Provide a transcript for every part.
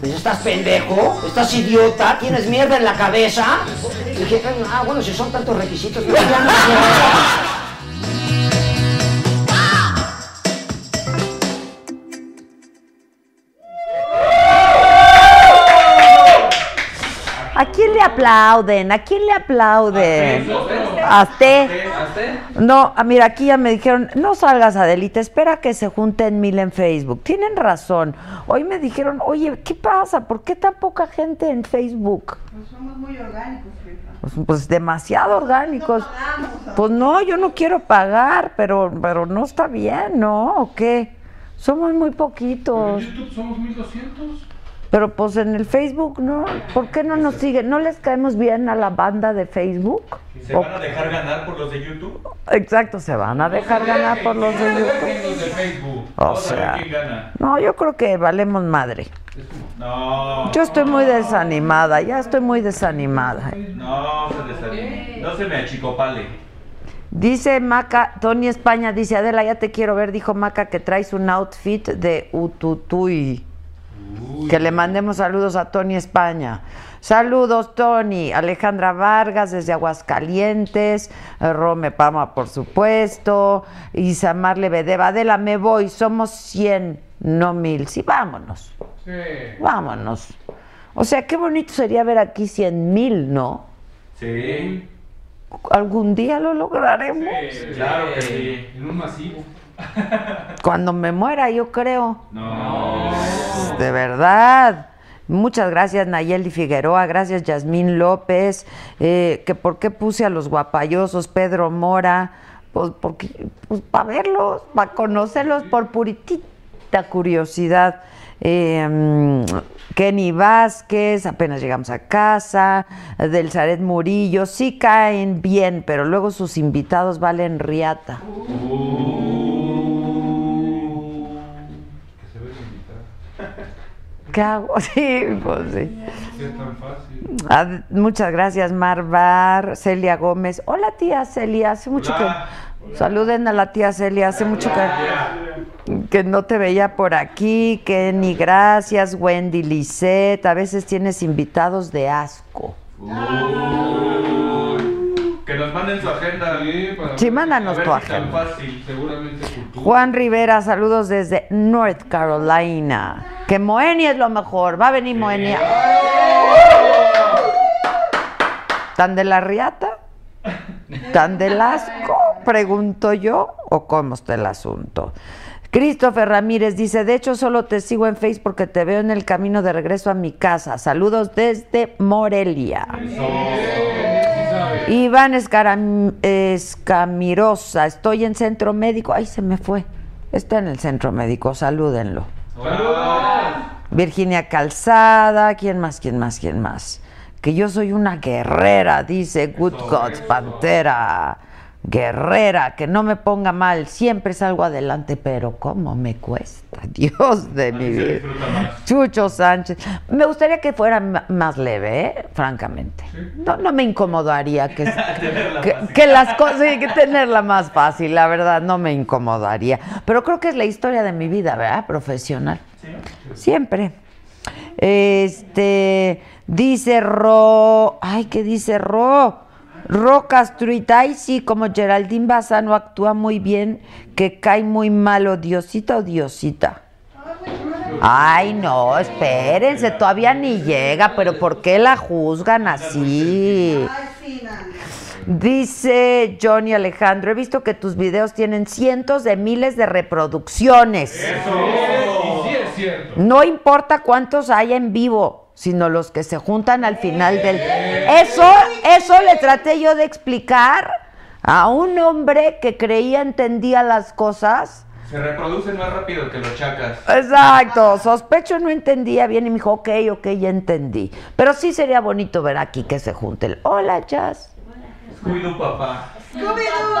Pues, ¿estás pendejo? ¿Estás idiota? ¿Tienes mierda en la cabeza? Dije, ah, bueno, si son tantos requisitos, pues ya no. ¿A quién le aplauden? ¿A quién le aplauden? ¿A usted? No, ah, mira, aquí ya me dijeron, no salgas Adelita, espera que se junten mil en Facebook. Tienen razón. Hoy me dijeron, oye, ¿qué pasa? ¿Por qué tan poca gente en Facebook? Pues somos muy orgánicos, jefa. Pues, pues demasiado orgánicos. Pues no, yo no quiero pagar, pero, pero no está bien, ¿no? ¿O qué? Somos muy En poquitos. YouTube somos 1200. Pero pues en el Facebook, ¿no? ¿Por qué no nos siguen? ¿No les caemos bien a la banda de Facebook? ¿Se van a dejar ganar por los de YouTube? Exacto, se van a dejar ganar por los de YouTube. de Facebook. O Vamos sea, gana. no, yo creo que valemos madre. No. Yo estoy muy desanimada, ya estoy muy desanimada. No se desanime. No se me achicopale. Dice Maca, Tony España, dice Adela, ya te quiero ver, dijo Maca que traes un outfit de Ututuy. Que le mandemos saludos a Tony España. Saludos, Tony. Alejandra Vargas desde Aguascalientes. eh, Rome Pama, por supuesto. Isamar Lebedeva. Adela, me voy. Somos 100, no mil. Sí, vámonos. Sí. Vámonos. O sea, qué bonito sería ver aquí 100 mil, ¿no? Sí. Algún día lo lograremos. Claro que sí. En un masivo. Cuando me muera, yo creo. No. De verdad. Muchas gracias Nayeli Figueroa, gracias Yasmín López, eh, que por qué puse a los guapayosos, Pedro Mora, pues porque, pues para verlos, para conocerlos por puritita curiosidad. Eh, mm, Kenny Vázquez, apenas llegamos a casa, del Zaret Murillo, sí caen bien, pero luego sus invitados valen riata. Que ¿Qué hago? Sí, pues sí. Es tan fácil. Ah, muchas gracias, Marvar, Celia Gómez. Hola, tía Celia. Hace mucho Hola. que. Saluden a la tía Celia. Hace mucho que, que no te veía por aquí. Kenny, gracias. Wendy Lisette. A veces tienes invitados de asco. Que nos manden su agenda. Sí, para Sí, mándanos tu si agenda. fácil. Seguramente cultura. Juan Rivera, saludos desde North Carolina. Que Moenia es lo mejor. Va a venir Moenia. ¿Tan de la riata? ¿Tan del asco? Pregunto yo. ¿O cómo está el asunto? Christopher Ramírez dice, de hecho solo te sigo en Facebook porque te veo en el camino de regreso a mi casa. Saludos desde Morelia. Iván Escaram- Escamirosa, estoy en centro médico. Ay, se me fue. Está en el centro médico, salúdenlo. Virginia Calzada, ¿quién más, quién más, quién más? Que yo soy una guerrera, dice Good Gods Pantera. Guerrera, que no me ponga mal, siempre salgo adelante, pero ¿cómo me cuesta? Dios de mi vida. Chucho Sánchez. Me gustaría que fuera más leve, ¿eh? francamente. No, no me incomodaría que, que, las cosas, que tenerla más fácil, la verdad, no me incomodaría. Pero creo que es la historia de mi vida, ¿verdad? Profesional. Siempre. Este, dice Ro, ay, ¿qué dice Ro? Ro Castruita, ay, sí, como Geraldine Bazano actúa muy bien, que cae muy mal, odiosita, odiosita. Ay, no, espérense, todavía ni llega, pero ¿por qué la juzgan así? Dice Johnny Alejandro, he visto que tus videos tienen cientos de miles de reproducciones. Y sí es cierto. No importa cuántos haya en vivo, sino los que se juntan al final del... Eso, eso le traté yo de explicar a un hombre que creía entendía las cosas. Se reproducen más rápido que los chacas. Exacto, sospecho no entendía bien y me dijo, ok, ok, ya entendí. Pero sí sería bonito ver aquí que se junten. Hola, Jazz. Scooby-Doo, papá. Scooby-Doo,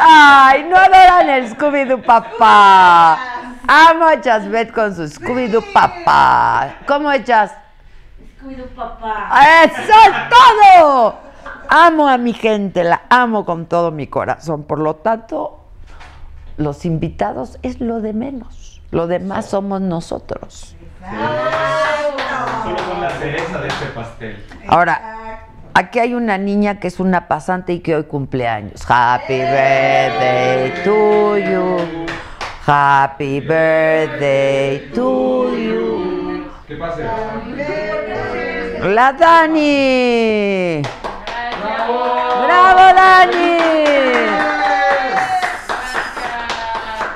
Ay, no adoran el Scooby-Doo papá. Amo a Jazzbet con su Scooby-Doo papá. ¿Cómo es Jazz? Scooby-Doo, papá. ¡Eso es todo! Amo a mi gente, la amo con todo mi corazón. Por lo tanto, los invitados es lo de menos. Lo demás somos nosotros. Solo son la cereza de este pastel. Ahora, aquí hay una niña que es una pasante y que hoy cumpleaños. Happy birthday to you. Happy birthday to you. ¿Qué pasa? La Dani. ¡Bravo, Dani!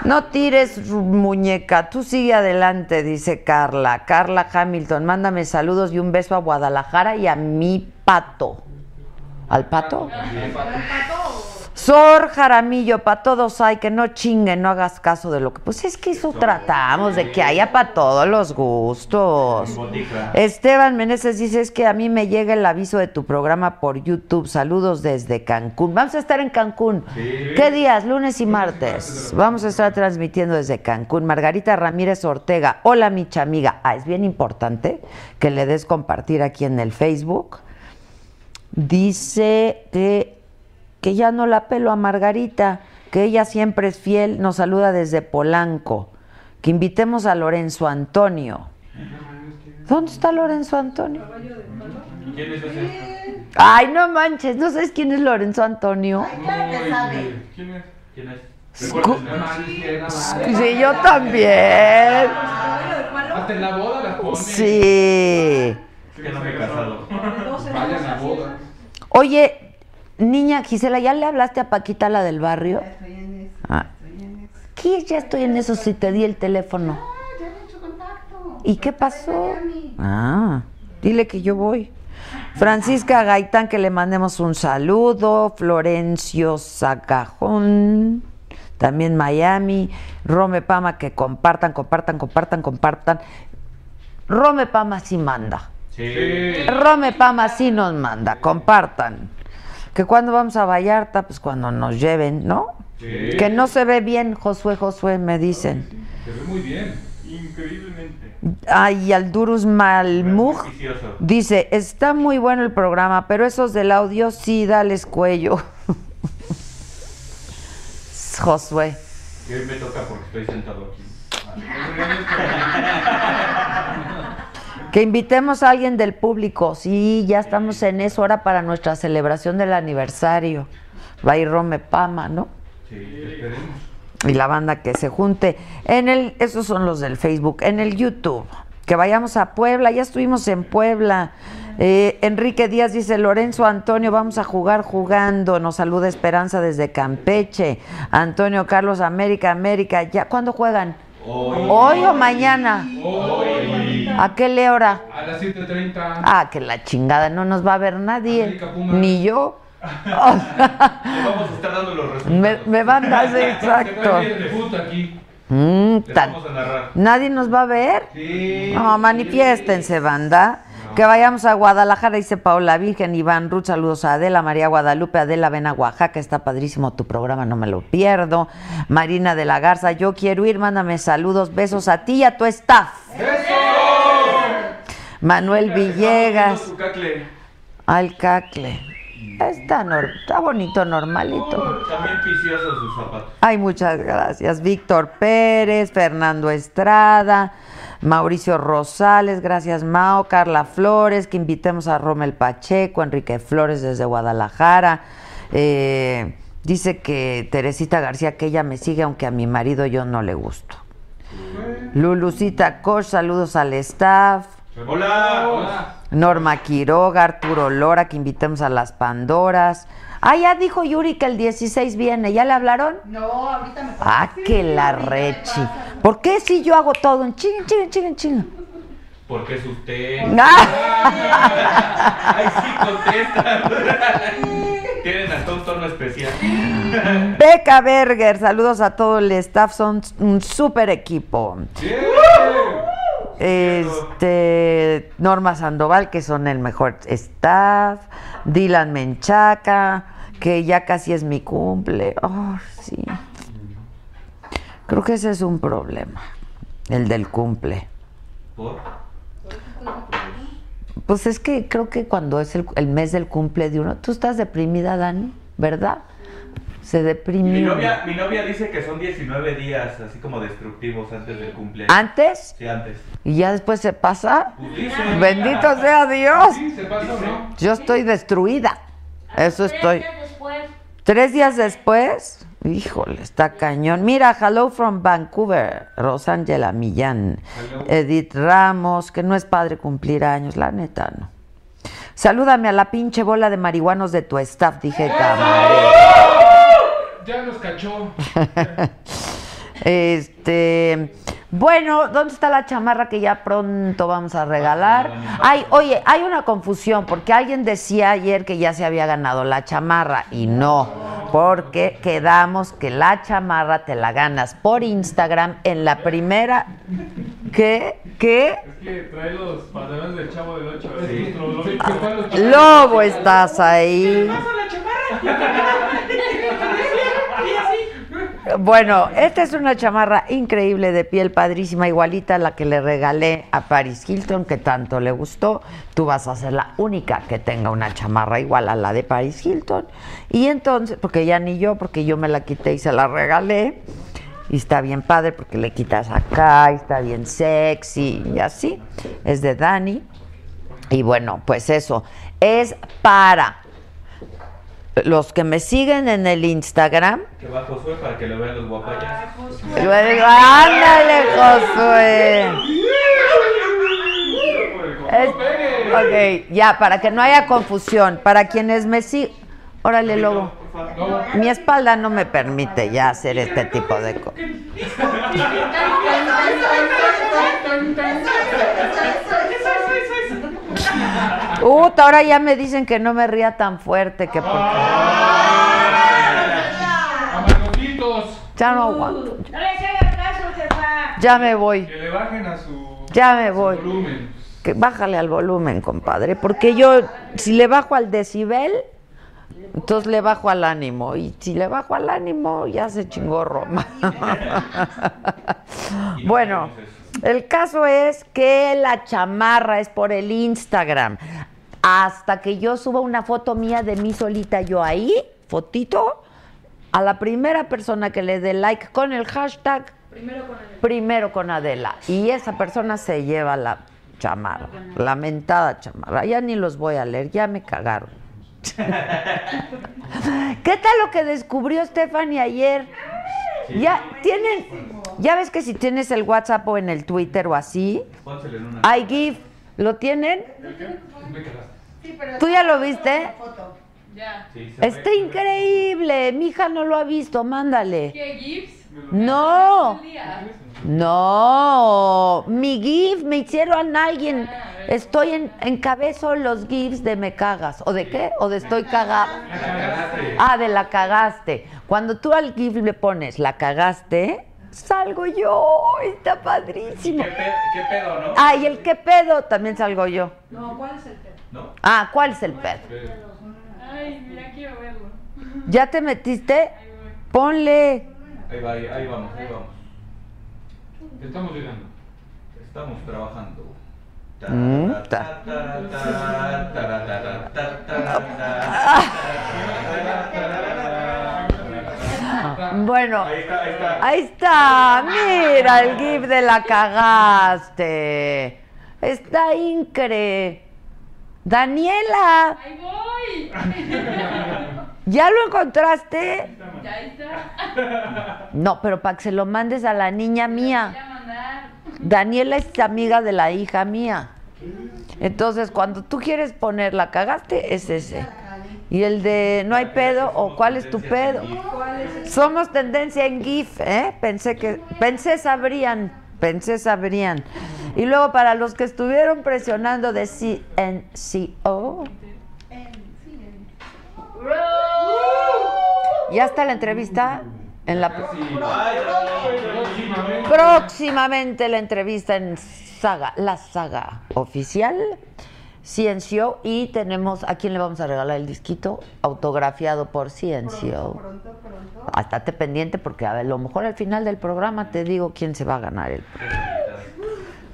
No tires, muñeca, tú sigue adelante, dice Carla. Carla Hamilton, mándame saludos y un beso a Guadalajara y a mi pato. ¿Al pato? Sor Jaramillo, para todos hay, que no chinguen, no hagas caso de lo que... Pues es que eso tratamos, de que haya para todos los gustos. Esteban Meneses dice, es que a mí me llega el aviso de tu programa por YouTube. Saludos desde Cancún. Vamos a estar en Cancún. ¿Qué días? Lunes y martes. Vamos a estar transmitiendo desde Cancún. Margarita Ramírez Ortega. Hola, mi amiga. Ah, es bien importante que le des compartir aquí en el Facebook. Dice que, que ya no la pelo a Margarita, que ella siempre es fiel. Nos saluda desde Polanco. Que invitemos a Lorenzo Antonio. ¿Dónde está Lorenzo Antonio? ¿Quién es ese? Ay, no manches, ¿no sabes quién es Lorenzo Antonio? Claro que sabe. ¿Quién es? ¿Quién es? Sí. Sí, yo también. Hasta en la boda la ponen. Sí. Es que no me he casado. Vayan a boda. Oye, niña Gisela, ¿ya le hablaste a Paquita, la del barrio? Estoy en eso. Ah. Estoy en eso. ¿Qué? Ya estoy en eso si te di el teléfono. Ah, ya he hecho contacto. ¿Y qué pasó? Ah, dile que yo voy. Francisca Gaitán, que le mandemos un saludo. Florencio Sacajón, también Miami. Rome Pama, que compartan, compartan, compartan, compartan. Rome Pama sí manda. Sí. Rome Pama sí nos manda, compartan. Que cuando vamos a Vallarta, pues cuando nos lleven, ¿no? Sí. Que no se ve bien, Josué, Josué, me dicen. Se ve muy bien. Increíblemente. Ay, Aldurus Malmuj dice, está muy bueno el programa, pero esos del audio sí, dales cuello. Josué. Y hoy me toca porque estoy sentado aquí. Que invitemos a alguien del público. Sí, ya estamos en eso ahora para nuestra celebración del aniversario. Va a ir Rome Pama, ¿no? Sí. Esperemos. y la banda que se junte. En el, esos son los del Facebook. En el YouTube, que vayamos a Puebla, ya estuvimos en Puebla. Eh, Enrique Díaz dice, Lorenzo Antonio, vamos a jugar jugando. Nos saluda Esperanza desde Campeche. Antonio Carlos América, América. ¿Ya cuándo juegan? Hoy. ¿Hoy o mañana? Hoy. ¿A qué le hora? A las 7.30. Ah, que la chingada, no nos va a ver nadie. América. Ni yo. Vamos a estar dando los resultados. me, me van a Se exacto. fútbol aquí. Mm, vamos a narrar. ¿Nadie nos va a ver? Sí. No, manifiéstense, banda. Que vayamos a Guadalajara, dice Paola Virgen, Iván Ruth, saludos a Adela, María Guadalupe, Adela, ven a Oaxaca, está padrísimo tu programa, no me lo pierdo. Marina de la Garza, yo quiero ir, mándame saludos, besos a ti y a tu staff. Manuel Villegas, al cacle. Está, nor- está bonito, normalito. También viciosos sus zapatos. Ay, muchas gracias. Víctor Pérez, Fernando Estrada, Mauricio Rosales, gracias Mao, Carla Flores, que invitemos a Romel Pacheco, Enrique Flores desde Guadalajara. Eh, dice que Teresita García, que ella me sigue, aunque a mi marido yo no le gusto. Lulucita Koch, saludos al staff. Hola. Hola. Norma Quiroga, Arturo Lora, que invitemos a las Pandoras. Ah, ya dijo Yuri que el 16 viene, ¿ya le hablaron? No, ahorita me Ah, que la rechi. ¿Por qué si yo hago todo en chinga, chinga, chinga, chinga? Porque es usted. Ah, Ay, sí, contestan. Tienen hasta un tono especial. Beca Berger, saludos a todo el staff, son un súper equipo. Bien. Este, Norma Sandoval, que son el mejor staff. Dylan Menchaca, que ya casi es mi cumple. Oh, sí. Creo que ese es un problema, el del cumple. ¿Por? Pues es que creo que cuando es el, el mes del cumple de uno, tú estás deprimida, Dani, ¿verdad? Se deprimió. Mi novia, mi novia dice que son 19 días así como destructivos antes del cumpleaños. ¿Antes? Sí, antes. ¿Y ya después se pasa? Pues dice. Bendito sea Dios. ¿Sí? ¿Se pasa no? Yo estoy destruida. Eso Tres estoy. días después. Tres días después, híjole, está cañón. Mira, hello from Vancouver, Rosángela Millán, Hello. Edith Ramos, que no es padre cumplir años, la neta, no. Salúdame a la pinche bola de marihuanos de tu staff, dije camarero. Ya nos cachó. Este, bueno, ¿dónde está la chamarra que ya pronto vamos a regalar? Ay, oye, hay una confusión porque alguien decía ayer que ya se había ganado la chamarra y no, porque quedamos que la chamarra te la ganas por Instagram en la primera ¿Qué? ¿Qué? Es que trae los pantalones del chavo del 8. Sí. nuestro ¿Qué- logo. qué fue lo que- Lobo, estás ahí. Bueno, esta es una chamarra increíble de piel padrísima, igualita a la que le regalé a Paris Hilton, que tanto le gustó. Tú vas a ser la única que tenga una chamarra igual a la de Paris Hilton. Y entonces, porque ya ni yo, porque yo me la quité y se la regalé. Y está bien padre porque le quitas acá, y está bien sexy y así. Es de Dani. Y bueno, pues eso. Es para los que me siguen en el Instagram. Que va Josué para que lo vean los guapayas. Yo digo, ándale, Josué. Es- ok, ya, para que no haya confusión. Para quienes me siguen. Órale, Lobo. Lobo. Mi espalda no me permite ya hacer este tipo de cosas. Uta, ahora ya me dicen que no me ría tan fuerte que porque ya no aguanto. No le hagan caso, jefa. Ya me voy. Que le bajen a su, Ya me voy. volumen. Que bájale al volumen, compadre, porque yo si le bajo al decibel, entonces le bajo al ánimo y si le bajo al ánimo ya se chingó Roma. bueno, el caso es que la chamarra es por el Instagram. Hasta que yo suba una foto mía de mí solita yo ahí, fotito, a la primera persona que le dé like con el hashtag primero con Adela. Y esa persona se lleva la chamarra, la mentada chamarra. Ya ni los voy a leer, ya me cagaron. ¿Qué tal lo que descubrió Stephanie ayer? Ya tienen, ya ves que si tienes el WhatsApp o en el Twitter o así, Pónselo en una. I give, ¿lo tienen? Sí, pero ¿Tú ya lo viste? foto. Ya. Sí, se Está ve. increíble, mi hija no lo ha visto, mándale. ¿Qué gives? No. No, mi GIF me hicieron a alguien. Estoy en, encabezo los GIFs de me cagas. ¿O de qué? ¿O de estoy cagada? La cagaste. Ah, de la cagaste. Cuando tú al GIF le pones la cagaste, salgo yo. Está padrísimo. ¿Qué, pe- qué pedo, no? Ah, y el qué pedo también salgo yo. No, ¿cuál es el? ¿No? Ah, ¿cuál es el pedo? Ay, mira, quiero verlo. ¿Ya te metiste? Ponle. Ahí va, ahí, ahí vamos, ahí vamos. Estamos llegando. Estamos trabajando. Mm, Ta- Bueno. Ahí está, ahí está. Ahí está, mira el GIF de la cagaste. Está incre. Daniela, Ahí voy. ¿ya lo encontraste? Ya está. No, pero para que se lo mandes a la niña mía. Daniela es amiga de la hija mía. Entonces, cuando tú quieres poner la cagaste, es ese. Y el de no hay pedo o cuál es tu pedo. Somos tendencia en GIF, ¿eh? Pensé que pensé sabrían, pensé sabrían. Y luego para los que estuvieron presionando de CNCO, ¿ya está la entrevista? En la Próximamente. la entrevista en Saga, la Saga oficial. Ciencio y tenemos a quién le vamos a regalar el disquito autografiado por Ciencio. Pronto, pronto. Ah, Estate pendiente porque a lo mejor al final del programa te digo quién se va a ganar el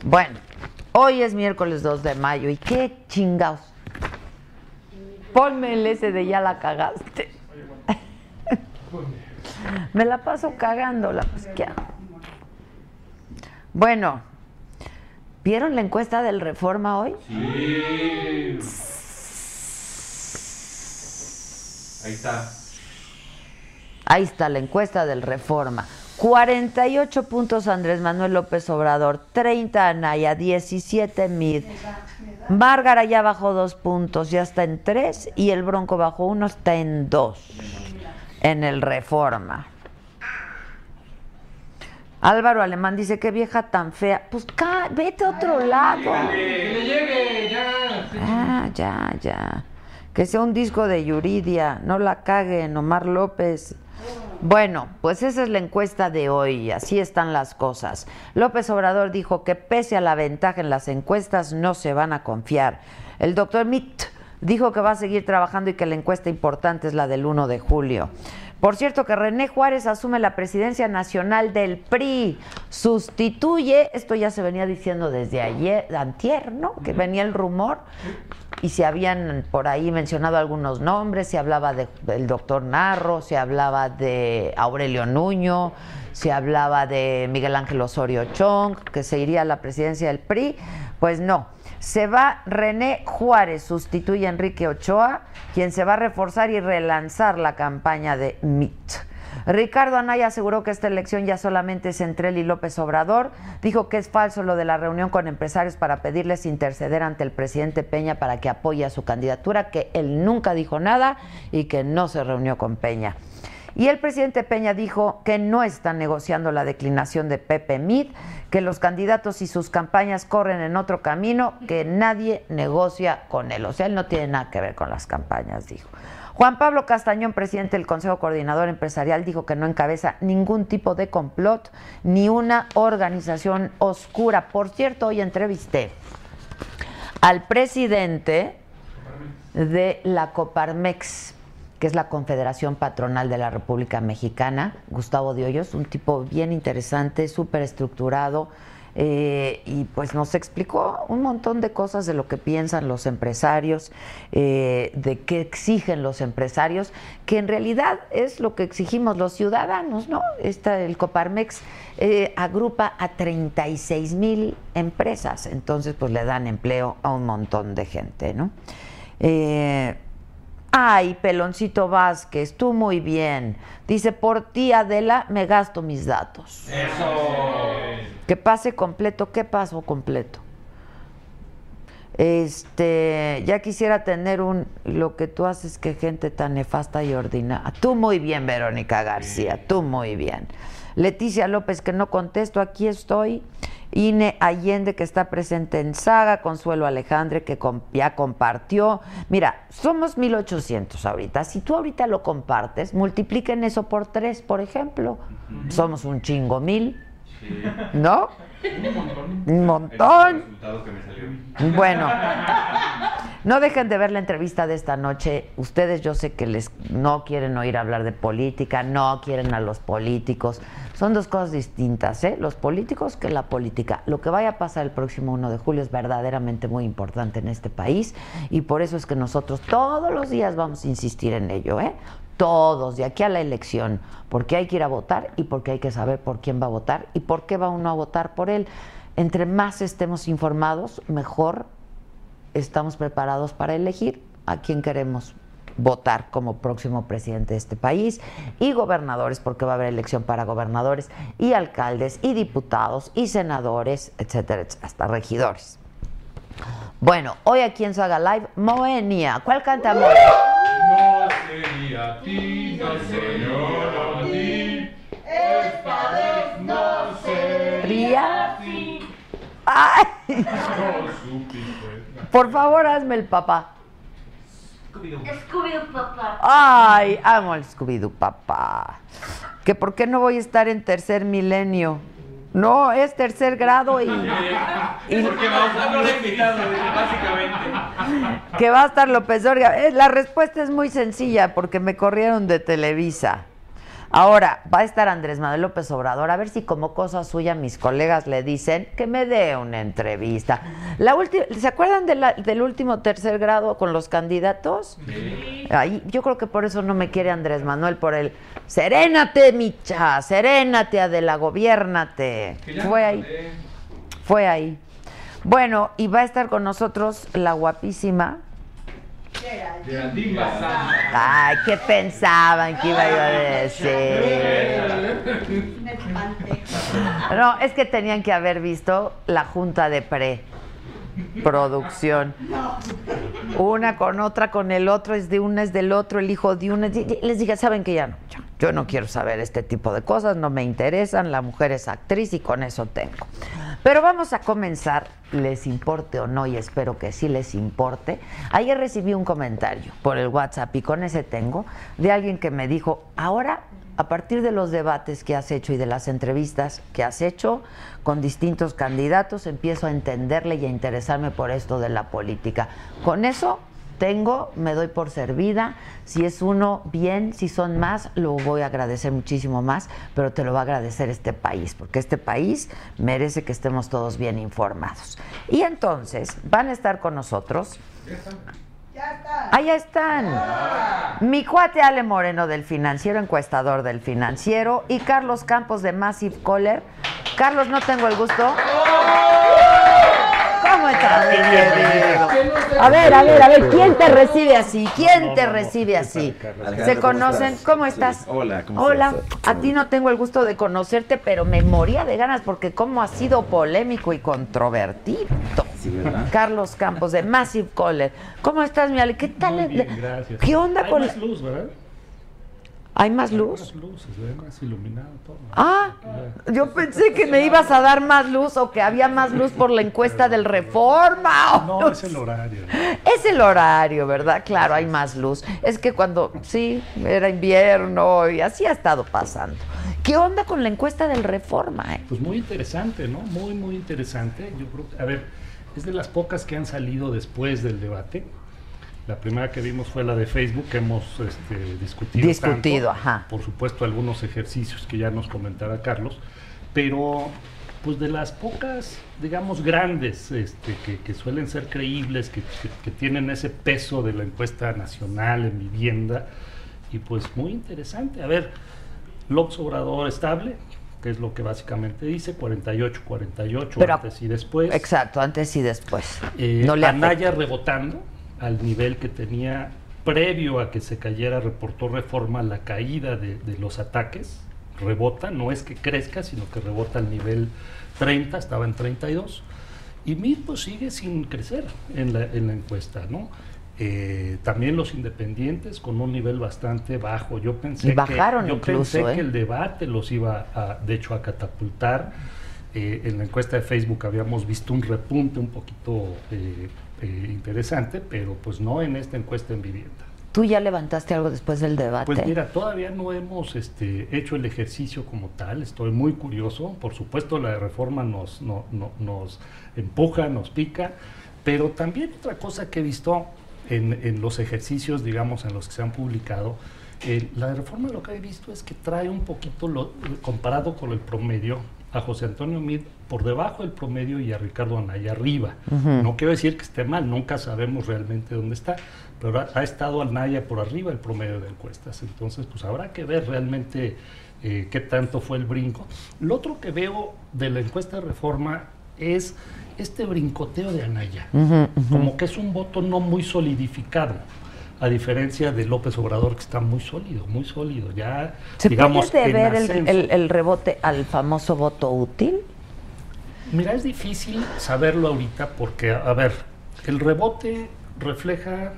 Bueno, hoy es miércoles 2 de mayo y qué chingados. Ponme el ese de ya la cagaste. Me la paso cagándola, pues qué hago? Bueno, ¿vieron la encuesta del Reforma hoy? Sí. Ahí está. Ahí está la encuesta del Reforma. 48 puntos Andrés Manuel López Obrador, 30 Anaya, 17 Mid. Márgara ya bajó dos puntos, ya está en tres y el Bronco bajó uno, está en dos en el Reforma. Álvaro Alemán dice que vieja tan fea. Pues vete a otro lado. Que le llegue, ya. Ah, ya, ya. Que sea un disco de Yuridia, no la caguen, Omar López. Bueno, pues esa es la encuesta de hoy, así están las cosas. López Obrador dijo que pese a la ventaja en las encuestas no se van a confiar. El doctor Mitt dijo que va a seguir trabajando y que la encuesta importante es la del 1 de julio. Por cierto que René Juárez asume la presidencia nacional del PRI, sustituye, esto ya se venía diciendo desde ayer, antier, ¿no? Que venía el rumor y se habían por ahí mencionado algunos nombres, se hablaba de- del doctor Narro, se hablaba de Aurelio Nuño, se hablaba de Miguel Ángel Osorio Chong, que se iría a la presidencia del PRI, pues no. Se va René Juárez, sustituye a Enrique Ochoa, quien se va a reforzar y relanzar la campaña de MIT. Ricardo Anaya aseguró que esta elección ya solamente es entre él y López Obrador. Dijo que es falso lo de la reunión con empresarios para pedirles interceder ante el presidente Peña para que apoye a su candidatura, que él nunca dijo nada y que no se reunió con Peña. Y el presidente Peña dijo que no está negociando la declinación de Pepe Mid, que los candidatos y sus campañas corren en otro camino, que nadie negocia con él. O sea, él no tiene nada que ver con las campañas, dijo. Juan Pablo Castañón, presidente del Consejo Coordinador Empresarial, dijo que no encabeza ningún tipo de complot ni una organización oscura. Por cierto, hoy entrevisté al presidente de la Coparmex, que es la Confederación Patronal de la República Mexicana, Gustavo de Hoyos, un tipo bien interesante, súper estructurado, eh, y pues nos explicó un montón de cosas de lo que piensan los empresarios, eh, de qué exigen los empresarios, que en realidad es lo que exigimos los ciudadanos, ¿no? Esta, el Coparmex eh, agrupa a 36 mil empresas, entonces pues le dan empleo a un montón de gente, ¿no? Ay, Peloncito Vázquez, tú muy bien. Dice, por ti, Adela, me gasto mis datos. Eso. Que pase completo. ¿Qué pasó completo? Este, ya quisiera tener un lo que tú haces que gente tan nefasta y ordinaria. Tú muy bien, Verónica García, tú muy bien. Leticia López, que no contesto, aquí estoy. Ine Allende, que está presente en Saga. Consuelo Alejandre, que ya compartió. Mira, somos 1800 ahorita. Si tú ahorita lo compartes, multipliquen eso por tres, por ejemplo. Somos un chingo mil, Sí. ¿no? Un montón. Un montón. resultado que me salió. Bueno, no dejen de ver la entrevista de esta noche. Ustedes yo sé que les no quieren oír hablar de política, no quieren a los políticos. Son dos cosas distintas, ¿eh? Los políticos que la política. Lo que vaya a pasar el próximo 1 de julio es verdaderamente muy importante en este país y por eso es que nosotros todos los días vamos a insistir en ello, ¿eh? Todos, de aquí a la elección, porque hay que ir a votar y porque hay que saber por quién va a votar y por qué va uno a votar por él. Entre más estemos informados, mejor estamos preparados para elegir a quién queremos votar como próximo presidente de este país y gobernadores, porque va a haber elección para gobernadores y alcaldes y diputados y senadores, etcétera, hasta regidores. Bueno, hoy aquí en Saga Live, Moenia. ¿Cuál canta Moenia? No sería a ti, no sería a ti. Esta vez no sería Ría. ¡Ay! Por favor, hazme el papá. Scooby-Doo papá. Ay, amo al Scooby-Doo, papá. Que por qué no voy a estar en tercer milenio. No, es tercer grado y, y Porque Maussan no lo ha invitado, básicamente. que va a estar López Dóriga. Eh, La respuesta es muy sencilla porque me corrieron de Televisa. Ahora, va a estar Andrés Manuel López Obrador. A ver si como cosa suya mis colegas le dicen que me dé una entrevista. La ¿Se acuerdan de la- del último tercer grado con los candidatos? Ahí, yo creo que por eso no me quiere Andrés Manuel, por el serénate, micha, serénate, Adela, ya Fue ahí, fue ahí. Bueno, y va a estar con nosotros la guapísima. Ay, ¿qué pensaban que iba yo a decir? No, es que tenían que haber visto la junta de pre-producción. Una con otra, con el otro, es de una, es del otro, el hijo de una. Les dije, ¿saben que ya no? Yo no quiero saber este tipo de cosas, no me interesan, la mujer es actriz y con eso tengo. Pero vamos a comenzar, les importe o no, y espero que sí les importe. Ayer recibí un comentario por el WhatsApp y con ese tengo, de alguien que me dijo, ahora a partir de los debates que has hecho y de las entrevistas que has hecho con distintos candidatos, empiezo a entenderle y a interesarme por esto de la política. Con eso tengo, me doy por servida. Si es uno, bien, si son más, lo voy a agradecer muchísimo más, pero te lo va a agradecer este país, porque este país merece que estemos todos bien informados. Y entonces, van a estar con nosotros. Ya está. Allá están. Mi cuate Ale Moreno del Financiero, encuestador del Financiero, y Carlos Campos de Massive Caller. Carlos, no tengo el gusto. ¿Cómo estás, mi querido? A ver, a ver, a ver, ¿quién te recibe así? ¿Quién te recibe así? ¿Se conocen? ¿Cómo estás? Hola, ¿cómo Hola, estás? a ti no tengo el gusto de conocerte, pero me moría de ganas porque cómo ha sido polémico y controvertido. Sí, ¿verdad? Carlos Campos de Massive Caller. ¿Cómo estás, mi Ale? ¿Qué tal? Muy bien, gracias. ¿Qué onda Hay con más la- luz, ¿verdad? ¿Hay más Hay luz? más iluminado todo. Ah, yo pensé que me ibas a dar más luz o que había más luz por la encuesta del Reforma. No, es el horario. Es el horario, ¿verdad? Claro, hay más luz. Es que cuando, sí, era invierno y así ha estado pasando. ¿Qué onda con la encuesta del Reforma? eh? Pues muy interesante, ¿no? Muy, muy interesante. Yo creo que, a ver, es de las pocas que han salido después del debate. La primera que vimos fue la de Facebook, que hemos este, discutido. Discutido, tanto. ajá. Por supuesto, algunos ejercicios que ya nos comentará Carlos. Pero, pues de las pocas, digamos, grandes, este, que, que suelen ser creíbles, que, que- que tienen ese peso de la encuesta nacional en vivienda. Y pues muy interesante. A ver, López Obrador estable, que es lo que básicamente dice, 48, 48 Pero- antes y después. Exacto, antes y después. Eh, no le. Anaya rebotando al nivel que tenía previo a que se cayera, reportó reforma la caída de, de los ataques. Rebota, no es que crezca, sino que rebota al nivel 30, estaba en 32. Y MIT pues sigue sin crecer en la, en la encuesta, ¿no? Eh, también los independientes con un nivel bastante bajo. Yo pensé bajaron que, yo incluso, pensé ¿eh? que el debate los iba a, de hecho, a catapultar. Eh, en la encuesta de Facebook habíamos visto un repunte un poquito eh, interesante, pero pues no en esta encuesta en vivienda. ¿Tú ya levantaste algo después del debate? Pues mira, todavía no hemos este, hecho el ejercicio como tal, estoy muy curioso, por supuesto la reforma nos, no- no- nos empuja, nos pica, pero también otra cosa que he visto en, en los ejercicios, digamos, en los que se han publicado, eh, la reforma lo que he visto es que trae un poquito, lo, comparado con el promedio, a José Antonio Mid por debajo del promedio y a Ricardo Anaya arriba. No quiero decir que esté mal, nunca sabemos realmente dónde está, pero ha, ha estado Anaya por arriba del promedio de encuestas. Entonces, pues habrá que ver realmente eh, qué tanto fue el brinco. Lo otro que veo de la encuesta de reforma es este brincoteo de Anaya, como que es un voto no muy solidificado. A diferencia de López Obrador, que está muy sólido, muy sólido. Ya, ¿Se digamos, puede ver el, ascenso. el- el rebote al famoso voto útil? Mira, es difícil saberlo ahorita porque, a ver, el rebote refleja,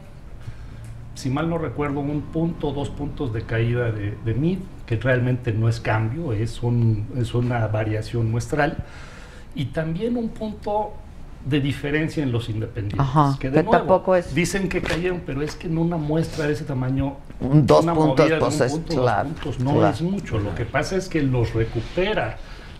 si mal no recuerdo, un punto, dos puntos de caída de, de MID, que realmente no es cambio, es, un, es una variación muestral, y también un punto de diferencia en los independientes. Ajá, que de que nuevo, tampoco es- Dicen que cayeron, pero es que en una muestra de ese tamaño, Un dos una puntos, movida de pues un es punto, dos puntos, no claro. es mucho. Lo que pasa es que los recupera,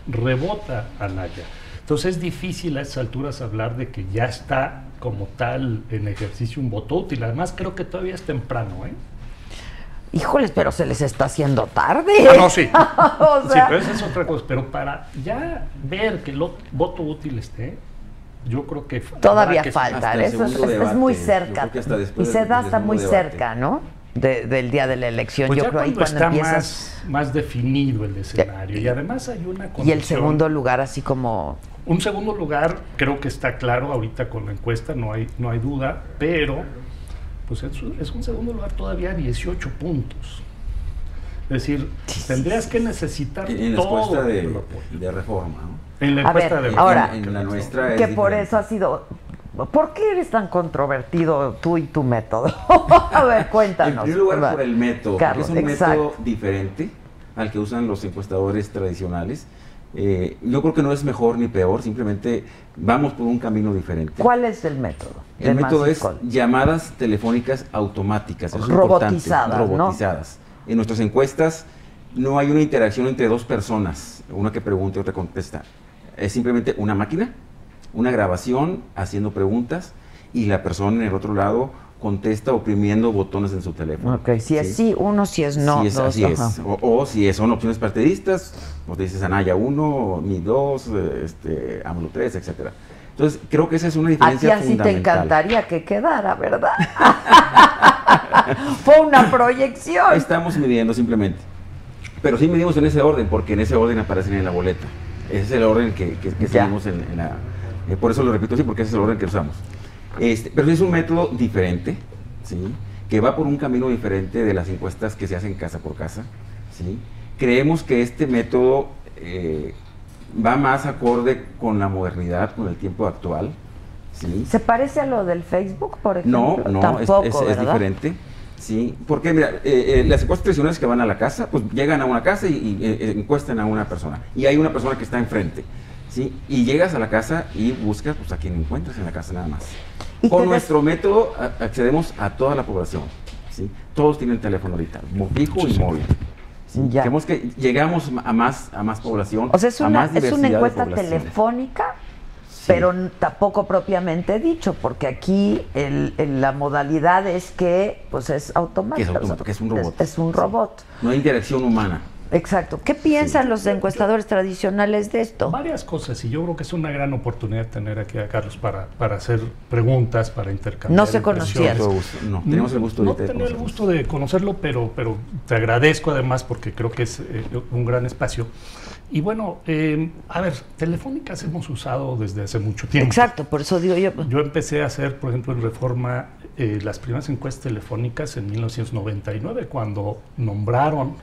rebota Anaya. Entonces es difícil a esas alturas hablar de que ya está como tal en ejercicio un voto útil. Además creo que todavía es temprano, ¿eh? Híjoles, pero se les está haciendo tarde. Ah, no, sí. O sí, pero esa es otra cosa. Pero para ya ver que el ot- voto útil esté, yo creo que Todavía que- falta, eso es, muy cerca. Y se da hasta muy debate. cerca, ¿no? de- del día de la elección. Pues Yo ya creo ahí cuando está empiezas. más, más definido el escenario. Y además hay una Y el condición- segundo lugar, así como. Un segundo lugar, creo que está claro ahorita con la encuesta, no hay, no hay duda, pero pues es, un- es un segundo lugar todavía a 18 puntos. Es decir, tendrías que necesitar En, en la todo de, de reforma, ¿no? En la A ver, de ahora, En, en la nuestra que es por diferente. eso ha sido. ¿Por qué eres tan controvertido tú y tu método? a ver, cuéntanos. En primer lugar, Va. por el método, Carlos, porque es un exacto. método diferente al que usan los encuestadores tradicionales. Eh, yo creo que no es mejor ni peor, simplemente vamos por un camino diferente. ¿Cuál es el método? El método es Call? llamadas telefónicas automáticas, eso es Robotizadas, importante, ¿no? robotizadas. En nuestras encuestas no hay una interacción entre dos personas, una que pregunta y otra contesta. Es simplemente una máquina, una grabación haciendo preguntas y la persona en el otro lado contesta oprimiendo botones en su teléfono. Ok, si es sí, uno, si es no. Sí, es, dos, así es. O, o si son opciones partidistas, pues dices Anaya 1, Mi 2, este, AMLO 3, etcétera. Entonces, creo que esa es una A ti diferencia así te fundamental. encantaría que quedara, ¿verdad? Fue una proyección. Estamos midiendo simplemente. Pero sí medimos en ese orden, porque en ese orden aparecen en la boleta. Ese es el orden que, que, que seguimos en, en la... eh, por eso lo repito así, porque ese es el orden que usamos. Este, pero es un método diferente, ¿sí? Que va por un camino diferente de las encuestas que se hacen casa por casa, ¿sí? Creemos que este método eh, va más acorde con la modernidad, con el tiempo actual, ¿sí? ¿Se parece a lo del Facebook, por No, ejemplo? no, es- Tampoco, es, diferente. Sí, porque mira, eh, eh, las encuestas tradicionales que van a la casa, pues llegan a una casa y, y, eh, encuestan a una persona. Y hay una persona que está enfrente. ¿sí? Y llegas a la casa y buscas pues, a quien encuentras en la casa nada más. Con nuestro método a- accedemos a toda la población. ¿sí? Todos tienen teléfono ahorita, fijo y móvil. ¿sí? Ya. Creemos que llegamos a más, a más población. O sea, es a una, más es una encuesta telefónica, Sí. pero tampoco propiamente dicho, porque aquí el- el- la modalidad es que pues es automático. Que es automático, que es un robot. Es, es un Sí. robot. No hay interacción humana. Exacto. ¿Qué piensan los encuestadores tradicionales de esto? Varias cosas, y yo creo que es una gran oportunidad tener aquí a Carlos para, para hacer preguntas, para intercambiar. No se conocían. No, tenemos el gusto No de tenía el gusto de conocerlo, pero, pero te agradezco además porque creo que es eh, un gran espacio. Y bueno, eh, a ver, telefónicas hemos usado desde hace mucho tiempo. Exacto, por eso digo yo. Yo empecé a hacer, por ejemplo, en Reforma, eh, las primeras encuestas telefónicas en 1999, cuando nombraron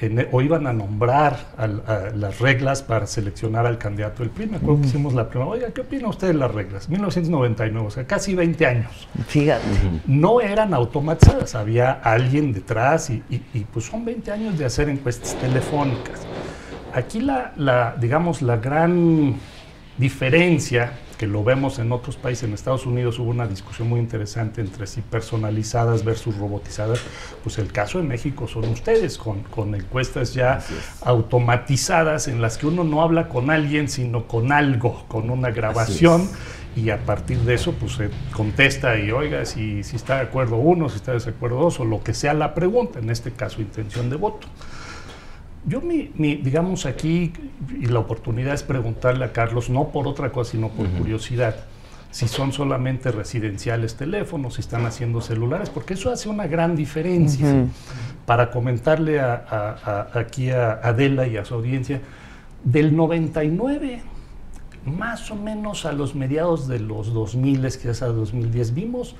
en- o iban a nombrar al- a las reglas para seleccionar al candidato del PRI. Me acuerdo que hicimos la primera, oiga, ¿qué opina usted de las reglas? 1999, o sea, casi 20 años. Fíjate. No eran automatizadas, había alguien detrás y, y- y, pues son 20 años de hacer encuestas telefónicas. Aquí la, la, digamos, la gran diferencia que lo vemos en otros países, en Estados Unidos hubo una discusión muy interesante entre si personalizadas versus robotizadas, pues el caso de México son ustedes, con, con encuestas ya automatizadas en las que uno no habla con alguien, sino con algo, con una grabación y a partir de eso pues se contesta y oiga si, si está de acuerdo uno, si está de desacuerdo dos o lo que sea la pregunta, en este caso intención de voto. Yo, mi, mi- digamos aquí, y la oportunidad es preguntarle a Carlos, no por otra cosa, sino por curiosidad, si son solamente residenciales teléfonos, si están haciendo celulares, porque eso hace una gran diferencia. Para comentarle a- a- a- aquí a Adela y a su audiencia, del 99 más o menos a los mediados de los 2000, quizás a 2010, vimos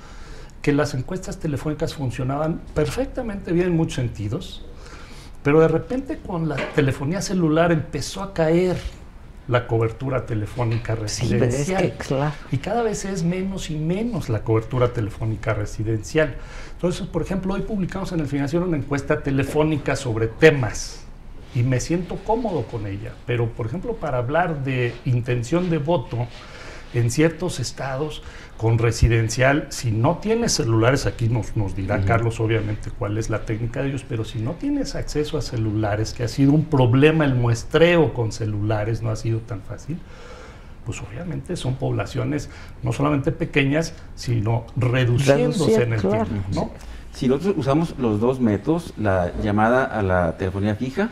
que las encuestas telefónicas funcionaban perfectamente bien en muchos sentidos, pero de repente con la telefonía celular empezó a caer la cobertura telefónica Sí, pero es residencial. que, claro. Y cada vez es menos y menos la cobertura telefónica residencial. Entonces, por ejemplo, hoy publicamos en el financiero una encuesta telefónica sobre temas y me siento cómodo con ella. Pero, por ejemplo, para hablar de intención de voto en ciertos estados con residencial, si no tienes celulares, aquí nos, nos dirá Carlos obviamente cuál es la técnica de ellos, pero si no tienes acceso a celulares, que ha sido un problema el muestreo con celulares, no ha sido tan fácil, pues obviamente son poblaciones no solamente pequeñas, sino reduciéndose en el claro. tiempo, ¿no? Si nosotros usamos los dos métodos, la llamada a la telefonía fija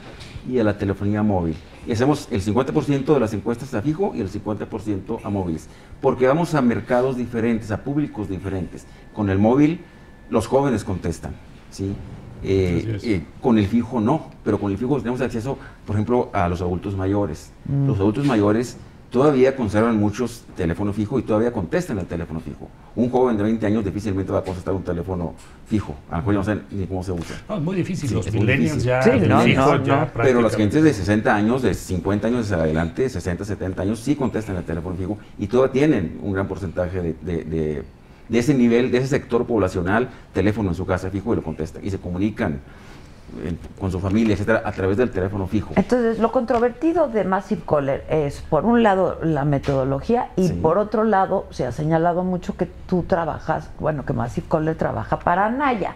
y a la telefonía móvil, y hacemos el 50% de las encuestas a fijo y el 50% a móviles, porque vamos a mercados diferentes, a públicos diferentes. Con el móvil, los jóvenes contestan, ¿sí? Eh, eh, con el fijo no, pero con el fijo tenemos acceso, por ejemplo, a los adultos mayores. Los adultos mayores todavía conservan muchos teléfono fijo y todavía contestan el teléfono fijo. Un joven de 20 años difícilmente va a contestar un teléfono fijo, a lo mejor ya no saben ni cómo se usa. No, es muy difícil. Sí, los es millennials difícil. ya, Sí, no, fijo no, ya no. Pero las gentes de 60 años, de 50 años hacia adelante, 60, 70 años, sí contestan el teléfono fijo y todavía tienen un gran porcentaje de, de- de- de ese nivel, de ese sector poblacional, teléfono en su casa fijo y lo contestan y se comunican con su familia, etcétera, a través del teléfono fijo. Entonces, lo controvertido de Massive Caller es, por un lado, la metodología y Sí. por otro lado, se ha señalado mucho que tú trabajas, bueno, que Massive Caller trabaja para Anaya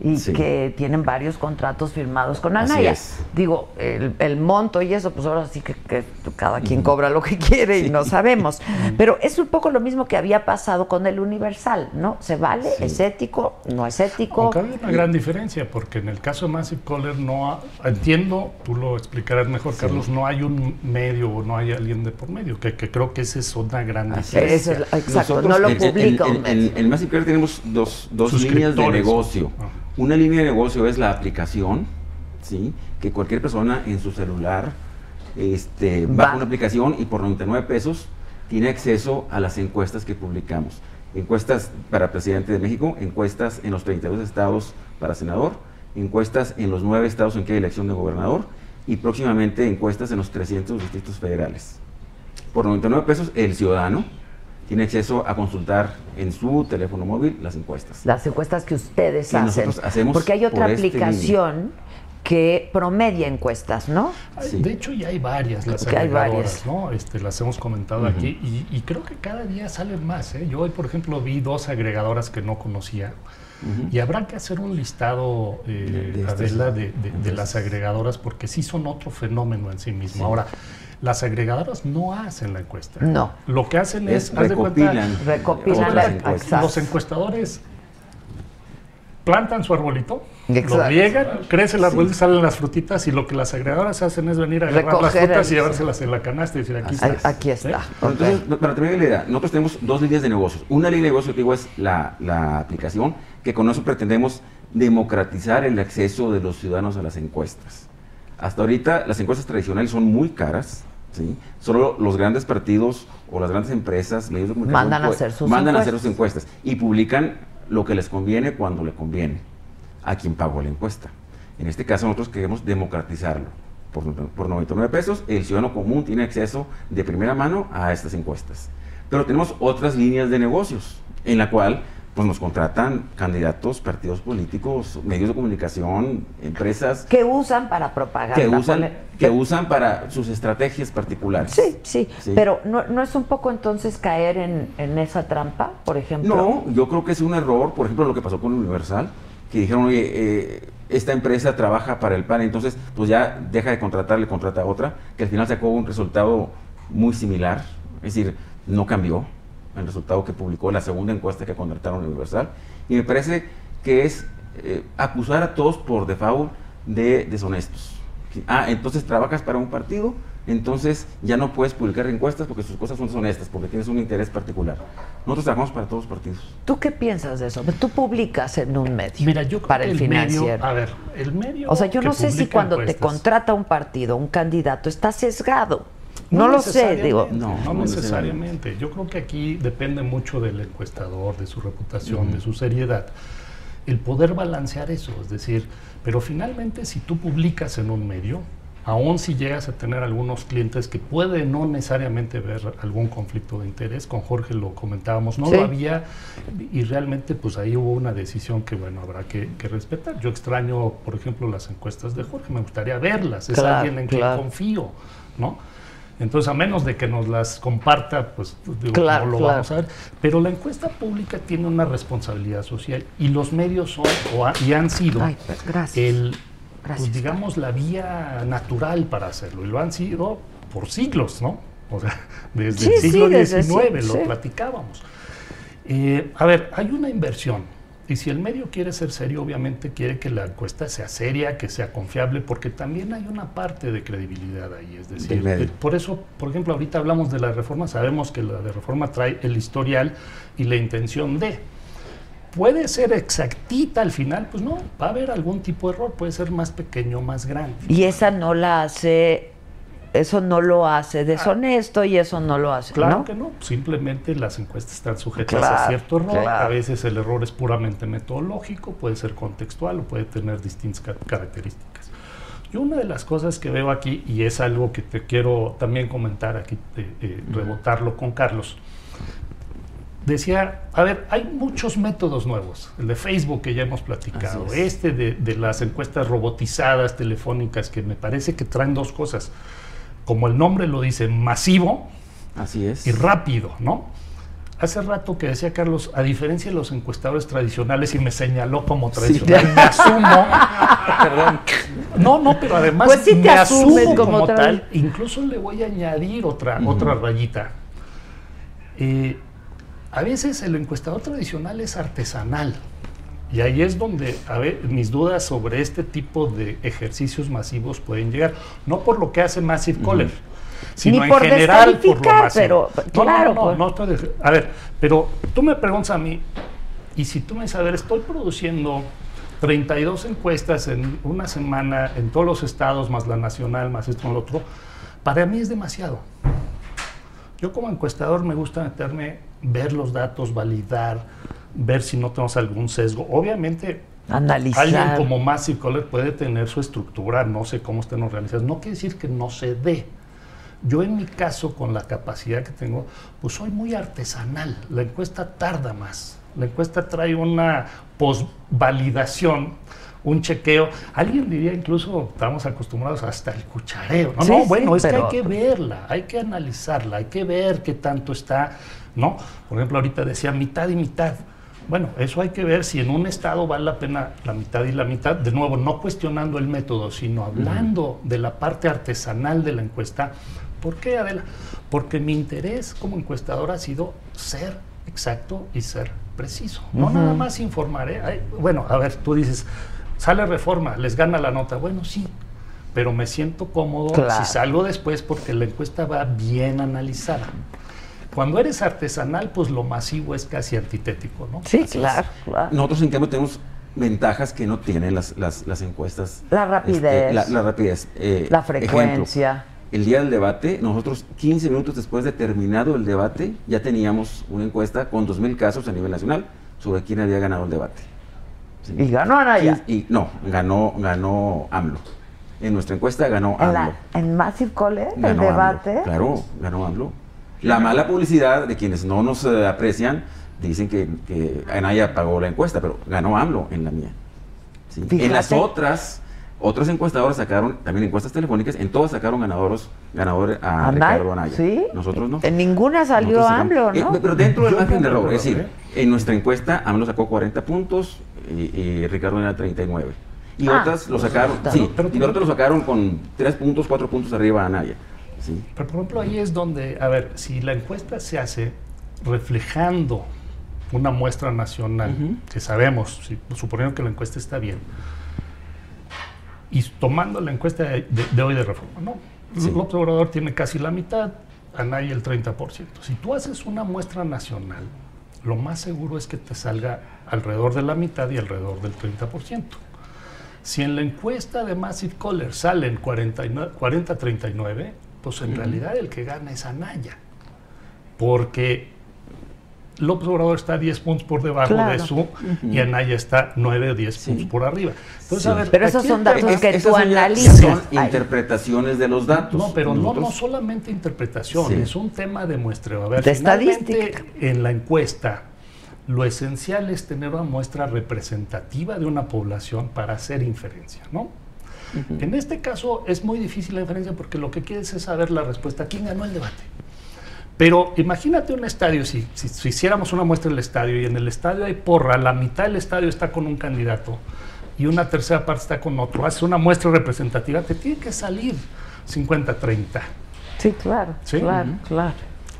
y Sí. que tienen varios contratos firmados con Así Anaya. es. Digo, el, el monto y eso, pues ahora sí que, que cada quien cobra lo que quiere y no sabemos. Pero es un poco lo mismo que había pasado con el Universal, ¿no? ¿Se vale? Sí. ¿Es ético? ¿No es ético? Aunque hay una gran diferencia, porque en el caso de Massive Caller no ha- entiendo, tú lo explicarás mejor, Carlos, no hay un medio o no hay alguien de por medio, que, que creo que esa es una gran Así diferencia. Eso es- exacto, Nosotros no lo en- en- publica En, en, en Massive tenemos dos, dos líneas de negocio. Ah. Una línea de negocio es la aplicación, ¿sí? que cualquier persona en su celular este, Va. baja una aplicación y por 99 pesos tiene acceso a las encuestas que publicamos. Encuestas para presidente de México, encuestas en los 32 estados para senador, encuestas en los 9 estados en que hay elección de gobernador y próximamente encuestas en los 300 distritos federales. Por 99 pesos el ciudadano tiene acceso a consultar en su teléfono móvil las encuestas. Las encuestas que ustedes Que hacen. nosotros hacemos Porque hay otra por este aplicación que promedia encuestas, ¿no? Sí. De hecho, ya hay varias las hay varias. ¿no? Este, las hemos comentado aquí y, y creo que cada día salen más. ¿eh? Yo hoy, por ejemplo, vi dos agregadoras que no conocía y habrá que hacer un listado, eh, De- de estas- Adela, de, de- de de las agregadoras porque sí son otro fenómeno en sí mismo. Sí. Ahora, las agregadoras no hacen la encuesta. No. Lo que hacen es, cuenta, recopilan, Recopilan la- encuestas. exacto. los encuestadores plantan su arbolito, Exacto. lo riegan, crece el arbolito, salen las frutitas y lo que las agregadoras hacen es venir a agarrar las frutas el- y llevárselas en la canasta y decir aquí está. Aquí está. Entonces, para terminar la idea, nosotros tenemos dos líneas de negocios. Una línea de negocio, te digo, es la, la aplicación, que con eso pretendemos democratizar el acceso de los ciudadanos a las encuestas. Hasta ahorita las encuestas tradicionales son muy caras, ¿sí? Solo los grandes partidos o las grandes empresas, medios de comunicación, Mandan a pues, hacer sus mandan a hacer sus encuestas y publican lo que les conviene cuando le conviene a quien pagó la encuesta. En este caso nosotros queremos democratizarlo. Por, por 99 pesos el ciudadano común tiene acceso de primera mano a estas encuestas. Pero tenemos otras líneas de negocios en la cual pues, nos contratan candidatos, partidos políticos, medios de comunicación, empresas Que usan para propaganda. que usan, Poner- que usan para sus estrategias particulares. Sí, sí, Sí. Pero ¿no, ¿no es un poco entonces caer en, en esa trampa, por ejemplo? No, yo creo que es un error, por ejemplo, lo que pasó con Universal, que dijeron, oye, eh, esta empresa trabaja para el PAN, entonces pues ya deja de contratarle, contrata a otra, que al final sacó un resultado muy similar, es decir, no cambió el resultado que publicó la segunda encuesta que contrataron Universal, y me parece que es eh, acusar a todos por default de deshonestos. Ah, entonces trabajas para un partido, entonces ya no puedes publicar encuestas porque sus cosas son deshonestas, porque tienes un interés particular. Nosotros trabajamos para todos los partidos. ¿Tú qué piensas de eso? Tú publicas en un medio. Mira, yo creo para que el el medio, financiero. a ver, el medio o sea, yo no sé si cuando te contrata un partido, un candidato, está sesgado. No, lo sé, digo. No, No, no necesariamente. Yo creo que aquí depende mucho del encuestador, de su reputación, de su seriedad. El poder balancear eso, es decir, pero finalmente si tú publicas en un medio, aun si llegas a tener algunos clientes que pueden no necesariamente ver algún conflicto de interés, con Jorge lo comentábamos, no Sí. lo había y realmente pues ahí hubo una decisión que bueno, habrá que, que respetar. Yo extraño, por ejemplo, las encuestas de Jorge, me gustaría verlas, es Claro, alguien en claro. quien confío, ¿no? Entonces, a menos de que nos las comparta, pues digo, Claro, no lo claro. vamos a ver. Pero la encuesta pública tiene una responsabilidad social y los medios son o ha- y han sido Ay, pues, el, Gracias, pues, digamos, la vía natural para hacerlo. Y lo han sido por siglos, ¿no? O sea, desde Sí, el sí, siglo desde XIX lo sí. platicábamos. Eh, a ver, hay una inversión. Y si el medio quiere ser serio, obviamente quiere que la encuesta sea seria, que sea confiable, porque también hay una parte de credibilidad ahí. Es decir, por eso, por ejemplo, ahorita hablamos de la reforma, sabemos que la de reforma trae el historial y la intención de. puede ser exactita al final, pues no, va a haber algún tipo de error, puede ser más pequeño, más grande. Y esa no la hace, eso no lo hace deshonesto y eso no lo hace, Claro ¿no? que no, simplemente las encuestas están sujetas Claro, a cierto error. claro. A veces el error es puramente metodológico, puede ser contextual o puede tener distintas ca- características. Yo una de las cosas que veo aquí, y es algo que te quiero también comentar aquí, eh, eh, rebotarlo con Carlos, decía, a ver, hay muchos métodos nuevos, el de Facebook que ya hemos platicado, es. este de, de las encuestas robotizadas, telefónicas, que me parece que traen dos cosas, como el nombre lo dice, masivo, Así es. y rápido, ¿no? Hace rato que decía Carlos, a diferencia de los encuestadores tradicionales, y me señaló como tradicional, me asumo. Perdón. No, no, pero además Pues sí te me asumo como tal. Incluso le voy a añadir otra, otra rayita. Eh, a veces el encuestador tradicional es artesanal. Y ahí es donde a ver, mis dudas sobre este tipo de ejercicios masivos pueden llegar. No por lo que hace Massive Caller, sino Ni en por general por lo descalificar, masivo. pero, No, no, claro, no, pues. no estoy a ver, pero tú me preguntas a mí, y si tú me dices, a ver, estoy produciendo 32 encuestas en una semana en todos los estados, más la nacional, más esto, más lo otro, para mí es demasiado. Yo como encuestador me gusta meterme, ver los datos, validar, ver si no tenemos algún sesgo. Obviamente, Analizar. alguien como Massive Caller puede tener su estructura, no sé cómo estén organizadas. No quiere decir que no se dé. Yo en mi caso, con la capacidad que tengo, pues soy muy artesanal. La encuesta tarda más. La encuesta trae una posvalidación, un chequeo. Alguien diría incluso, estamos acostumbrados hasta el cuchareo. No, Sí, no, sí, bueno, es que hay que verla, hay que analizarla, hay que ver qué tanto está, ¿no? Por ejemplo, ahorita decía mitad y mitad. Bueno, eso hay que ver si en un estado vale la pena la mitad y la mitad. De nuevo, no cuestionando el método, sino hablando de la parte artesanal de la encuesta. ¿Por qué, Adela? Porque mi interés como encuestador ha sido ser exacto y ser preciso. No nada más informar. ¿eh? Ay, bueno, a ver, tú dices, sale reforma, les gana la nota. Bueno, sí, pero me siento cómodo Claro. si salgo después porque la encuesta va bien analizada. Cuando eres artesanal, pues lo masivo es casi antitético, ¿no? Sí, claro, claro. Nosotros, en cambio, tenemos ventajas que no tienen las, las, las encuestas. La rapidez. Este, la, la rapidez. eh, La ejemplo, frecuencia. el día del debate, nosotros 15 minutos después de terminado el debate, ya teníamos una encuesta con 2.000 casos a nivel nacional sobre quién había ganado el debate. Sí. Y ganó Anaya. Y, y no, ganó, ganó AMLO. En nuestra encuesta ganó En, AMLO. la, en Massive Caller, el AMLO. debate. Claro, ganó AMLO. La mala publicidad de quienes no nos eh, aprecian dicen que, que Anaya pagó la encuesta, pero ganó AMLO en la mía. ¿sí? En las otras, otros encuestadores sacaron también encuestas telefónicas, en todas sacaron ganadores, ganadores a Ricardo Anaya. ¿sí? Nosotros no. En ninguna salió Nosotros sacamos- AMLO, Eh, ¿no? pero dentro del margen de error, es decir, en nuestra encuesta AMLO sacó 40 puntos y, y Ricardo Anaya 39. Y Ah, otras lo sacaron, pero- sí, pero- y otros lo sacaron con 3 puntos, 4 puntos arriba a Anaya. ¿Sí? Pero por ejemplo ahí es donde, a ver, si la encuesta se hace reflejando una muestra nacional, que sabemos, si, suponiendo que la encuesta está bien, y tomando la encuesta de, hoy de reforma, ¿no? Sí. López Obrador tiene casi la mitad, Anaya el 30%. Si tú haces una muestra nacional, lo más seguro es que te salga alrededor de la mitad y alrededor del 30%. Si en la encuesta de Massive Caller salen 49 40-39, pues en realidad el que gana es Anaya. Porque López Obrador está 10 puntos por debajo Claro. de su y Anaya está 9 o 10 Sí. puntos por arriba. Entonces, Sí. a ver, Pero esos son datos que tú analizas. Son Ay. interpretaciones de los datos. No, pero no, no solamente interpretación, Sí. es un tema de muestreo. A ver, De estadística. en la encuesta, lo esencial es tener una muestra representativa de una población para hacer inferencia, ¿no? En este caso es muy difícil la inferencia porque lo que quieres es saber la respuesta. ¿Quién ganó el debate? Pero imagínate un estadio, si, si- si hiciéramos una muestra del estadio y en el estadio hay porra, la mitad del estadio está con un candidato y una tercera parte está con otro, haces una muestra representativa, te tiene que salir 50-30. Sí, claro, Sí. claro, claro.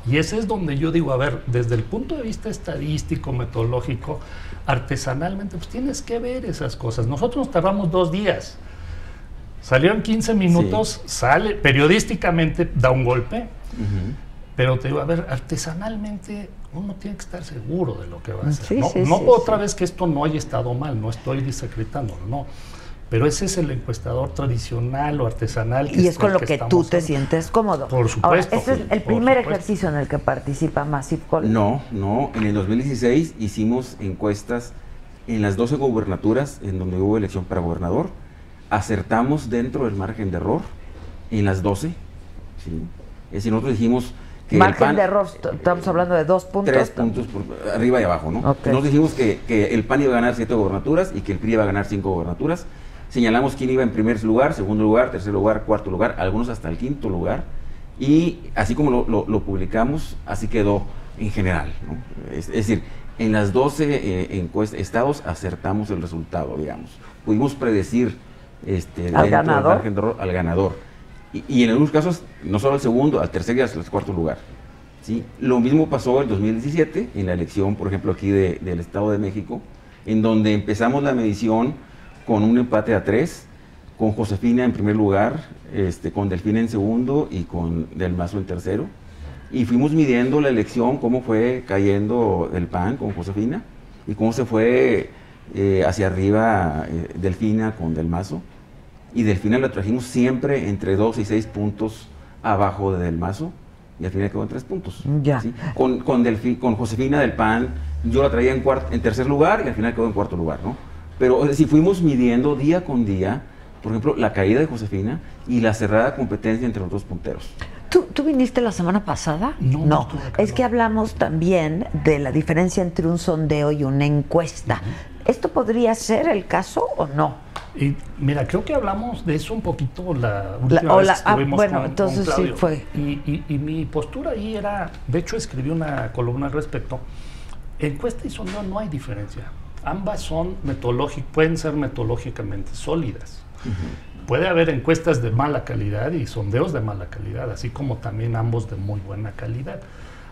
Y ese es donde yo digo, a ver, desde el punto de vista estadístico, metodológico, artesanalmente, pues tienes que ver esas cosas. Nosotros nos tardamos dos días. Salieron 15 minutos, sale, periodísticamente da un golpe. Pero te digo, a ver, artesanalmente uno tiene que estar seguro de lo que va a hacer. Sí, no sí, no sí, otra sí. vez que esto no haya estado mal, no estoy desacreditándolo, no. Pero ese es el encuestador tradicional o artesanal. Y es con con lo el que tú te hablando. sientes cómodo. Por supuesto, Ahora, este es el primer supuesto. ejercicio en el que participa Massive Call. No, no. En el 2016 hicimos encuestas en las 12 gubernaturas en donde hubo elección para gobernador. Acertamos dentro del margen de error en las 12. ¿sí? Es decir, nosotros dijimos que el Margen PAN- de error, estamos hablando de dos puntos. Tres puntos por arriba y abajo, ¿no? Ok. Nosotros dijimos que, que el PAN iba a ganar siete gobernaturas y que el PRI iba a ganar cinco gobernaturas. Señalamos quién iba en primer lugar, segundo lugar, tercer lugar, cuarto lugar, algunos hasta el quinto lugar. Y así como lo, lo- lo publicamos, así quedó en general. ¿no? Es, es decir, en las 12 eh, encuestas, estados acertamos el resultado, digamos. Pudimos predecir este, del ganador? margen de error al ganador. Y, y en algunos casos, no solo al segundo, al tercer y al cuarto lugar. ¿sí? Lo mismo pasó en 2017, en la elección, por ejemplo, aquí de- del Estado de México, en donde empezamos la medición con un empate a tres, con Josefina en primer lugar, este, con Delfina en segundo y con Del Mazo en tercero. Y fuimos midiendo la elección, cómo fue cayendo el PAN con Josefina y cómo se fue eh, hacia arriba eh, Delfina con Del Mazo. Y Delfina la trajimos siempre entre 2 y 6 puntos abajo de Del Mazo. Y al final quedó en 3 puntos. Ya. ¿sí? Con, con, Delfi- con Josefina del PAN, yo la traía en, cuart- en tercer lugar y al final quedó en cuarto lugar. ¿no? Pero si fuimos midiendo día con día, por ejemplo, la caída de Josefina y la cerrada competencia entre los dos punteros. ¿Tú, tú viniste la semana pasada? No, no acá, es no. que hablamos también de la diferencia entre un sondeo y una encuesta. ¿Esto podría ser el caso o no? Y mira, creo que hablamos de eso un poquito la última vez la- que ah, estuvimos bueno, con- con entonces sí fue. Y, y- y mi postura ahí era, de hecho escribí una columna al respecto, encuesta y sondeo no hay diferencia. Ambas son metodológicas, pueden ser metodológicamente sólidas. Puede haber encuestas de mala calidad y sondeos de mala calidad, así como también ambos de muy buena calidad.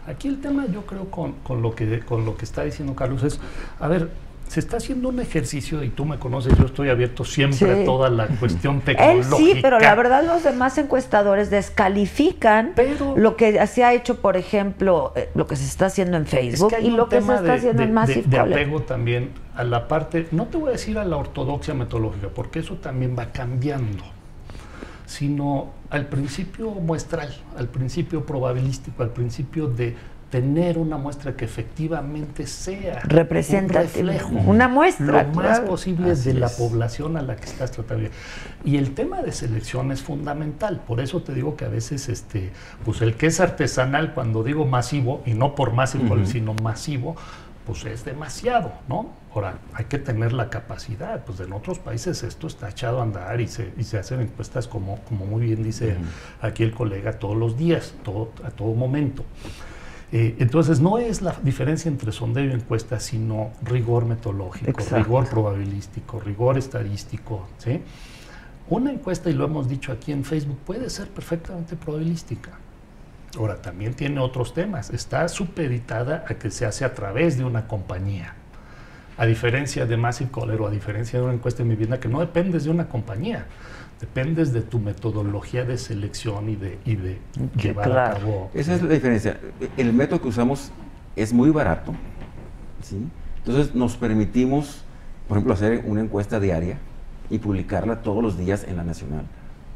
Aquí el tema, yo creo, con, con lo, que, con lo que está diciendo Carlos es, a ver, se está haciendo un ejercicio, y tú me conoces, yo estoy abierto siempre Sí. a toda la cuestión Él tecnológica. sí, pero la verdad los demás encuestadores descalifican Pero- lo que se ha hecho, por ejemplo, eh, lo que se está haciendo en Es Facebook que hay y lo que se está de- haciendo de, en Massive de- de apego también a la parte, no te voy a decir a la ortodoxia metodológica, porque eso también va cambiando, sino al principio muestral, al principio probabilístico, al principio de tener una muestra que efectivamente sea Representativa, un reflejo, una muestra, lo más claro. posible Así de la es. población a la que estás tratando. Y el tema de selección es fundamental, por eso te digo que a veces este, pues el que es artesanal, cuando digo masivo, y no por masivo, Ujú. sino masivo, pues es demasiado, ¿no? Ahora, hay que tener la capacidad, pues en otros países esto está echado a andar y se, y se hacen encuestas como, como muy bien dice aquí el colega, todos los días, todo, a todo momento. Eh, entonces, no es la diferencia entre sondeo y encuesta, sino rigor metodológico, Exacto. rigor probabilístico, rigor estadístico. ¿sí? Una encuesta, y lo hemos dicho aquí en Facebook, puede ser perfectamente probabilística. Ahora, también tiene otros temas. Está supeditada a que se hace a través de una compañía. A diferencia de Massive Caller o a diferencia de una encuesta mi vivienda, que no dependes de una compañía, dependes de tu metodología de selección y de, y de llevar a claro. cabo. Esa es la diferencia. El método que usamos es muy barato, ¿sí? Entonces nos permitimos, por ejemplo, hacer una encuesta diaria y publicarla todos los días en la nacional.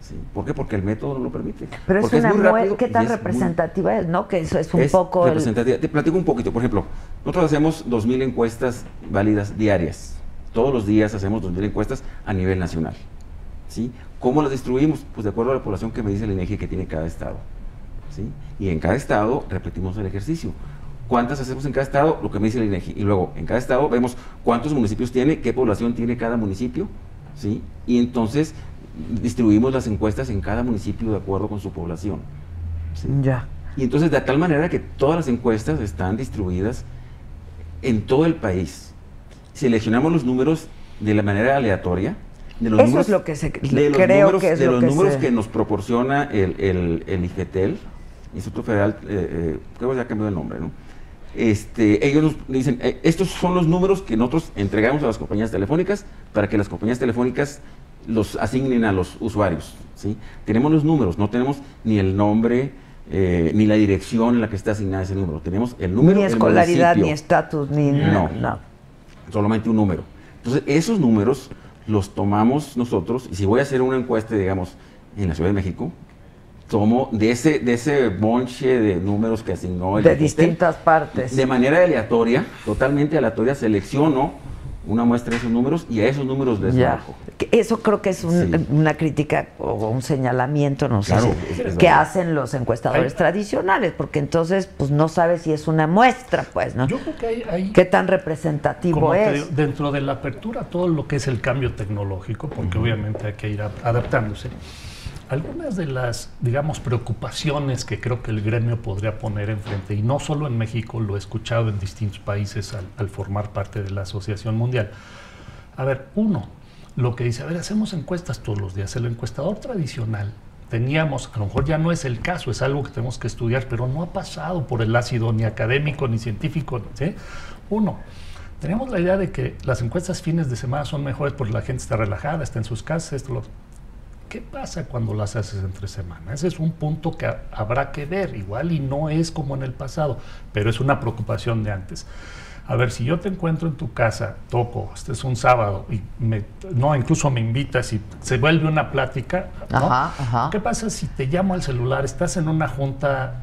¿sí? ¿Por qué? Porque el método no lo permite. Pero es Porque una muy mue- rápido ¿qué tan es muy- representativa es, no? Que eso es un es poco el- representativa. Te platico un poquito. Por ejemplo, nosotros hacemos 2.000 encuestas válidas diarias. Todos los días hacemos 2.000 encuestas a nivel nacional. ¿sí? ¿Cómo las distribuimos? Pues de acuerdo a la población que me dice el INEGI que tiene cada estado. ¿sí? Y en cada estado repetimos el ejercicio. ¿Cuántas hacemos en cada estado? Lo que me dice el INEGI. Y luego, en cada estado vemos cuántos municipios tiene, qué población tiene cada municipio. ¿sí? Y entonces distribuimos las encuestas en cada municipio de acuerdo con su población. ¿sí? Ya. Y entonces de tal manera que todas las encuestas están distribuidas en todo el país. Seleccionamos los números de la manera aleatoria. De los Eso números, es lo que se- de los creo números, que es de lo los que números se- que nos proporciona el, el, el IFETEL, Instituto Federal, eh, eh, creo que ya cambió el nombre, ¿no? Este, ellos nos dicen, eh, estos son los números que nosotros entregamos a las compañías telefónicas para que las compañías telefónicas los asignen a los usuarios. ¿sí? Tenemos los números, no tenemos ni el nombre, eh, ni la dirección en la que está asignada ese número. Tenemos el número Ni escolaridad, ni estatus, ni No. no. solamente un número. Entonces, esos números los tomamos nosotros y si voy a hacer una encuesta, digamos, en la Ciudad de México, tomo de ese, de ese bonche de números que asignó el De distintas partes. de manera aleatoria, totalmente aleatoria, selecciono una muestra de esos números y a esos números les Ya. Que Eso creo que es un- Sí. una crítica o un señalamiento, no sé, si- es- que verdad. hacen los encuestadores Hay- tradicionales, porque entonces pues no sabes si es una muestra, pues, ¿no? Yo creo que hay, hay- ¿Qué tan representativo es? digo, dentro de la apertura, todo lo que es el cambio tecnológico, porque obviamente hay que ir a- adaptándose. Algunas de las, digamos, preocupaciones que creo que el gremio podría poner enfrente, y no solo en México, lo he escuchado en distintos países al, formar parte de la Asociación Mundial. A ver, uno, lo que dice, a ver, hacemos encuestas todos los días. El encuestador tradicional, teníamos, a lo mejor ya no es el caso, es algo que tenemos que estudiar, pero no ha pasado por el ácido ni académico ni científico. ¿sí? Uno, tenemos la idea de que las encuestas fines de semana son mejores porque la gente está relajada, está en sus casas, esto, lo. ¿Qué pasa cuando las haces entre semana? Ese es un punto que ha- habrá que ver, igual y no es como en el pasado, pero es una preocupación de antes. A ver, si yo te encuentro en tu casa, toco, este es un sábado, y me, no, incluso me invitas y se vuelve una plática, ¿no? Ajá, ajá. ¿qué pasa si te llamo al celular, estás en una junta,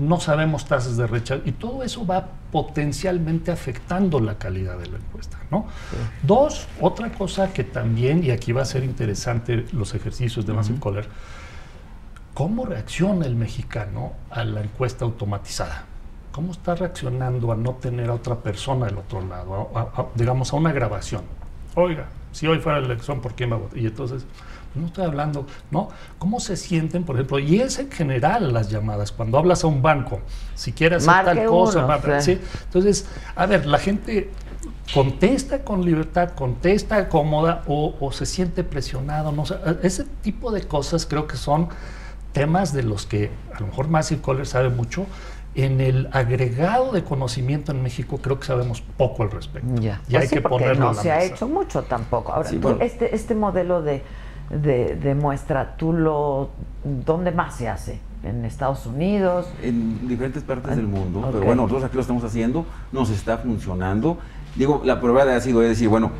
no sabemos tasas de rechazo, y todo eso va potencialmente afectando la calidad de la encuesta, ¿no? Dos, otra cosa que también, y aquí va a ser interesante los ejercicios de Massive Caller, ¿cómo reacciona el mexicano a la encuesta automatizada? ¿Cómo está reaccionando a no tener a otra persona del otro lado, a- a- a- digamos, a una grabación? Oiga, si hoy fuera la elección, ¿por quién me voto? Y entonces, no estoy hablando, ¿no? ¿Cómo se sienten, por ejemplo? Y es en general las llamadas, cuando hablas a un banco, si quieres hacer Marque tal cosa, uno, marca- sí. ¿sí? Entonces, a ver, la gente contesta con libertad, contesta cómoda o, o se siente presionado, no sé, ese tipo de cosas creo que son temas de los que a lo mejor Massive Caller sabe mucho. En el agregado de conocimiento en México creo que sabemos poco al respecto. Ya, Y Pues hay sí, que ponerlo no en la se ha hecho mucho tampoco. Ahora, Sí, tú, bueno. este, este modelo de, de, de muestra, ¿tú lo, ¿dónde más se hace? ¿En Estados Unidos? en diferentes partes Ah, del mundo, ok. pero bueno, nosotros aquí lo estamos haciendo, nos está funcionando. Digo, la prueba de ácido es decir, bueno,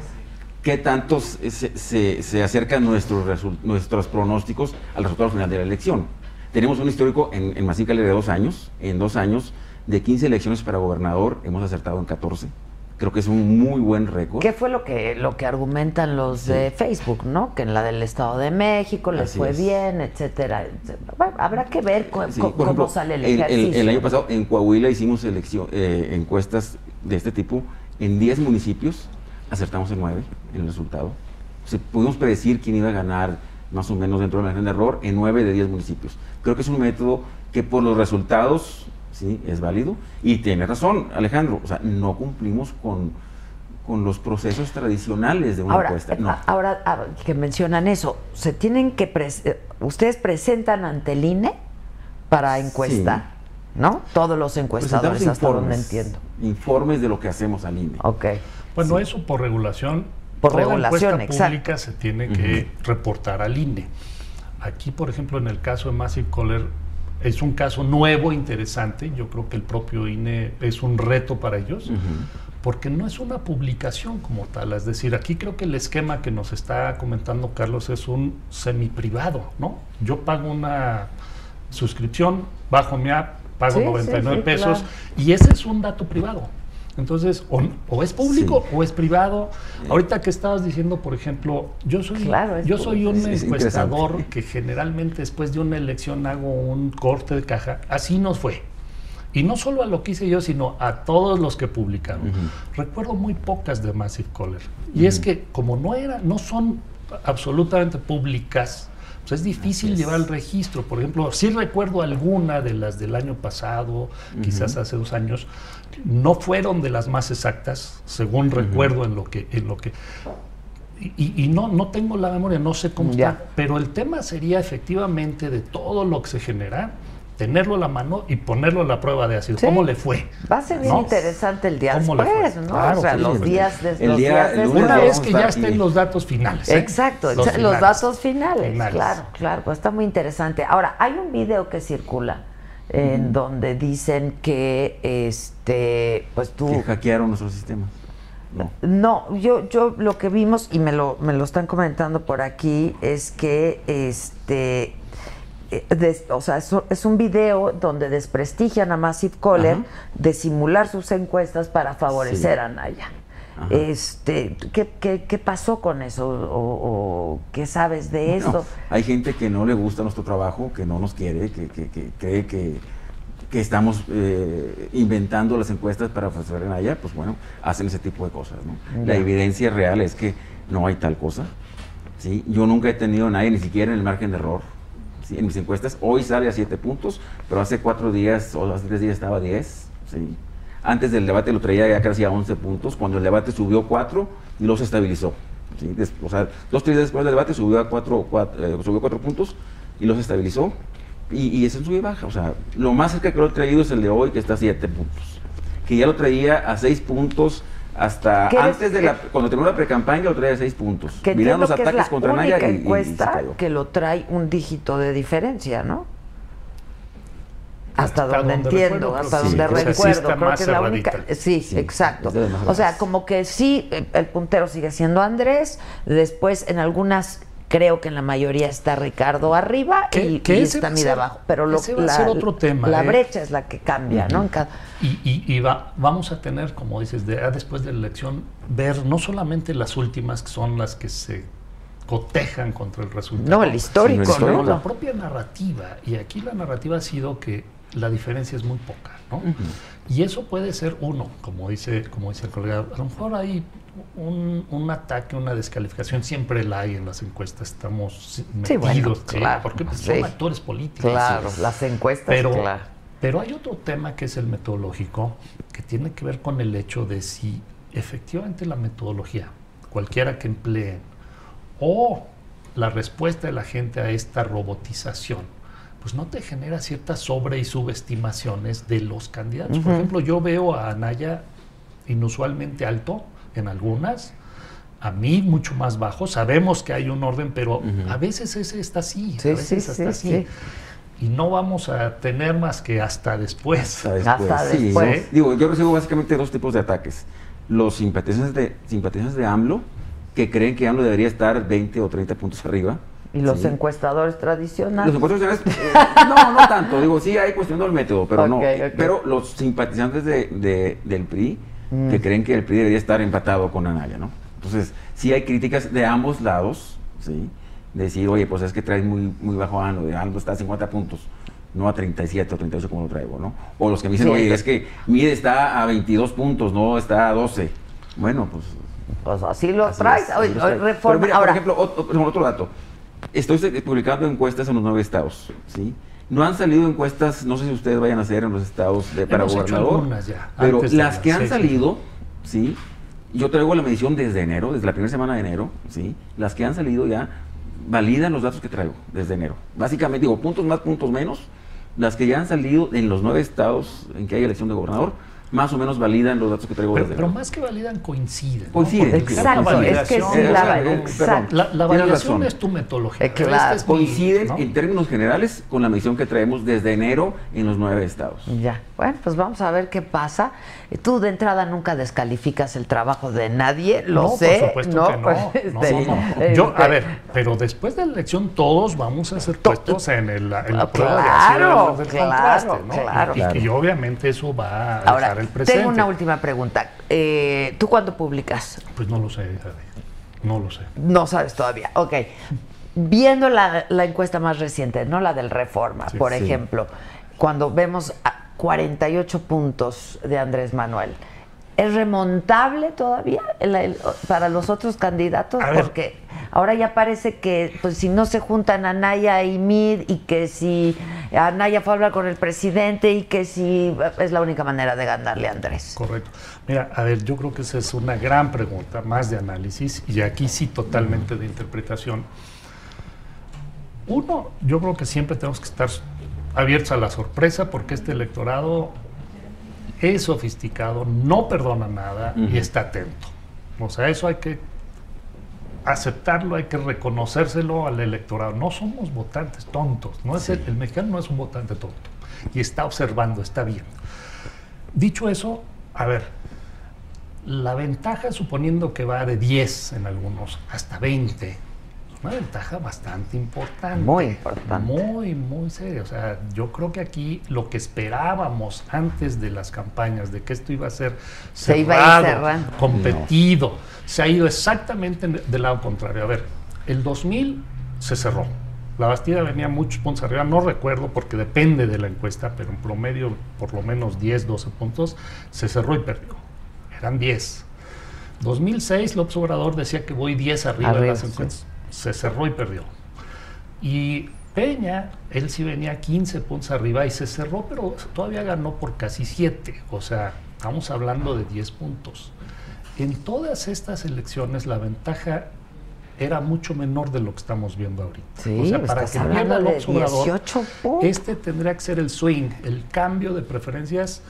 ¿qué tantos se, se- se acercan nuestros, nuestros pronósticos al resultado final de la elección? Tenemos un histórico en, en Massive Caller de dos años, en dos años, de 15 elecciones para gobernador, hemos acertado en 14. Creo que es un muy buen récord. ¿Qué fue lo que, lo que argumentan los de Facebook, no? Que en la del Estado de México les Así fue es. bien, etcétera. Bueno, habrá que ver cu- Sí, cómo ejemplo, sale el, el, el- ejercicio. el año pasado en Coahuila hicimos elección, eh, encuestas de este tipo en 10 municipios, acertamos en 9 en el resultado. Se, pudimos predecir quién iba a ganar más o menos dentro de la margen de error en 9 de 10 municipios. Creo que es un método que por los resultados sí es válido y tiene razón Alejandro, o sea, no cumplimos con, con los procesos tradicionales de una Ahora, encuesta. No. ahora ah, que mencionan eso, se tienen que pres- eh, ustedes presentan ante el INE para encuestar, ¿no? Todos los encuestadores, hasta donde informes, entiendo. Informes de lo que hacemos al INE. Ok. Bueno, eso por regulación. Por toda regulación, encuesta exacto. pública se tiene que reportar al INE. Aquí, por ejemplo, en el caso de Massive Caller, es un caso nuevo, interesante. Yo creo que el propio INE es un reto para ellos, porque no es una publicación como tal. Es decir, aquí creo que el esquema que nos está comentando Carlos es un semiprivado, ¿no? Yo pago una suscripción, bajo mi app, pago Sí, sí, 99 sí, pesos, claro. y ese es un dato privado. Entonces, o, o es público Sí. o es privado. Ahorita que estabas diciendo, por ejemplo, yo soy, Claro, yo soy un Es- es encuestador que generalmente después de una elección hago un corte de caja. Así nos fue. Y no solo a lo que hice yo, sino a todos los que publicaron. Recuerdo muy pocas de Massive Caller. Y es que como no era, no son absolutamente públicas, pues es difícil es. llevar el registro. Por ejemplo, sí recuerdo alguna de las del año pasado, quizás hace dos años, no fueron de las más exactas, según recuerdo en lo que, en lo que y, y no, no tengo la memoria, no sé cómo Ya. está, pero el tema sería efectivamente de todo lo que se genera, tenerlo a la mano y ponerlo a la prueba de ácido. Sí. ¿Cómo le fue? Va a ser bien ¿No? interesante el día después, ¿no? Claro, o sea, sí, los días de El los día- días el después. Una vez que ya estén y- los datos finales. ¿eh? Exacto, Los datos finales, Finales. claro, claro, pues está muy interesante. Ahora, hay un video que circula en donde dicen que este pues tú Que hackearon nuestros sistemas. No. no, yo, yo lo que vimos, y me lo, me lo están comentando por aquí, es que este eh, des- o sea, es, es un video donde desprestigian a Massive Caller Ajá. de simular sus encuestas para favorecer Sí. a Naya. Ajá. Este, ¿qué, qué, qué pasó con eso? ¿O, o qué sabes de esto? No, hay gente que no le gusta nuestro trabajo, que no nos quiere, que, que- que cree que, que estamos eh, inventando las encuestas para ofrecer en allá, pues bueno, hacen ese tipo de cosas. ¿no? La evidencia real es que no hay tal cosa. ¿sí? Yo nunca he tenido a nadie, ni siquiera en el margen de error. ¿sí? En mis encuestas, hoy sale a 7 puntos, pero hace 4 días o hace 3 días estaba a 10. ¿sí? Antes del debate lo traía ya casi a 11 puntos, cuando el debate subió 4 y se estabilizó. o sea, dos, tres días después del debate subió a 4 subió cuatro puntos y se estabilizó. Y, y ese sube y baja. O sea, lo más cerca que lo he traído es el de hoy, que está a 7 puntos. Que ya lo traía a 6 puntos hasta ¿Qué eres- antes de la. eh? Cuando terminó la precampaña lo traía a 6 puntos. Que entiendo los que es ataques la contra única Naya y, y- y se cayó. que lo trae un dígito de diferencia, ¿no? Hasta, Hasta donde, donde entiendo, recuerdo, hasta donde sí. Recuerdo, creo más que es la única. Sí, Sí, exacto. O sea, como que sí, eh, el puntero sigue siendo Andrés, después en algunas creo que en la mayoría está Ricardo arriba y, que y está Mida abajo, pero lo, va a ser otro tema, La ¿eh? brecha es la que cambia, ¿no? En cada- Y, y- y va- vamos a tener, como dices, de- después de la elección, ver no solamente las últimas, que son las que se cotejan contra el resultado. No, el histórico, Sí, el ¿no? sino histórico. la propia narrativa. Y aquí la narrativa ha sido que la diferencia es muy poca, ¿no? Y eso puede ser uno, como dice, como dice el colega. A lo mejor hay un, un ataque, una descalificación, siempre la hay en las encuestas. Estamos Sí, metidos, bueno, ¿sí? claro, porque pues, sí. son actores políticos. Claro, las encuestas, Pero, claro. pero hay otro tema que es el metodológico, que tiene que ver con el hecho de si efectivamente la metodología, cualquiera que empleen, o la respuesta de la gente a esta robotización, pues no te genera ciertas sobre y subestimaciones de los candidatos. Por ejemplo, yo veo a Anaya inusualmente alto en algunas, a mí mucho más bajo. Sabemos que hay un orden, pero a veces ese está así, Sí, a veces sí, está sí, así. sí. Y no vamos a tener más que hasta después. Hasta después. Hasta sí, después. Digo, yo recibo básicamente dos tipos de ataques. Los simpatizantes de, simpatizantes de AMLO, que creen que AMLO debería estar 20 o 30 puntos arriba. Y los Sí. encuestadores tradicionales. Los encuestadores, eh, no, no tanto. Digo, sí hay cuestión del método, pero no. Ok, ok. Pero los simpatizantes de, de- del PRI, Mm. que creen que el PRI debería estar empatado con Anaya, ¿no? Entonces, sí hay críticas de ambos lados, ¿sí? Decir, oye, pues es que traes muy, muy bajo AMLO, de AMLO está a 50 puntos, no a 37 o 38 como lo traigo, ¿no? O los que me dicen, Sí. oye, es que Mide está a 22 puntos, no está a 12. Bueno, pues Pues así lo Así traes. es, así Oye, los trae. reforma. Pero mira, Ahora, por ejemplo, otro, por ejemplo, otro dato. Estoy se- publicando encuestas en los nueve estados, ¿sí? No han salido encuestas, no sé si ustedes vayan a hacer en los estados de, para Hemos gobernador, ya, pero las que han salido, ¿sí? Yo traigo la medición desde enero, desde la primera semana de enero, ¿sí? Las que han salido ya validan los datos que traigo desde enero. Básicamente, digo, puntos más, puntos menos, las que ya han salido en los nueve estados en que hay elección de gobernador, más o menos validan los datos que traigo Pero, desde pero más que validan, coinciden. ¿no? Coinciden, exacto, es que sí, la, exacto. La, la Tienes validación razón. es tu metodología. Eh, claro. Este es mi- coinciden ¿no? en términos generales con la medición que traemos desde enero en los nueve estados. Ya, bueno, pues vamos a ver qué pasa. Tú de entrada nunca descalificas el trabajo de nadie, lo no, sé. por supuesto ¿no? que no. Pues, No, este, no, no. Yo, este, a ver, pero después de la elección todos vamos a ser puestos en, el, en la Ah, prueba de claro, acción del claro, contraste, ¿no? claro. Y, y- y obviamente eso va a Ahora, dejar el presente. tengo una última pregunta. Eh, ¿Tú cuándo publicas? Pues no lo sé. No lo sé. No sabes todavía. Ok. Viendo la, la encuesta más reciente, no la del Reforma, Sí, por sí. ejemplo, cuando vemos a 48 puntos de Andrés Manuel, ¿es remontable todavía el- el- para los otros candidatos? A ver. Porque ahora ya parece que pues, si no se juntan Anaya y Mid y que si Anaya fue a hablar con el presidente y que si es la única manera de ganarle a Andrés. Correcto. Mira, a ver, yo creo que esa es una gran pregunta, más de análisis, y aquí sí totalmente de interpretación. Uno, yo creo que siempre tenemos que estar abiertos a la sorpresa porque este electorado es sofisticado, no perdona nada y está atento. O sea, eso hay que aceptarlo, hay que reconocérselo al electorado. No somos votantes tontos, no es el, el mexicano no es un votante tonto. y está observando, está viendo. Dicho eso, a ver, la ventaja, suponiendo que va de 10 en algunos hasta 20, una ventaja bastante importante. Muy importante. Muy, muy seria. O sea, yo creo que aquí lo que esperábamos antes de las campañas, de que esto iba a ser Se iba a ir competido, se ha ido exactamente en- del lado contrario. A ver, el 2000 se cerró. La Bastida venía muchos puntos arriba, no recuerdo porque depende de la encuesta, pero en promedio por lo menos 10, 12 puntos, se cerró y perdió. Eran 10. 2006 López Obrador decía que voy 10 arriba, Arriba, en las sí. Se cerró y perdió. Y Peña, él sí venía 15 puntos arriba y se cerró, pero todavía ganó por casi 7. O sea, estamos hablando de 10 puntos. En todas estas elecciones la ventaja era mucho menor de lo que estamos viendo ahorita. Sí, o sea, estás para que pierda 18 puntos. este tendría que ser el swing, el cambio de preferencias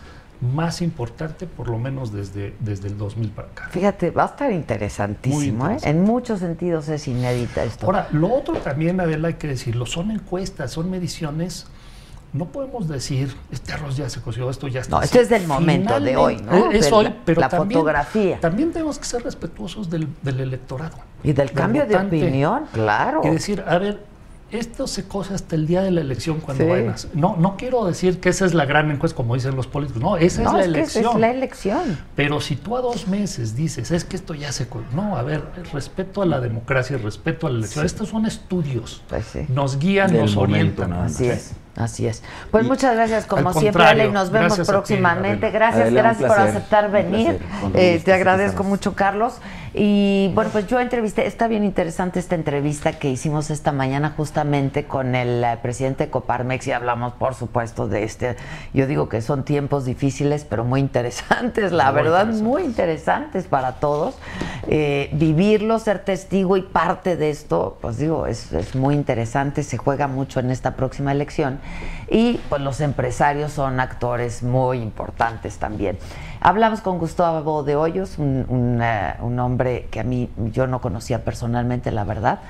más importante, por lo menos desde, desde el 2000 para acá. Fíjate, va a estar interesantísimo, ¿eh? En muchos sentidos es inédita esto. Ahora, lo otro también, Adela, hay que decirlo, son encuestas, son mediciones. No podemos decir, este arroz ya se coció, esto ya está. No, así". esto es del momento de hoy, ¿no? Es hoy, la- pero la también, fotografía. También tenemos que ser respetuosos del, del electorado. y del del cambio de opinión, claro. Y decir, a ver, esto se cose hasta el día de la elección cuando Sí. hacer- No, no quiero decir que esa es la gran encuesta, como dicen los políticos. No, esa no, es la es que esa elección. es la elección. Pero si tú a dos meses dices, es que esto ya se... co-". No, a ver, respeto a la democracia, respeto a la elección. Estos son estudios. Pues sí. Nos guían, Del nos momento, orientan. Así Sí. es, así es. Pues Y- muchas gracias como siempre, Ale, y nos vemos gracias a ti, próximamente. Adela. gracias, Adela, gracias por aceptar venir. Eh, te agradezco mucho, Carlos. Y bueno, pues yo entrevisté, está bien interesante esta entrevista que hicimos esta mañana justamente con el eh, presidente de Coparmex y hablamos, por supuesto, de este. Yo digo que son tiempos difíciles, pero muy interesantes, la Muy verdad, interesantes. muy interesantes para todos. Eh, vivirlo, ser testigo y parte de esto, pues digo, es, es muy interesante, se juega mucho en esta próxima elección y pues los empresarios son actores muy importantes también. Hablamos con Gustavo de Hoyos, un, un, eh, un hombre que a mí yo no conocía personalmente, la verdad,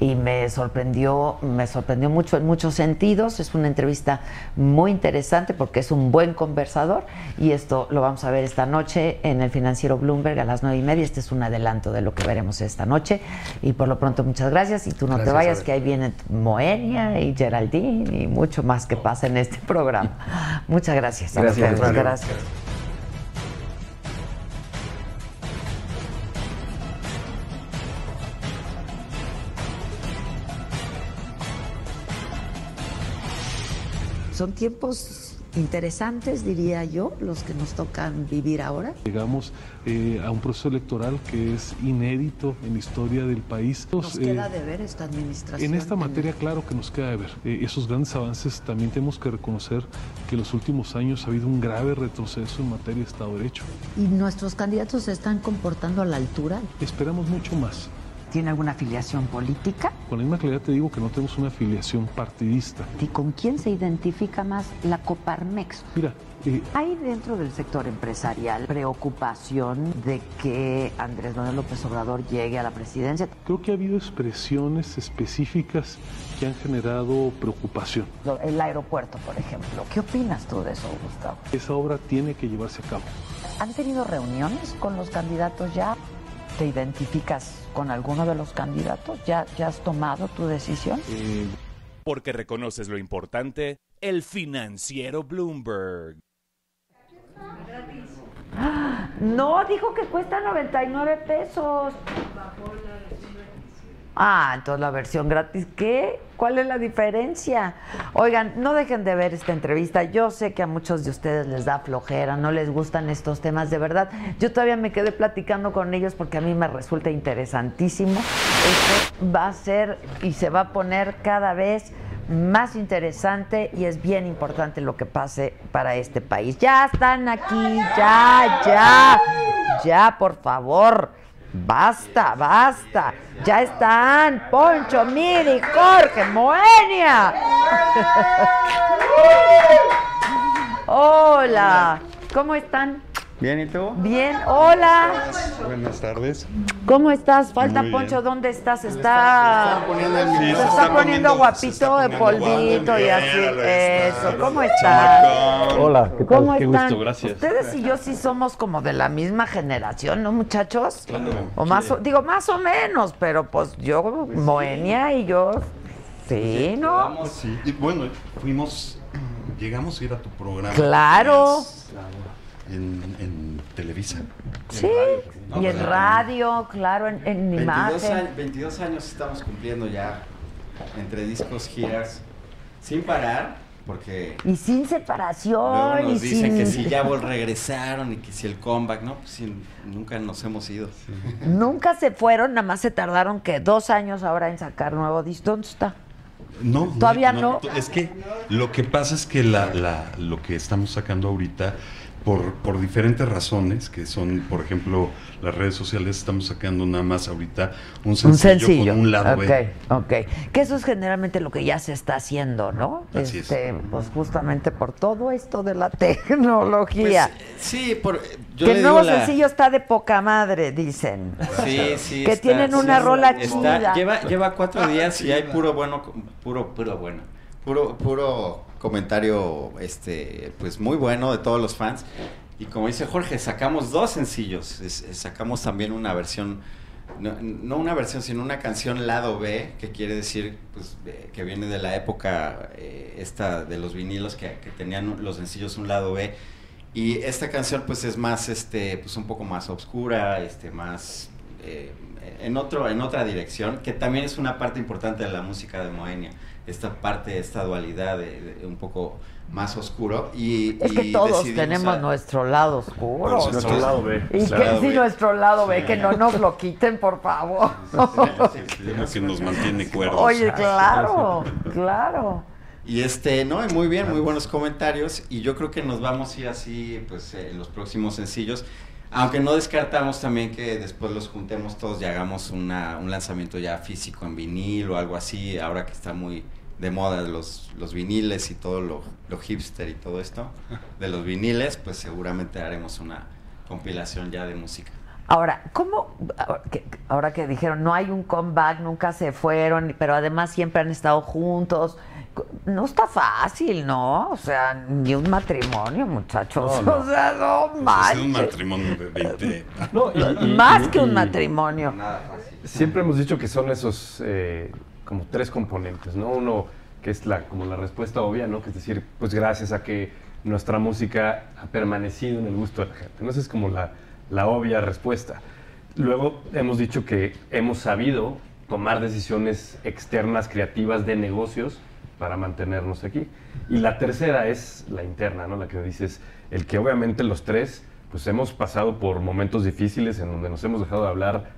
y me sorprendió, me sorprendió mucho en muchos sentidos. Es una entrevista muy interesante porque es un buen conversador y esto lo vamos a ver esta noche en el financiero Bloomberg a las nueve y media. Este es un adelanto de lo que veremos esta noche y por lo pronto muchas gracias y tú no te vayas que ahí viene Moenia y Geraldine y mucho más que pasa en este programa. Muchas gracias. Gracias. gracias. Son tiempos interesantes, diría yo, los que nos tocan vivir ahora. Llegamos eh, a un proceso electoral que es inédito en la historia del país. Nos Eh, queda de ver esta administración. en esta materia, claro que nos queda de ver. Eh, esos grandes avances también tenemos que reconocer que en los últimos años ha habido un grave retroceso en materia de Estado de Derecho. ¿Y nuestros candidatos se están comportando a la altura? Esperamos mucho más. ¿Tiene alguna afiliación política? Con la misma claridad te digo que no tenemos una afiliación partidista. ¿Y con quién se identifica más la Coparmex? Mira, eh, ¿Hay dentro del sector empresarial preocupación de que Andrés Manuel López Obrador llegue a la presidencia? creo que ha habido expresiones específicas que han generado preocupación. El aeropuerto, por ejemplo. ¿Qué opinas tú de eso, Gustavo? Esa obra tiene que llevarse a cabo. ¿Han tenido reuniones con los candidatos ya? ¿Te identificas con alguno de los candidatos? ¿Ya, ya has tomado tu decisión? Eh, Porque reconoces lo importante, el financiero Bloomberg. No, dijo que cuesta 99 pesos. Ah, entonces la versión gratis, ¿qué? ¿Cuál es la diferencia? Oigan, no dejen de ver esta entrevista. Yo sé que a muchos de ustedes les da flojera, no les gustan estos temas de verdad. Yo todavía me quedé platicando con ellos porque a mí me resulta interesantísimo. Esto va a ser y se va a poner cada vez más interesante y es bien importante lo que pase para este país. Ya están aquí, ya, ya, ya, por favor. Basta, basta. Ya están Poncho, Miri, Jorge, Moenia. Hola, ¿cómo están? Bien, ¿y tú? Bien, hola. Buenas tardes. ¿Cómo estás? Falta Muy Poncho, bien. ¿dónde estás? Está, poniendo el se micrófono. está poniendo poniendo- guapito está de poniendo polvito guapo. y así. Está. Eso, ¿cómo estás? Hola, ¿qué tal? ¿Cómo Qué están? gusto, gracias. Ustedes y yo sí somos como de la misma generación, ¿no, muchachos? Claro. O más, o- digo, más o menos, pero pues yo, Moenia y yo, sí, ¿no? Sí, y bueno, fuimos, llegamos a ir a tu programa. Claro. En, en Televisa. Sí, y en radio, claro, en, en 22 imagen. años, 22 años estamos cumpliendo ya entre discos, giras, sin parar, porque Y sin luego separación. nos y dicen sin... que si ya vol- regresaron y que si el comeback, no, pues si nunca nos hemos ido. Nunca se fueron, nada más se tardaron que dos años ahora en sacar nuevo disco. ¿Dónde está? No, Todavía no. Es que lo que pasa es que la, la- lo que estamos sacando ahorita, por, por diferentes razones, que son, por ejemplo, las redes sociales, estamos sacando nada más ahorita un sencillo, un sencillo. con un lado ok, B. ok. Que eso es generalmente lo que ya se está haciendo, ¿no? Así es. Este, Pues justamente por todo esto de la tecnología. Pues, sí, por, yo que el nuevo la- sencillo está de poca madre, dicen. Sí, sí. Que está- tienen una sí, rola está- chida. Lleva, lleva cuatro días y hay puro bueno, puro, puro bueno. Puro, puro comentario, este, pues muy bueno de todos los fans. Y como dice Jorge, sacamos dos sencillos. Sacamos también una versión, no, no una versión, sino una canción lado B, que quiere decir pues, que viene de la época eh, esta de los vinilos que, que tenían los sencillos un lado B. Y esta canción pues es más, este, pues un poco más oscura, este, más eh, en otro, en otra dirección, que también es una parte importante de la música de Moenia. Esta parte, esta dualidad de, de un poco más oscuro. Y, Es que y todos tenemos a- nuestro lado oscuro. Nuestro Nuestro lado B. Y Nuestro que lado sí, B. nuestro lado B, que no nos lo quiten, por favor. Lo que nos mantiene cuerdos. Oye, claro, claro. Y este, no, muy bien, muy buenos comentarios. Y yo creo que nos vamos a ir así, pues, eh, en los próximos sencillos. Aunque no descartamos también que después los juntemos todos y hagamos una, un lanzamiento ya físico en vinil o algo así, ahora que está muy de moda los, los viniles y todo lo, lo hipster y todo esto de los viniles, pues seguramente haremos una compilación ya de música. Ahora, ¿cómo? ahora que- Ahora que dijeron, no hay un comeback, nunca se fueron, pero además siempre han estado juntos. No está fácil, ¿no? O sea, ni un matrimonio, muchachos. No, no. O sea, no Pues es un manches. matrimonio de 20. No, y- y- Más y- que un y- matrimonio. Siempre hemos dicho que son esos eh, como tres componentes, ¿no? Uno que es la como la respuesta obvia, ¿no? Que es decir, pues gracias a que nuestra música ha permanecido en el gusto de la gente. ¿no? Esa es como la, la obvia respuesta. Luego hemos dicho que hemos sabido tomar decisiones externas, creativas, de negocios para mantenernos aquí. Y la tercera es la interna, ¿no? La que dices, el que obviamente los tres, pues hemos pasado por momentos difíciles en donde nos hemos dejado de hablar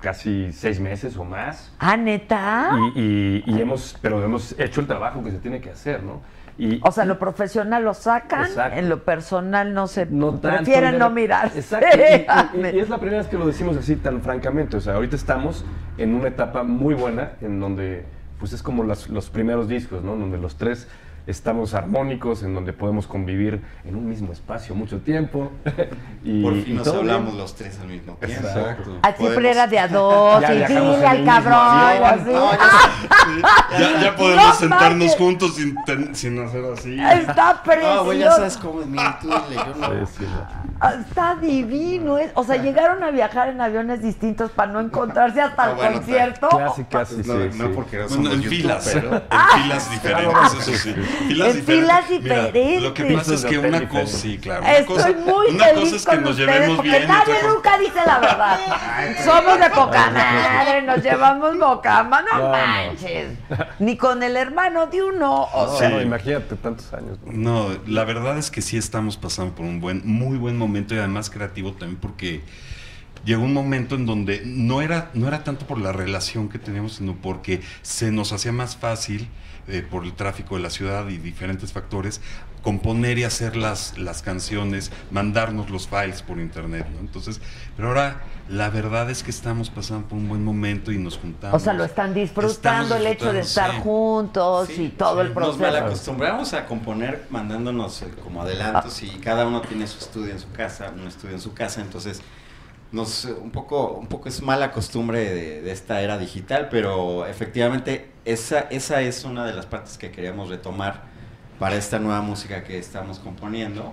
casi seis meses o más. Ah, neta. Y, y- y hemos, pero hemos hecho el trabajo que se tiene que hacer, ¿no? Y, O sea, lo profesional lo sacan, Exacto. en lo personal no se tanto, prefieren no mirar. Exacto. Y, y- y es la primera vez que lo decimos así tan francamente. O sea, ahorita estamos en una etapa muy buena en donde, pues es como las- los primeros discos, ¿no? Donde los tres estamos armónicos, en donde podemos convivir en un mismo espacio mucho tiempo. y, Por y fin nos todo bien. hablamos los tres al mismo tiempo. Exacto. Ah, siempre era de a dos, Ya y dile al cabrón, avión. así. No, Ya, ya podemos No sentarnos manches. juntos sin, ten- sin hacer así. Está precioso. No, güey, ya sabes cómo es mi tú dile, yo no. Ah, Está divino. es- O sea, llegaron a viajar en aviones distintos para no encontrarse hasta el Ah, bueno, concierto. Casi, casi, No, sí, no sí. porque no Bueno, en YouTube, filas, pero- en filas diferentes, eso sí. Filas En filas Mira, diferentes. lo que pasa es que una cosa, sí, claro. Una Estoy cosa, muy una feliz cosa es que con nos llevemos porque bien. nadie nunca dice la verdad. Somos de poca madre, nos llevamos boca, no, No, no. manches. Ni con el hermano de uno. O No, sea, no, imagínate tantos años. ¿no? No, la verdad es que sí estamos pasando por un buen, muy buen momento y además creativo también porque llegó un momento en donde no era, no era tanto por la relación que teníamos, sino porque se nos hacía más fácil, eh, por el tráfico de la ciudad y diferentes factores, componer y hacer las, las canciones, mandarnos los files por internet, ¿no? Entonces, pero ahora la verdad es que estamos pasando por un buen momento y nos juntamos. O sea, lo están disfrutando el hecho de estar sí. juntos y todo el Nos proceso. malacostumbramos a componer mandándonos eh, como adelantos y cada uno tiene su estudio en su casa, un estudio en su casa, entonces nos un poco un poco es mala costumbre de, de esta era digital, pero efectivamente esa esa es una de las partes que queríamos retomar para esta nueva música que estamos componiendo.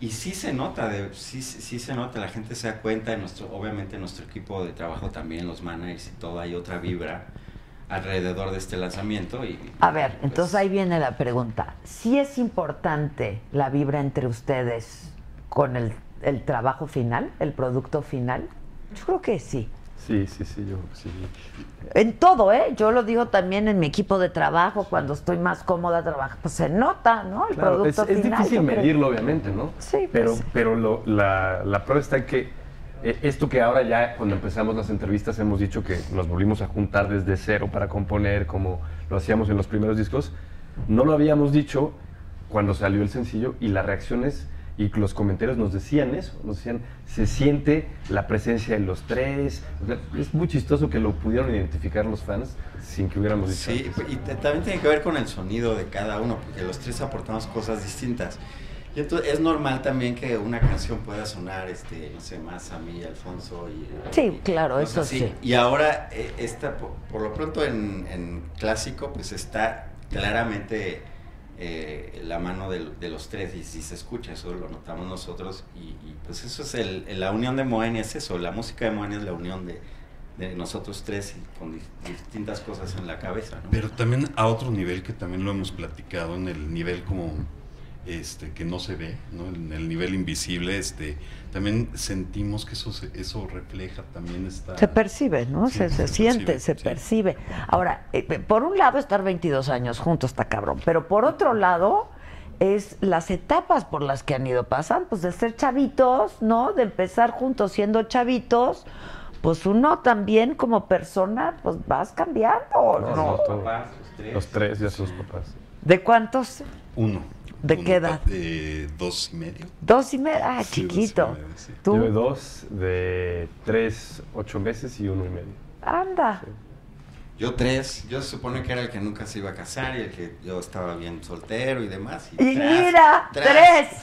Y sí se nota, de, sí, sí se nota, la gente se da cuenta, de nuestro, obviamente nuestro equipo de trabajo también, los managers y todo, hay otra vibra alrededor de este lanzamiento. Y, A ver, entonces ahí viene la pregunta. ¿Sí es importante la vibra entre ustedes con el, el trabajo final, el producto final? Yo creo que sí. Sí, sí, sí, yo sí. En todo, ¿eh? Yo lo digo también en mi equipo de trabajo, cuando estoy más cómoda trabajando, pues se nota, ¿no? El Claro, es, producto es final. difícil creo. medirlo, obviamente, ¿no? Sí, Pero, pues. pero lo- la, la prueba está en que eh, esto que ahora ya cuando empezamos las entrevistas hemos dicho que nos volvimos a juntar desde cero para componer como lo hacíamos en los primeros discos, no lo habíamos dicho cuando salió el sencillo y las reacciones y los comentarios nos decían eso, nos decían, se siente la presencia de los tres, O sea, es muy chistoso que lo pudieron identificar los fans sin que hubiéramos dicho Sí, antes. y también tiene que ver con el sonido de cada uno, porque los tres aportamos cosas distintas. Y entonces es normal también que una canción pueda sonar, este, no sé, más a mí, Alfonso y... Sí, claro, eso así. sí. Y ahora, eh, esta, por, por lo pronto en, en clásico, pues está claramente eh, la mano de, los tres y si se escucha, eso lo notamos nosotros. Y, pues eso es el, la unión de Moenia, es eso, la música de Moenia es la unión de, nosotros tres con di- distintas cosas en la cabeza. ¿no? Pero también a otro nivel que también lo hemos platicado, en el nivel como este que no se ve, ¿no? En el nivel invisible, este también sentimos que eso se- eso refleja también esta Se percibe, ¿no? Sí, se, se se siente, percibe, se sí. percibe. Ahora, eh, por un lado, estar 22 años juntos está cabrón, pero por otro lado, es las etapas por las que han ido pasando, pues de ser chavitos, ¿no? De empezar juntos siendo chavitos, pues uno también como persona, pues vas cambiando, ¿no? No, no, todo. Papás, los tres. Los tres ya son los papás. ¿De cuántos? uno. ¿De qué edad? De dos y medio. Dos y medio. Ah, Sí, dos y chiquito. medio, sí. ¿Tú? Yo de dos, de tres, ocho meses y uno y medio. Anda. Yo tres, yo se supone que era el que nunca se iba a casar y el que yo estaba bien soltero y demás. Y tras, mira, tras.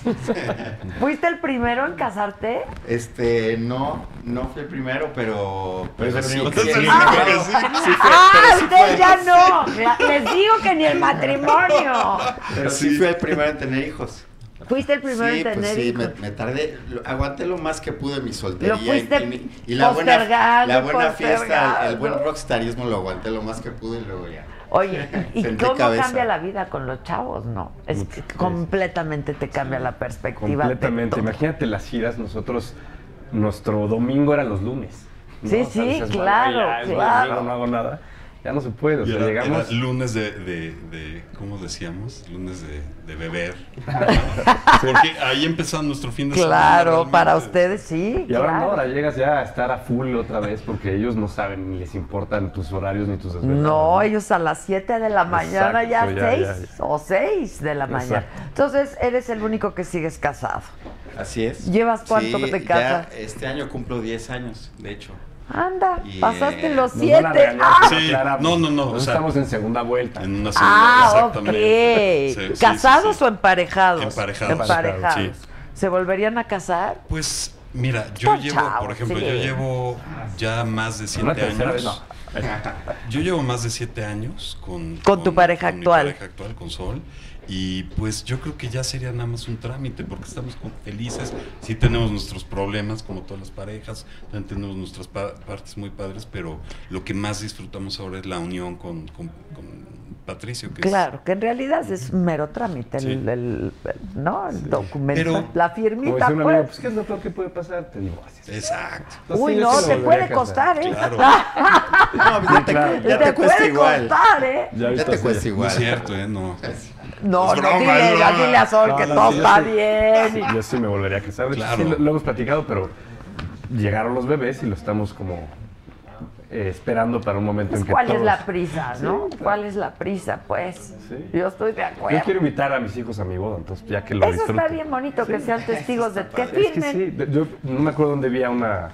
tres. ¿Fuiste el primero en casarte? Este, no, no fui el primero, pero... Pero sí, Ah, ustedes ya no. Les digo que ni el matrimonio. Pero sí fui el primero en tener hijos. Fuiste el primero sí, en tener pues sí, hijos. me, me tardé, lo- aguanté lo más que pude mi soltería. Lo fuiste y, la buena, postergando, la buena fiesta, el buen rockstarismo lo aguanté lo más que pude y luego ya. Oye, ¿y cómo cabeza. cambia la vida con los chavos? No, es Mucho, que completamente te cambia la perspectiva. Completamente. Imagínate las giras, nosotros, nuestro domingo eran los lunes. ¿no? Sí, O sea, sí, bueno, claro, ya claro. domingo, no hago nada. Ya no se puede. O sea, era, llegamos. era lunes de, de, de- ¿cómo decíamos? Lunes de, de beber. Porque ahí empezó nuestro fin de semana. Claro, realmente. para ustedes sí. Y ahora no, ahora llegas ya a estar a full otra vez porque ellos no saben ni les importan tus horarios ni tus desveladas. No, ellos a las 7 de la mañana ya Exacto, ya, 6 ya, ya. o 6 de la mañana. Exacto. Entonces, eres el único que sigues casado. Así es. ¿Llevas cuánto Sí, te ya casas? este año cumplo 10 años, de hecho. Anda, Y, pasaste eh, los Nos van a 7. regañar, ¡Ah! Sí, no, no, no, Nosotros o sea, estamos en segunda vuelta. En una segunda, Ah, exactamente. ok. Sí, sí, sí, ¿Casados sí. o emparejados? Emparejados. Emparejados. Sí. ¿Se volverían a casar? Pues mira, yo llevo, por ejemplo, sí. yo llevo ya más de siete años. no. Yo llevo más de siete años con, Con tu pareja mi actual. pareja actual, con Sol. Y pues yo creo que ya sería nada más un trámite porque estamos felices. Sí tenemos nuestros problemas como todas las parejas, también tenemos nuestras pa- partes muy padres, pero lo que más disfrutamos ahora es la unión con, con- con Patricio. Que es- Claro, que en realidad es un mero trámite, Sí. el, el- el- ¿no? El documento, Pero- la firmita, amigo, pues. pues ¿qué es lo peor que puede pasar? Te divorcias. Exacto. Entonces, Uy, no, te puede costar, ¿eh? Claro. No, ya te, ya te, cuesta puede igual. costar, ¿eh? Ya te cuesta No igual. es cierto, ¿eh? No. No, Es no, broma, dile, es broma. dile a Sol No, que no, todo sí, está sí. bien. Yo sí me volvería a casar. Claro. sí, lo, lo hemos platicado, pero llegaron los bebés y lo estamos como eh, esperando para un momento Pues, en que ¿Cuál es todos- la prisa, no? Sí, ¿Cuál es la prisa, pues? Sí. Yo estoy de acuerdo. Yo quiero invitar a mis hijos a mi boda, entonces ya que lo Eso disfruten. está bien bonito, que sean testigos de que Es que firmen. sí, yo no me acuerdo dónde vi a una,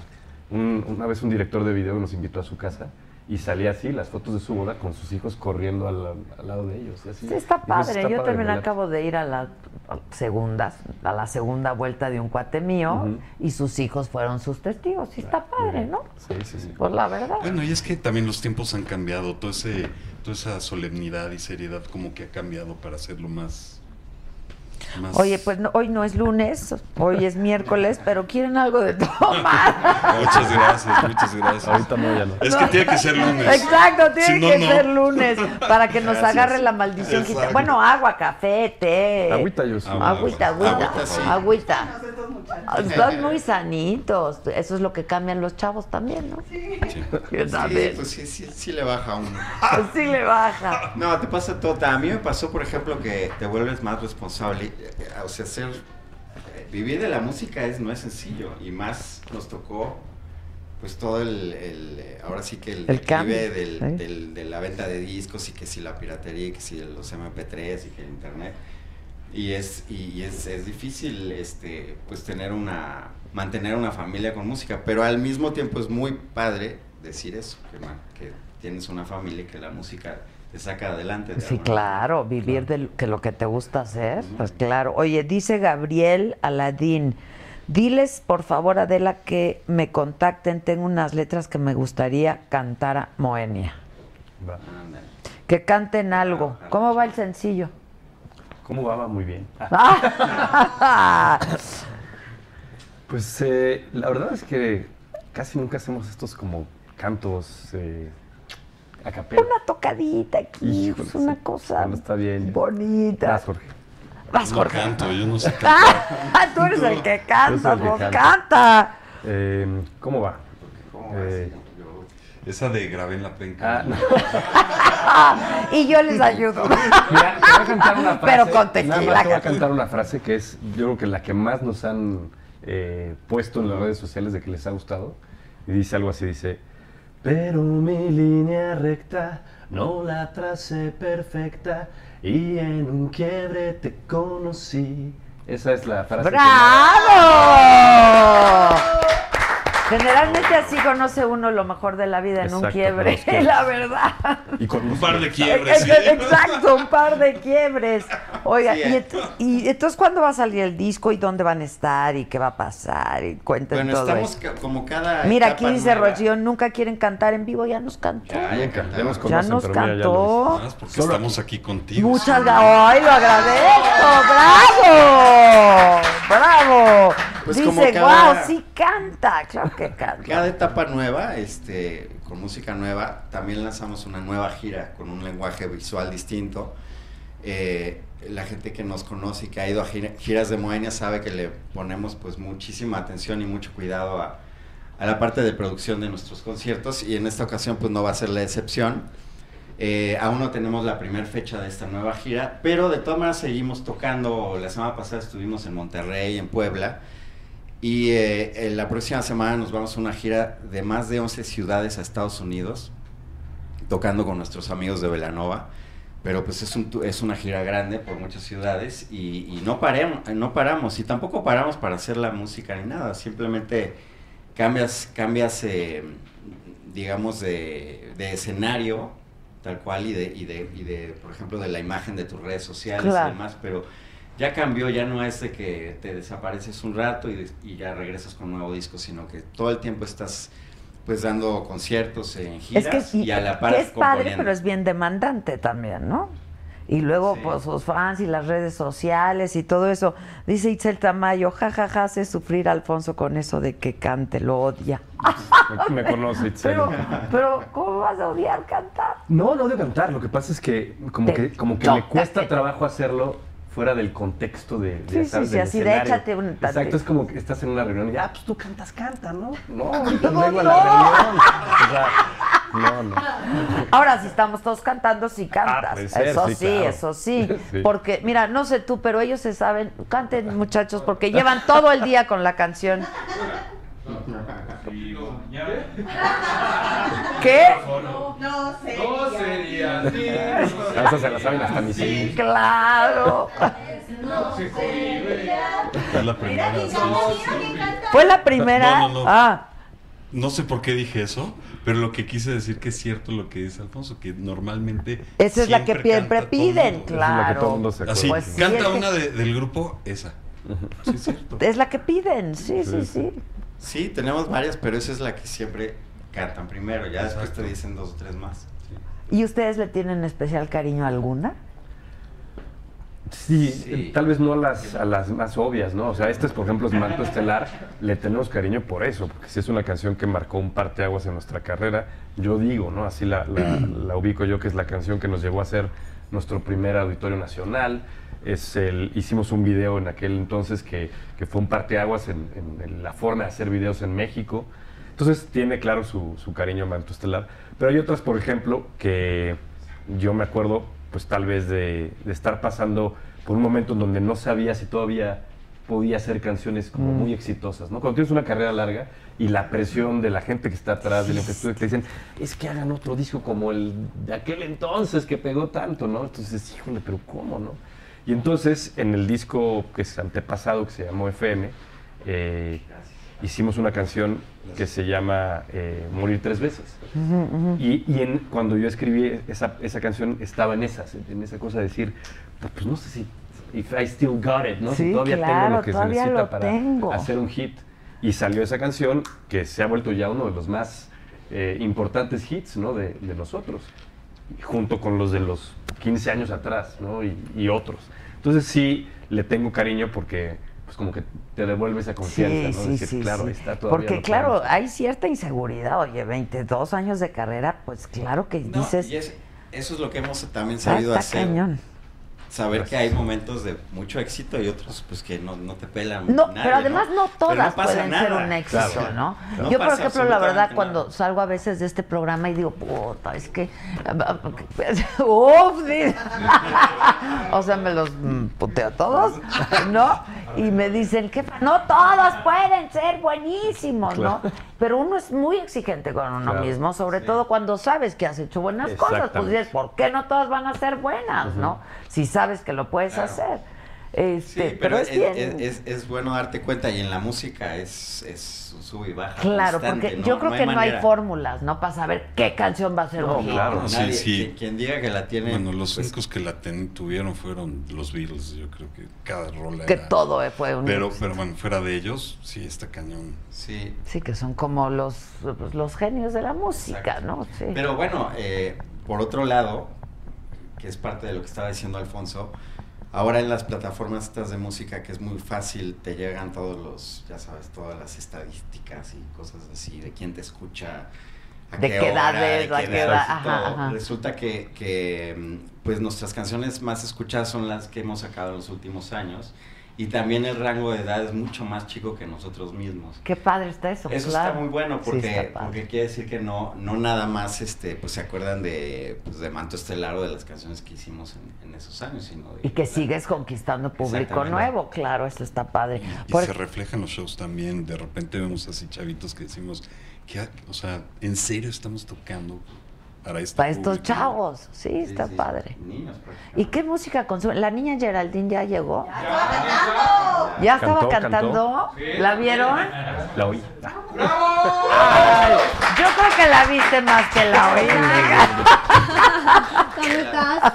un- una vez un director de video nos invitó a su casa y salía así las fotos de su boda con sus hijos corriendo al, al lado de ellos. y así. Sí, está padre. está Yo padre, también ¿verdad? acabo de ir a la segunda, a la segunda vuelta de un cuate mío y sus hijos fueron sus testigos. Sí, está padre, ¿no? Sí, sí, sí. Pues la verdad. Bueno, y es que también los tiempos han cambiado, todo ese, toda esa solemnidad y seriedad como que ha cambiado para hacerlo más... más- Oye, pues no- hoy no es lunes, hoy es miércoles, pero quieren algo de tomar. Muchas gracias, muchas gracias. Ahorita no, ya no. Es que tiene que ser lunes. Exacto, tiene Si no, que no. ser lunes para que nos Gracias. agarre la maldición. Exacto. Bueno, agua, café, té. Agüita, yo sí. Agüita, agüita. Agüita, sí. Agüita. Están muy sanitos. Eso es lo que cambian los chavos también, ¿no? Sí. Yo Sí, también. pues sí, sí, sí le baja a uno. Sí le baja. No, te pasa todo. A mí me pasó, por ejemplo, que te vuelves más responsable. Eh, O sea, ser, vivir de la música es, no es sencillo. Y más nos tocó, pues todo el, el, eh, ahora sí que el, El cambio, del, sí. del- de la venta de discos y que si la piratería y que si los MP3 y que el internet. Y es, y, es, es difícil, este, pues tener una, mantener una familia con música. Pero al mismo tiempo es muy padre decir eso, que, que tienes una familia y que la música te saca adelante. de Sí, claro, vivir de lo- que lo que te gusta hacer, pues claro. Oye, dice Gabriel Aladín, diles por favor Adela que me contacten, tengo unas letras que me gustaría cantar a Moenia. Va. Que canten algo. ¿Cómo va el sencillo? ¿Cómo va? Va muy bien. Ah, Pues eh, la verdad es que casi nunca hacemos estos como cantos eh, a capela. Una tocadita aquí, Híjole, pues, una sí. cosa está bien. bonita. Vas, Jorge. Vas, No Jorge. canto, yo no sé cantar. Ah, tú eres el que canta, vos canta. Eh, ¿Cómo va? Eh, Esa de grabé en la penca. ah, no. y yo les ayudo. Mira, te voy a cantar una frase. Pero con Nada más te tequila. voy a cantar una frase que es, yo creo que la que más nos han eh, puesto en las redes sociales de que les ha gustado. Y dice algo así, dice, pero mi línea recta no la tracé perfecta y en un quiebre te conocí. Esa es la frase. que ¡Bravo! Generalmente así conoce uno lo mejor de la vida en un quiebre, la verdad. Y con Un par de quiebres. Ex- Exacto, un par de quiebres. Oiga, Sí, y, ent- y entonces cuándo va a salir el disco y dónde van a estar y qué va a pasar y cuenten Bueno, todo estamos ca- como cada. Mira, aquí dice nueva. Rocío, nunca quieren cantar en vivo, ya nos cantó. Ya, ya cantamos. Ya nos Ya nos ya cantó. Más porque estamos aquí contigo. Muchas gracias. ¡Ay, lo agradezco! ¡Bravo! ¡Bravo! Pues Dice, como cada- wow, sí canta. Claro que Cada etapa nueva, este, con música nueva, también lanzamos una nueva gira con un lenguaje visual distinto. Eh, la gente que nos conoce y que ha ido a gira- giras de Moenia sabe que le ponemos pues muchísima atención y mucho cuidado a, a la parte de producción de nuestros conciertos y en esta ocasión pues no va a ser la excepción. Eh, aún no tenemos la primera fecha de esta nueva gira, pero de todas maneras seguimos tocando. La semana pasada estuvimos en Monterrey, en Puebla. Y eh, en la próxima semana nos vamos a una gira de más de 11 ciudades a Estados Unidos, tocando con nuestros amigos de Velanova. Pero pues es, un, es una gira grande por muchas ciudades y, y no, paremos, no paramos. Y tampoco paramos para hacer la música ni nada. Simplemente cambias, cambias eh, digamos, de, de escenario tal cual y de, y, de, y de, por ejemplo, de la imagen de tus redes sociales Claro. y demás. Pero ya cambió, ya no es de que te desapareces un rato y, des- y ya regresas con un nuevo disco, sino que todo el tiempo estás pues dando conciertos en giras Es que, y a la par que es padre, pero es bien demandante también, ¿no? Y luego, Sí. pues, sus fans y las redes sociales y todo eso. Dice Itzel Tamayo, jajaja, ja, ja, hace sufrir a Alfonso con eso de que cante, lo odia. Me, me conoce, Itzel. Pero, pero, ¿cómo vas a odiar cantar? No, no odio cantar. Lo que pasa es que como Te que, como que choca. me cuesta trabajo hacerlo fuera del contexto de, de, Sí, sí, ¿sabes? sí, así de échate un. Exacto, es como que estás en una reunión y, ah, pues tú cantas, canta, ¿no? No, ahorita No, vengo a no. la reunión. O sea, no, no. Ahora, si estamos todos cantando, sí cantas. Ah, ser, eso sí, sí, claro. eso sí. Sí. Porque, mira, no sé tú, pero ellos se saben. Canten, muchachos, porque llevan todo el día con la canción. ¿Qué? No sé. No sería Ah, Esas se las saben hasta mis hijos. Claro. No Es la primera. ¿Fue la primera? No, no, no. Ah, No sé por qué dije eso, pero lo que quise decir que es cierto lo que dice Alfonso, que normalmente. esa es la que siempre canta todo el piden, mundo. claro. Así, Pues sí, canta es que- una de- del grupo, esa. Sí, es cierto. Es la que piden, sí, sí, sí. Sí, tenemos varias, pero esa es la que siempre cantan primero. Ya después te dicen dos o tres más. ¿Y ustedes le tienen especial cariño a alguna? Sí, tal vez no a las, a las más obvias, ¿no? O sea, este es, por ejemplo, es Manto Estelar, le tenemos cariño por eso, porque si es una canción que marcó un parteaguas en nuestra carrera, yo digo, ¿no? Así la, la- la ubico yo, que es la canción que nos llevó a ser nuestro primer auditorio nacional. Es el, hicimos un video en aquel entonces que, que fue un parteaguas en, en- en la forma de hacer videos en México. Entonces tiene claro su, su cariño a Manto Estelar. Pero hay otras, por ejemplo, que yo me acuerdo, pues tal vez de, de estar pasando por un momento en donde no sabía si todavía podía hacer canciones como Mm. muy exitosas, ¿no? Cuando tienes una carrera larga y la presión de la gente que está atrás, de la infraestructura, que te dicen, es que hagan otro disco como el de aquel entonces que pegó tanto, ¿no? Entonces, híjole, pero ¿cómo, no? Y entonces, en el disco que es antepasado, que se llamó FM, eh, hicimos una canción que se llama eh, Morir tres veces. Y, y en- cuando yo escribí esa, esa canción estaba en esas, en esa cosa de decir, pues no sé si if I still got it, ¿no? Si Sí, todavía claro, tengo lo que se necesita para tengo. hacer un hit. Y salió esa canción que se ha vuelto ya uno de los más eh, importantes hits, ¿no? De, de nosotros, junto con los de los 15 años atrás, ¿no? Y, y otros. Entonces sí le tengo cariño porque pues como que te devuelve esa confianza, Sí, ¿no? sí, Decir, sí, claro, está todavía. Porque lo claro, hay cierta inseguridad. Oye, 22 años de carrera, pues claro que No, dices, y es- eso es lo que hemos también "Ah, sabido está hacer. cañón. Saber que hay momentos de mucho éxito y otros pues que no, no te pelan. No, nadie, pero además no, todas pueden nada. ser un éxito, Claro. ¿no? No Yo, por ejemplo, la verdad, cuando salgo a veces de este programa y digo, puta, es que. ¡Uf! o sea, me los mm, puteo a todos, ¿no? Y me dicen que no todos pueden ser buenísimos, ¿no? Pero uno es muy exigente con uno Claro. mismo, sobre todo cuando sabes que has hecho buenas cosas. Pues dices, ¿por qué no todas van a ser buenas, no? Si sabes que lo puedes hacer. Este, Sí, pero, pero es, es, bien. es- es- es bueno darte cuenta y en la música es, es un sub y baja. Claro, constante, porque yo creo que no hay manera. fórmulas, ¿no? Para saber qué canción va a ser No, un claro, Sí, nadie, sí. Quien, quien diga que la tiene. Bueno, los pues, únicos que la ten- tuvieron fueron los Beatles. Yo creo que cada rola Que era- todo fue un Pero, pero bueno, fuera de ellos, sí, está cañón. Sí. Sí, que son como los, pues, los genios de la música, ¿no? Sí. Pero bueno, eh, por otro lado, que es parte de lo que estaba diciendo Alfonso, ahora en las plataformas estas de música que es muy fácil, te llegan todos los, ya sabes, todas las estadísticas y cosas así, de quién te escucha, a De qué, qué edad hora, de qué qué edad ajá, ajá. Resulta que, que, pues nuestras canciones más escuchadas son las que hemos sacado en los últimos años. Y también el rango de edad es mucho más chico que nosotros mismos. Qué padre está eso, Eso claro. está muy bueno porque, porque quiere decir que no, no nada más este, pues, se acuerdan de, pues, de Manto Estelar o de las canciones que hicimos en, en esos años, sino de- Y que sigues conquistando público nuevo, claro, eso está padre. Y Por- se refleja en los shows también. De repente vemos así chavitos que decimos, que, o sea, ¿en serio estamos tocando para este para estos público?" chavos, sí, está sí, padre. niños, ¿Y qué música consume? ¿La niña Geraldine ya llegó? ¿Ya estaba Cantó, cantando? cantó. ¿La vieron? La oí. Ay, yo creo que la viste más que la oí. ¿Cómo estás?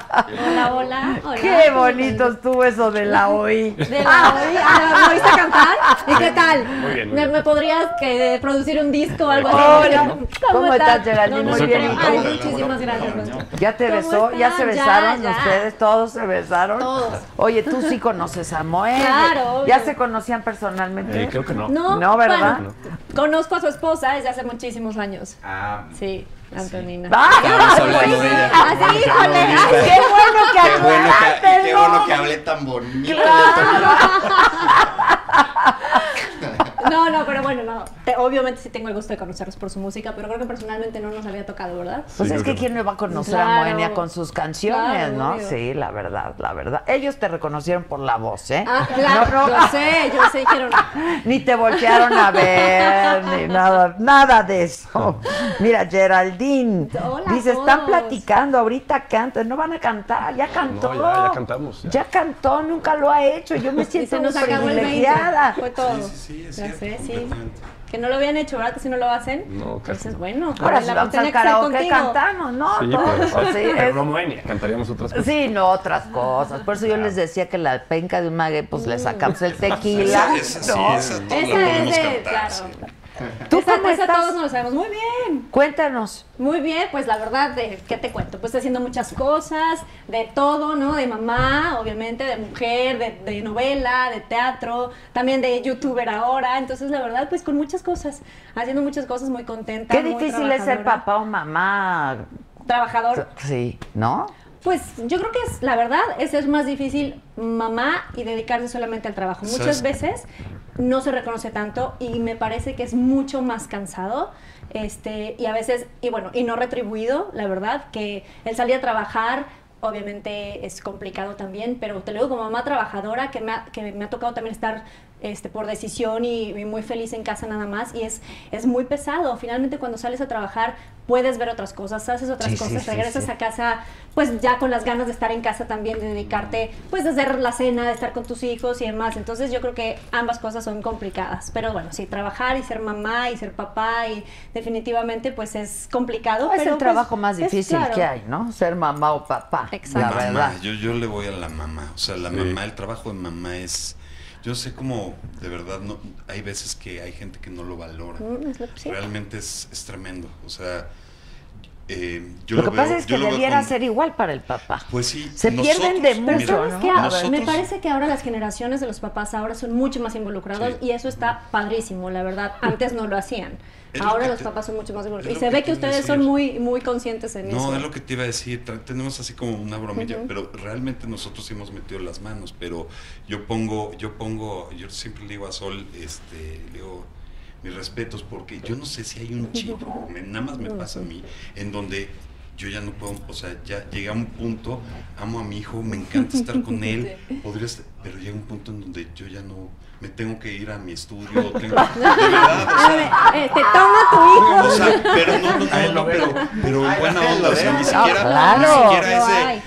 Hola, hola. hola. Qué bonito estuvo eso de la oí. De la oí. Ah, ¿me oíste cantar? ¿Y qué tal? Muy bien, muy ¿Me, bien. me podrías que, producir un disco o algo Hola. así? ¿Cómo estás, Geraldine? No, Muy bien, ¿y Ay, muchísimas gracias. ¿Ya te ¿Cómo besó? ¿Ya se besaron Ya, ya. ustedes? ¿Todos se besaron? Todos. Oye, tú sí conoces a Moe. Claro, ¿Ya obvio. se conocían personalmente? Eh, creo que no. No, No, ¿verdad? bueno, conozco a su esposa desde hace muchísimos años. Ah, Sí, Antonina. ¡Ah! Estábamos hablando de ella. Ah, sí, híjole. Qué Ay, ¡Qué bueno que Qué bueno que, qué ¿no? bueno que hablé tan bonito. No, no, pero bueno, no. Te- obviamente sí tengo el gusto de conocerlos por su música, pero creo que personalmente no nos había tocado, ¿verdad? Pues es que quién no va a conocer a. Moenia con sus canciones, Claro, ¿no? obvio. Sí, la verdad, la verdad. Ellos te reconocieron por la voz, ¿eh? Ah, claro, No, no. yo sé, yo sé, dijeron. Ni te voltearon a ver, ni nada, nada de eso. Mira, Geraldine Hola dice, están platicando, ahorita cantan, no van a cantar, ya cantó. No, ya, ya cantamos. ya. Ya cantó, nunca lo ha hecho. Yo me siento se nos acabó el 20. privilegiada. Fue todo. Sí, sí, sí, es sé, sí. Que no lo habían hecho, ¿verdad? Que si no lo hacen. No, casi. Entonces, bueno, Ahora la si vamos tenía al karaoke contigo. cantamos, ¿no? Sí, Todo pero, eso, sí, pero es- no Moenia, cantaríamos otras cosas. Sí, no, otras cosas. Por eso yo les decía que la penca de un mague, pues le sacamos el tequila. Esa, esa sí, ¿no? esa todos Esa la podemos es de- cantar. claro. ¿Tú esa, cómo esa estás? todos nos lo sabemos muy bien. Cuéntanos. Muy bien, pues la verdad, de, ¿qué te cuento? Pues haciendo muchas cosas, de todo, ¿no? De mamá, obviamente, de mujer, de, de novela, de teatro, también de youtuber ahora. Entonces, la verdad, pues con muchas cosas, haciendo muchas cosas muy contenta. Qué muy difícil es ser papá o mamá. Trabajador. Sí, ¿no? Pues yo creo que es, la verdad, es ser más difícil mamá y dedicarse solamente al trabajo. Muchas veces no se reconoce tanto y me parece que es mucho más cansado. Este, y a veces, y bueno, y no retribuido, la verdad, que el salir a trabajar, obviamente es complicado también, pero te lo digo como mamá trabajadora, que me que me ha tocado también estar este, por decisión y, y muy feliz en casa nada más, y es, es muy pesado. Finalmente cuando sales a trabajar puedes ver otras cosas, haces otras Sí, cosas, sí, regresas sí. a casa pues ya con las ganas de estar en casa también, de dedicarte pues de hacer la cena, de estar con tus hijos y demás. Entonces yo creo que ambas cosas son complicadas, pero bueno, sí, trabajar y ser mamá y ser papá y definitivamente pues es complicado. es pero, el pues, trabajo más es difícil claro. que hay, ¿no? Ser mamá o papá. Exacto. La Mamá, verdad. yo, yo le voy a la mamá. O sea, la Sí. mamá, el trabajo de mamá es. Yo sé cómo, de verdad, no, hay veces que hay gente que no lo valora. Mm, es lo que sí. Realmente es, es tremendo. O sea, eh, yo Lo lo, que veo- pasa es que debiera con- ser igual para el papá. Pues sí. Se pierden de mucho. Nosotros- me parece que ahora las generaciones de los papás ahora son mucho más involucrados Sí. y eso está padrísimo, la verdad. Antes no lo hacían. Lo Ahora los te- papás son mucho más es involucrados. Y se ve que ustedes son muy, muy conscientes en eso. No, es lo que te iba a decir. Tenemos así como una bromilla, pero realmente nosotros hemos metido las manos. Pero yo pongo, yo pongo, yo siempre le digo a Sol, este, le digo mis respetos, porque yo no sé si hay un chip, me- nada más me pasa a mí, en donde yo ya no puedo, o sea, ya llegué a un punto, amo a mi hijo, me encanta estar con él, podría estar- pero llega un punto en donde yo ya no, me tengo que ir a mi estudio, tengo- de verdad, o A ver, sea, eh, te toma tu hijo. o sea, pero no, no, no, no, pero, pero en buena onda, o sea, ni siquiera, claro. ni siquiera No es de, hay.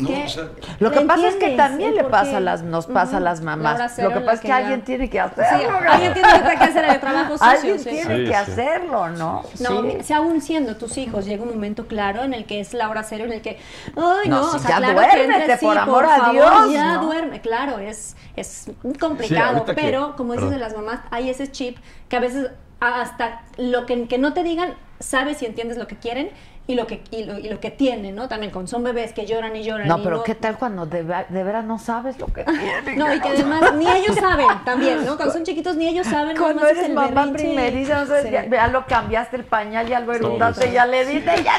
¿Sabes no, qué? o sea, Lo que pasa es que también le pasa a las, nos pasa a las mamás. Lo que pasa es que alguien tiene que Sí, hacerlo. alguien tiene que hacer el trabajo sucio. Alguien sí. tiene Sí, que sí. hacerlo, ¿no? No, Sí. si aún siendo tus hijos llega un momento claro en el que es la hora cero, en el que, ay, No, no, sí, o sea, ya claro duérmete, que por sí, amor a Dios, ya ¿no? duerme, claro, es, es Sí, complicado, pero como dices de las mamás, hay ese chip que a veces hasta lo que, que no te digan, sabes y entiendes lo que quieren y lo que, y lo, y lo que tienen, ¿no? También con son bebés que lloran y lloran. No, y pero ¿qué tal cuando de, de veras no sabes lo que tienen? No, y que además ni ellos saben también, ¿no? Cuando son chiquitos ni ellos saben. Cuando eres el mamá primeriza, ya, ya lo cambiaste el pañal, ya lo erudaste, sí. ya le diste, ya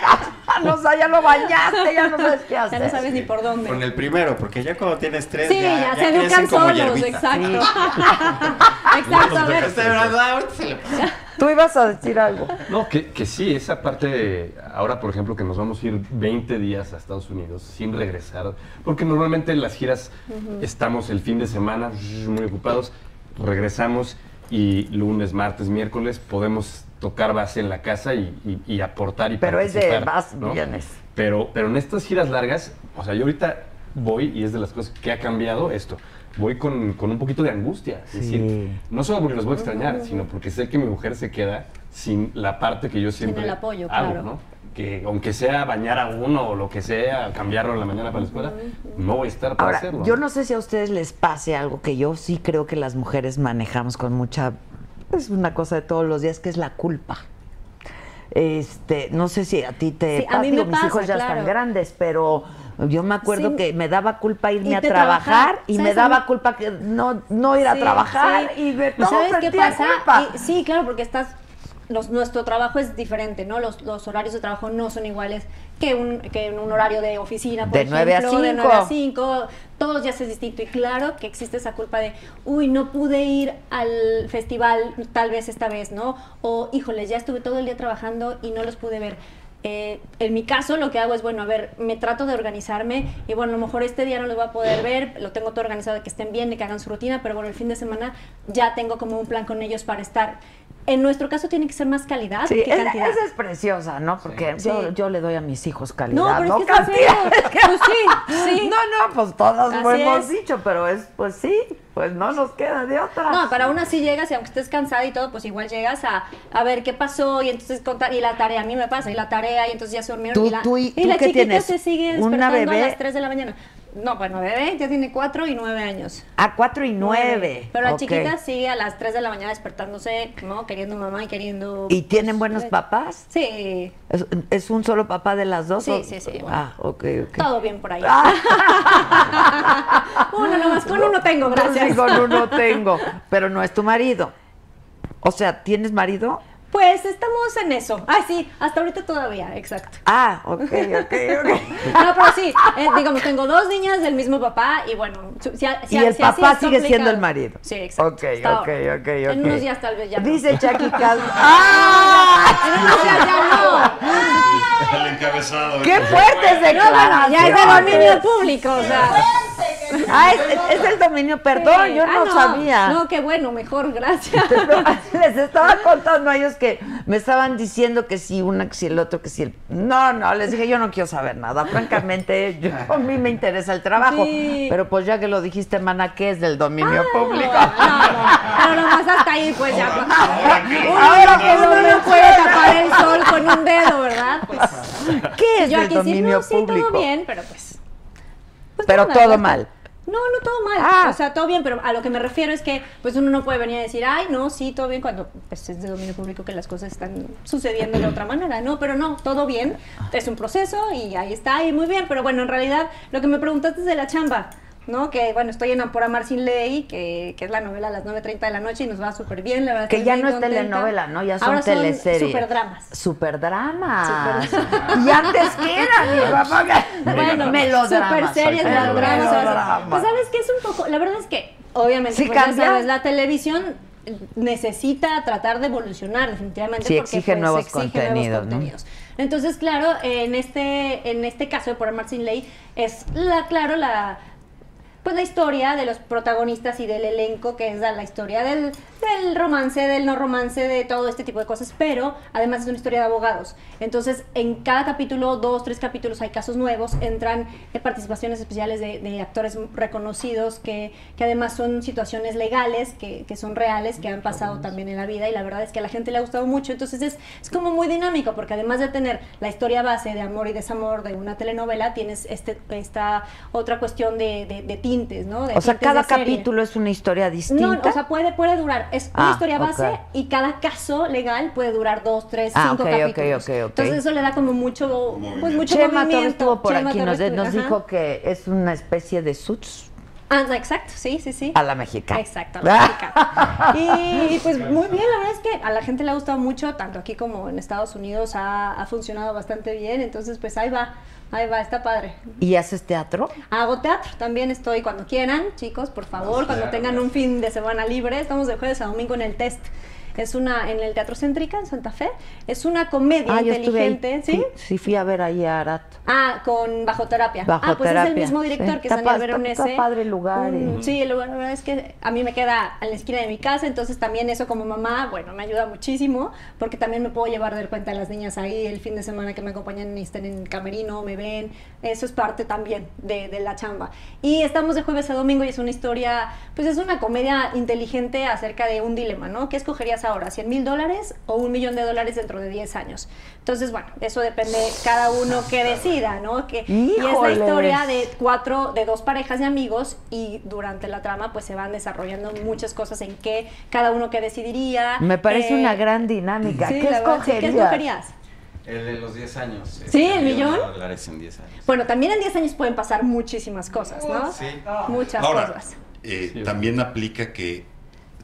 no, no, sabes, ya lo bañaste, ya no sabes qué Ya hacer. no sabes ni por dónde. Con el primero, porque ya cuando tienes tres, Sí, ya, ya, se educan como solos, hierbita. exacto. exacto, Tú ibas a decir algo. No, que, que sí, esa parte, de- ahora por ejemplo que nos vamos a ir 20 días a Estados Unidos sin regresar, porque normalmente en las giras estamos el fin de semana muy ocupados, regresamos y lunes, martes, miércoles podemos tocar base en la casa y, y- y aportar y Pero es de vas, ¿no? vienes. Pero, pero en estas giras largas, o sea, yo ahorita voy y es de las cosas que ha cambiado esto. Voy con, con un poquito de angustia. Es decir, no solo porque los voy a extrañar, sino porque sé que mi mujer se queda sin la parte que yo siempre el apoyo, hago, claro. ¿no? Que aunque sea bañar a uno o lo que sea, cambiarlo en la mañana para la escuela, no voy a estar para Ahora, hacerlo. yo no sé si a ustedes les pase algo que yo sí creo que las mujeres manejamos con mucha, es una cosa de todos los días, que es la culpa. Este, no sé si a ti te Sí, a pasa, mí digo, me mis pasa, hijos ya están grandes, pero yo me acuerdo Sí. que me daba culpa irme a trabajar, trabajar, y me daba culpa que no, no ir a trabajar sí. y de ¿Y todo ¿Sabes qué pasa? culpa. Y- sí, claro, porque estás los- nuestro trabajo es diferente, ¿no? Los, los horarios de trabajo no son iguales que un, que en un horario de oficina, por De nueve a ejemplo, de cinco. 9 a 5, todos días es distinto y claro que existe esa culpa de, uy, no pude ir al festival tal vez esta vez, ¿no? O, híjoles, ya estuve todo el día trabajando y no los pude ver. Eh, en mi caso lo que hago es, bueno, a ver, me trato de organizarme y bueno, a lo mejor este día no los voy a poder ver, lo tengo todo organizado que estén bien, de que hagan su rutina, pero bueno, el fin de semana ya tengo como un plan con ellos para estar. En nuestro caso tiene que ser más calidad Sí, que esa, cantidad. esa es preciosa, ¿no? Porque Sí. yo, yo le doy a mis hijos calidad, No, pero es ¿no? que cantidad. Pues sí, sí. No, no, pues todos lo hemos es. dicho, pero es, pues sí, pues no nos queda de otra. No, para aún así llegas y aunque estés cansada y todo, pues igual llegas a, a ver qué pasó y entonces contar, y la tarea, a mí me pasa, y la tarea, y entonces ya se durmieron. Tú- y la, tú y- y tú la chiquita tienes? se sigue ¿Una despertando bebé? a las 3 de la mañana. No, bueno, bebé ya tiene 4 y 9 años. A cuatro y nueve. Pero la chiquita sigue a las 3 de la mañana despertándose, ¿no? Queriendo mamá y queriendo... ¿Y tienen buenos papás? Sí, ¿Es, es un solo papá de las dos? Sí, o- sí, sí, bueno. Ah, ok, ok. todo bien por ahí. Ah. uno nomás, con uno tengo, gracias. Sí, con uno tengo, pero no es tu marido. O sea, ¿tienes marido? Pues estamos en eso. Ah, sí, hasta ahorita todavía, exacto. Ah, ok, ok, ok. No, pero sí, eh, digamos, tengo dos niñas del mismo papá y bueno, si, si y el si papá sigue siendo el marido. Sí, exacto. Ok, ok, ahora. ok, ok. En unos días tal vez ya no. Dice Chucky Calma. ¡Ah! En unos días ya El encabezado. ¡Qué fuertes no. No, bueno, declaraciones! ya es de dominio público, o sea. Ah, es, es el dominio, perdón, Sí. yo Ah, no, sabía. No, qué bueno, mejor, gracias. Les estaba contando a ellos que me estaban diciendo que si una, que si el otro, que si el... No, no, les dije, yo no quiero saber nada. Francamente, yo- a mí me interesa el trabajo. Sí. Pero pues ya que lo dijiste, mana, ¿qué es del dominio público? Pero nomás hasta ahí, pues ya. Uno, Ahora que uno no no puede tapar el sol con un dedo, ¿verdad? Pues, ¿Qué es yo del aquí sí, dominio no, sí, público? todo bien, pero pues... pues Pero todo mal. No, no todo mal. Ah. O sea, todo bien, pero a lo que me refiero es que pues uno no puede venir a decir, ay, no, sí, todo bien, cuando pues, es de dominio público que las cosas están sucediendo de otra manera. No, pero no, todo bien. Es un proceso y ahí está, y muy bien. Pero bueno, en realidad, lo que me preguntaste es de la chamba. ¿No? Que bueno, estoy en Por Amar Sin Ley, que, que es la novela a las 9.30 de la noche y nos va súper bien, la verdad. Que ya no es contenta. telenovela, ¿no? Ya son Ahora son teleseries. superdramas. Superdramas. Super- Y antes que eran, mi papá. Bueno, melodramas. super series, Melodramas. Pues sabes que es un poco, la verdad es que obviamente Sí pues, sabes, la televisión necesita tratar de evolucionar definitivamente Sí, porque exige pues, nuevos exige contenidos, ¿no? contenidos. Entonces, claro, en este en este caso de Por Amar Sin Ley es la claro la pues la historia de los protagonistas y del elenco, que es la, historia del, del romance, del no romance, de todo este tipo de cosas, pero además es una historia de abogados. Entonces, en cada capítulo, dos, tres capítulos, hay casos nuevos, entran eh, participaciones especiales de, de actores reconocidos, que, que además son situaciones legales, que, que son reales, que han pasado también en la vida, y la verdad es que a la gente le ha gustado mucho. Entonces, es, es como muy dinámico, porque además de tener la historia base de amor y desamor de una telenovela, tienes este, esta otra cuestión de, de, de tintes, ¿no? De O sea, cada capítulo es una historia distinta. No, o sea, puede, puede durar, es una Ah, historia base y cada caso legal puede durar dos, tres, Ah, cinco ok, ok, capítulos. ok, ok. Entonces eso le da como mucho, pues mucho Chema movimiento. estuvo por Chema aquí, nos, dijo que es una especie de suits Ah, exacto, sí, sí, sí. a la mexicana. Exacto, a la mexicana. y, y, pues muy bien, la verdad es que a la gente le ha gustado mucho, tanto aquí como en Estados Unidos ha, ha funcionado bastante bien, entonces pues ahí va, ahí va, está padre. ¿Y haces teatro? Hago teatro, también estoy cuando quieran, chicos, por favor, cuando tengan un fin de semana libre, estamos de jueves a domingo en el test. Es una, en el Teatro Céntrica, en Santa Fe, es una comedia Ah, yo estuve ahí. inteligente, ¿sí? Sí, fui a ver ahí a Arat. Ah, con Bajo Terapia. Bajo ah, pues es el Terapia, mismo director sí. que Daniel Veronese. está padre el lugar, Mm, Sí, el lugar, la verdad es que a mí me queda a la esquina de mi casa, entonces también eso como mamá, bueno, me ayuda muchísimo, porque también me puedo llevar de cuenta a las niñas ahí el fin de semana que me acompañan y estén en el camerino, me ven, eso es parte también de, de la chamba. Y estamos de jueves a domingo y es una historia, pues es una comedia inteligente acerca de un dilema, ¿no? ¿Qué escogerías ahora? ¿100 mil dólares o un millón de dólares dentro de 10 años? Entonces, bueno, eso depende cada uno que decida, ¿no? Que, y es la historia de cuatro, de dos parejas de amigos y durante la trama pues se van desarrollando muchas cosas en que cada uno que decidiría. Me parece eh, una gran dinámica. sí, ¿Qué sí. escogerías? ¿Qué escogerías? El de los 10 años. ¿Sí, este, el millón? de dólares en 10 años. Bueno, también en 10 años pueden pasar muchísimas cosas, ¿no? Sí. Muchas Ahora, cosas. eh, también aplica que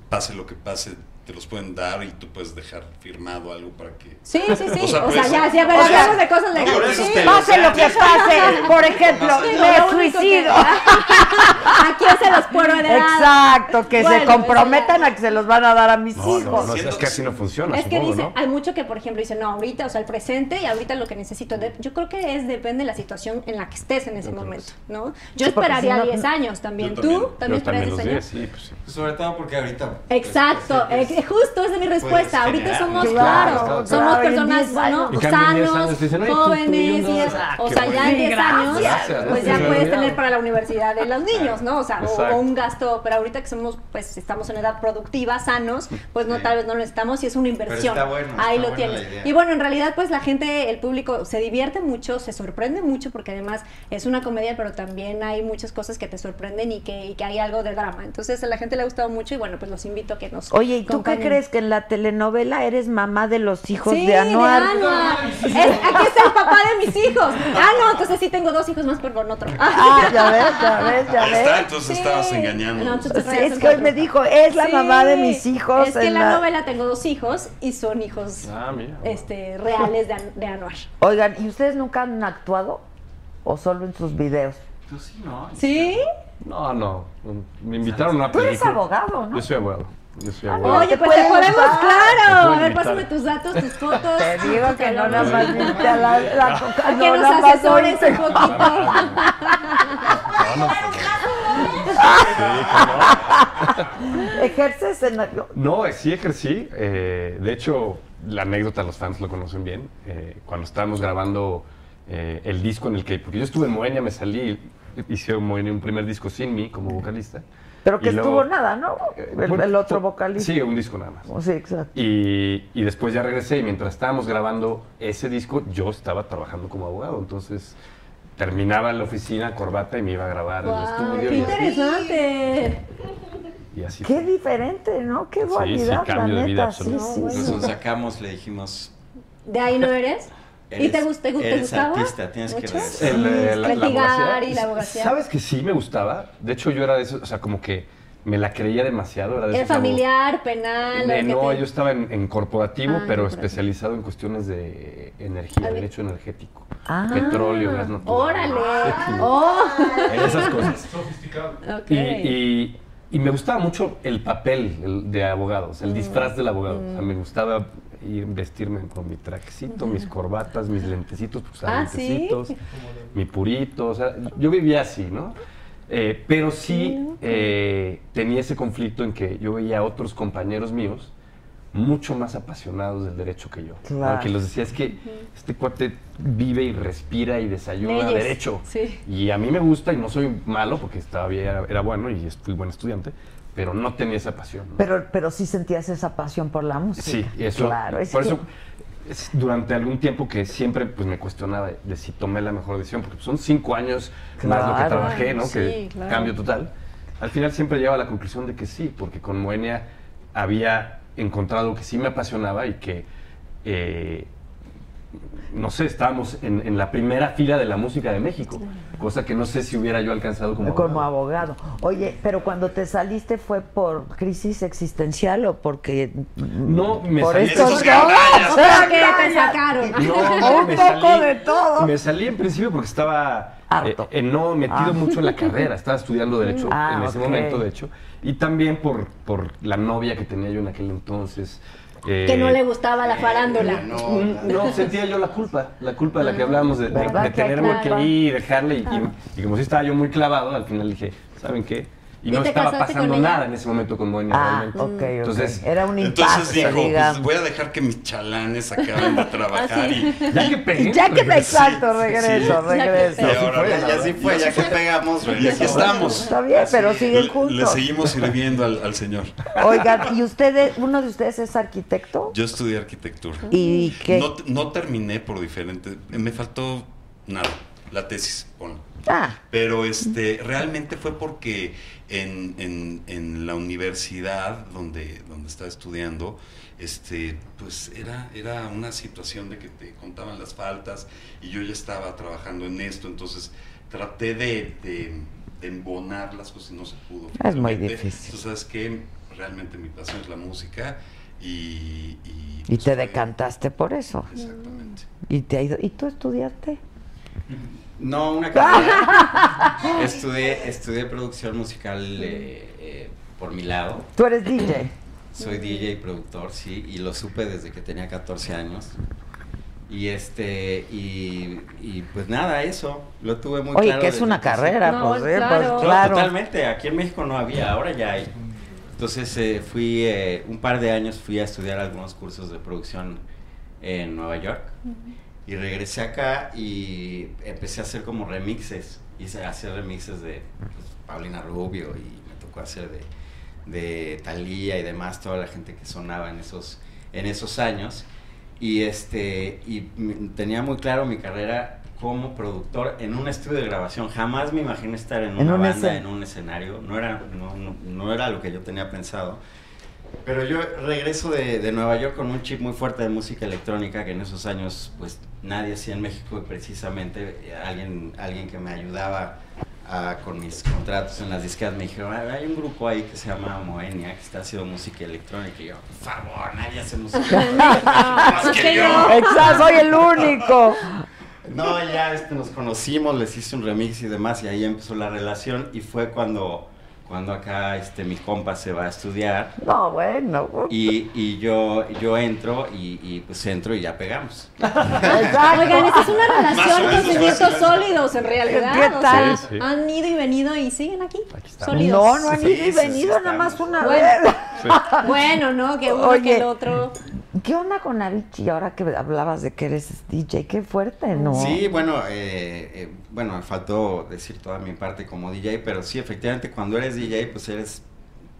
pase lo que pase, te los pueden dar y tú puedes dejar firmado algo para que... Sí, sí, sí. O sea, por ya, eso- ya, pero o sea, hablamos de cosas legales. Sí. Pase lo que pase, por ejemplo, Sí, me suicido. ¿A quién se los puedo heredar? Exacto, que se Bueno, pues, comprometan a que se los van a dar a mis No, hijos. no, es que así no funciona, Es que supongo, dice, ¿no? hay mucho que, por ejemplo, dicen, no, ahorita, o sea, el presente y ahorita lo que necesito. De- yo creo que es, depende de la situación en la que estés en ese momento, ¿no? Yo Sí, esperaría si no- 10 años también. Yo ¿Tú también. los 10 años? 10, sí, pues sí. Sobre todo porque ahorita. Exacto, pues, eh, justo esa es mi respuesta. Ahorita somos, claro, Claro, claro, somos personas, 10 bueno, años. En cambio, en 10 sanos, años dicen, "Ay, tú, tú jóvenes, y es- ah, o sea, ya bueno". en 10 años, Gracias, pues ya puedes tener para la universidad de los niños, ¿no? O sea, o, un gasto, pero ahorita que somos, pues estamos en edad productiva, sanos, pues no, Sí. tal vez no lo necesitamos y es una inversión. está bueno, Ahí está lo tienes. Y bueno, en realidad, pues la gente, el público se divierte mucho, se sorprende mucho, porque además es una comedia, pero también hay muchas cosas que te sorprenden y que, y que hay algo de drama. Entonces a la gente le ha gustado mucho y bueno, pues los invito a que nos Oye, ¿y tú qué crees? ¿Que en la telenovela eres mamá de los hijos Sí, de Anuar? Anuar. Es- aquí está el papá de mis hijos. Ah, no, entonces sí tengo dos hijos más, pero con otro. Ah, ya ves, ya ves, ya Ahí ves. está, entonces Sí. estabas engañando. No, Sí, es que hoy cuatro. me dijo, es la Sí. mamá de mis hijos. Es que en la, la- novela tengo dos hijos y son hijos Ah, mira. este, reales de, de Anuar. Oigan, ¿y ustedes nunca han actuado? ¿O solo en sus videos? Pues sí, ¿no? ¿Sí? No, no. Me invitaron a una Tú eres abogado, ¿no? Yo soy abogado. Yo soy abogado. Oye, pues te podemos, usar. Te claro. A ver, pásame tus datos, tus fotos. Te digo que no nada más viste a la, la coca- no, que nos asesores un poquito. No, no, pues, ¿Ejerces en la- No, eh, sí ejercí. eh, de hecho, la anécdota los fans lo conocen bien. eh, cuando estábamos grabando eh, el disco en el que... Porque yo estuve en Moenia, me salí, hice un, Moenia, un primer disco sin mí como vocalista. Pero que Y luego- estuvo nada, ¿no? eh, El, bueno, el otro vocalista. Sí, un disco nada más. Oh, Sí, exacto. Y, y después ya regresé y mientras estábamos grabando ese disco, yo estaba trabajando como abogado. Entonces terminaba en la oficina, corbata y me iba a grabar en el estudio. qué y interesante. Y así Qué fue. diferente, ¿no? Qué Sí, sí, variedad, cambio la de vida neta. Sí, absoluto. sí, Entonces sí. nos sacamos, le dijimos. ¿De ahí no eres? ¿Y te, gust- te, gustaba? artista, tienes que. El, la- la y la abogacía. ¿Sabes que sí me gustaba? De hecho, yo era de esos, o sea, como que me la creía demasiado. Era de ¿Era familiar, penal? No, te- yo estaba en, en corporativo, Ah, pero corporativo. especializado en cuestiones de energía, Ah, derecho energético. Ah. Petróleo, gas natural. ¡Órale! ¡Oh! En esas cosas. Sofisticado. Y, y- y me gustaba mucho el papel el de abogados, el disfraz del abogado. O sea, me gustaba ir vestirme con mi trajecito, mis corbatas, mis lentecitos, pues Ah, ¿sí? lentecitos, mi purito. O sea, yo vivía así, ¿no? Eh, pero sí eh, tenía ese conflicto en que yo veía a otros compañeros míos mucho más apasionados del derecho que yo. Claro. Que los decía, es que este cuate vive y respira y desayuna Leyes, derecho. sí. Y a mí me gusta y no soy malo porque estaba bien, era, era bueno y fui buen estudiante, pero no tenía esa pasión. ¿no? Pero, pero sí sentías esa pasión por la música. Sí, eso. Claro, es por que- eso, es durante algún tiempo que siempre pues, me cuestionaba de, de si tomé la mejor decisión, porque son cinco años más lo que trabajé, ¿no? sí, que claro. cambio total. Al final siempre llegaba a la conclusión de que sí, porque con Moenia había encontrado que sí me apasionaba y que, eh, no sé, estábamos en, en la primera fila de la música de México, cosa que no sé si hubiera yo alcanzado como, Como abogado. abogado. Oye, pero cuando te saliste fue por crisis existencial o porque No, me por te sacaron? No, Un me poco salí- de todo. Me salí en principio porque estaba Harto. eh, eh, no metido Ah. mucho en la carrera, estaba estudiando derecho Ah, en ese momento, de hecho, y también por, por la novia que tenía yo en aquel entonces. Eh, Que no le gustaba la farándula. No, sentía yo la culpa, la culpa de la que hablábamos de, de- ¿Verdad de que hay tenerme que ir, dejarle y, y- y como si estaba yo muy clavado, al final dije, ¿saben qué? Y ¿Y no estaba pasando nada en ese momento con Moenia Ah, realmente. ok, ok. Entonces, Era un Entonces impacto, dijo, digamos. pues voy a dejar que mis chalanes acaben de trabajar Ah, sí. y ya que pegué, Ya que exacto, regreso, sí. regreso. Y Ya ahora fue, ya, ya sí fue, ya que pegamos, güey, y aquí estamos. Está bien, pero siguen juntos. Le seguimos sirviendo al, al señor. Oigan, ¿y ustedes, uno de ustedes es arquitecto? Yo estudié arquitectura. ¿Y qué? No, no terminé por diferente. Me faltó nada, la tesis, ponlo. Ah, Pero este, realmente fue porque en, en- en la universidad donde, donde estaba estudiando, este, pues era, era una situación de que te contaban las faltas y yo ya estaba trabajando en esto, entonces traté de, de- de embonar las cosas y no se pudo. Es muy difícil. Entonces, ¿sabes qué? realmente mi pasión es la música y... y, Y te decantaste por eso. Exactamente. Y te ha ido. ¿Y tú estudiaste? No, una carrera. estudié, estudié producción musical eh, eh, por mi lado. Tú eres DJ. Soy DJ y productor, sí, y lo supe desde que tenía 14 años. Y este, y, y pues nada, eso, lo tuve muy Oye, claro. que es una carrera, No, pues, eh, claro. pues, claro. totalmente, aquí en México no había, ahora ya hay. Entonces eh, fui, eh, un par de años fui a estudiar algunos cursos de producción en Nueva York. Y regresé acá y empecé a hacer como remixes. Hice hacer remixes de pues, Paulina Rubio y me tocó hacer de, de Thalía y demás, toda la gente que sonaba en esos, en esos años. Y, este, y tenía muy claro mi carrera como productor en un estudio de grabación. Jamás me imaginé estar en En una un banda, en un escenario. No era, no, no- no era lo que yo tenía pensado. Pero yo regreso de, de Nueva York con un chip muy fuerte de música electrónica que en esos años pues nadie hacía en México y precisamente eh, alguien, alguien que me ayudaba a- con mis contratos en las disqueras me dijeron, "Ah, hay un grupo ahí que se llama Moenia que está haciendo música electrónica y yo, por favor, nadie hace música electrónica. más que yo". Exacto, soy el único. No, ya este, nos conocimos, les hice un remix y demás, y ahí empezó la relación, y fue cuando, cuando acá este, mi compa se va a estudiar, No, bueno. y, y yo, yo entro, y, y, pues entro y ya pegamos. Oigan, esta es una relación con cimientos sólidos en realidad. ¿Qué o tal? sea, Sí, sí. han ido y venido y siguen aquí. Sólidos. No, no han ido y venido nada más una Bueno. vez. Bueno, ¿no? Que uno Oye, que el otro. ¿Qué onda con Avicii ahora que hablabas de que eres DJ? Qué fuerte, ¿no? Sí, bueno, eh, eh, bueno, me faltó decir toda mi parte como DJ, pero sí, efectivamente, cuando eres DJ, pues eres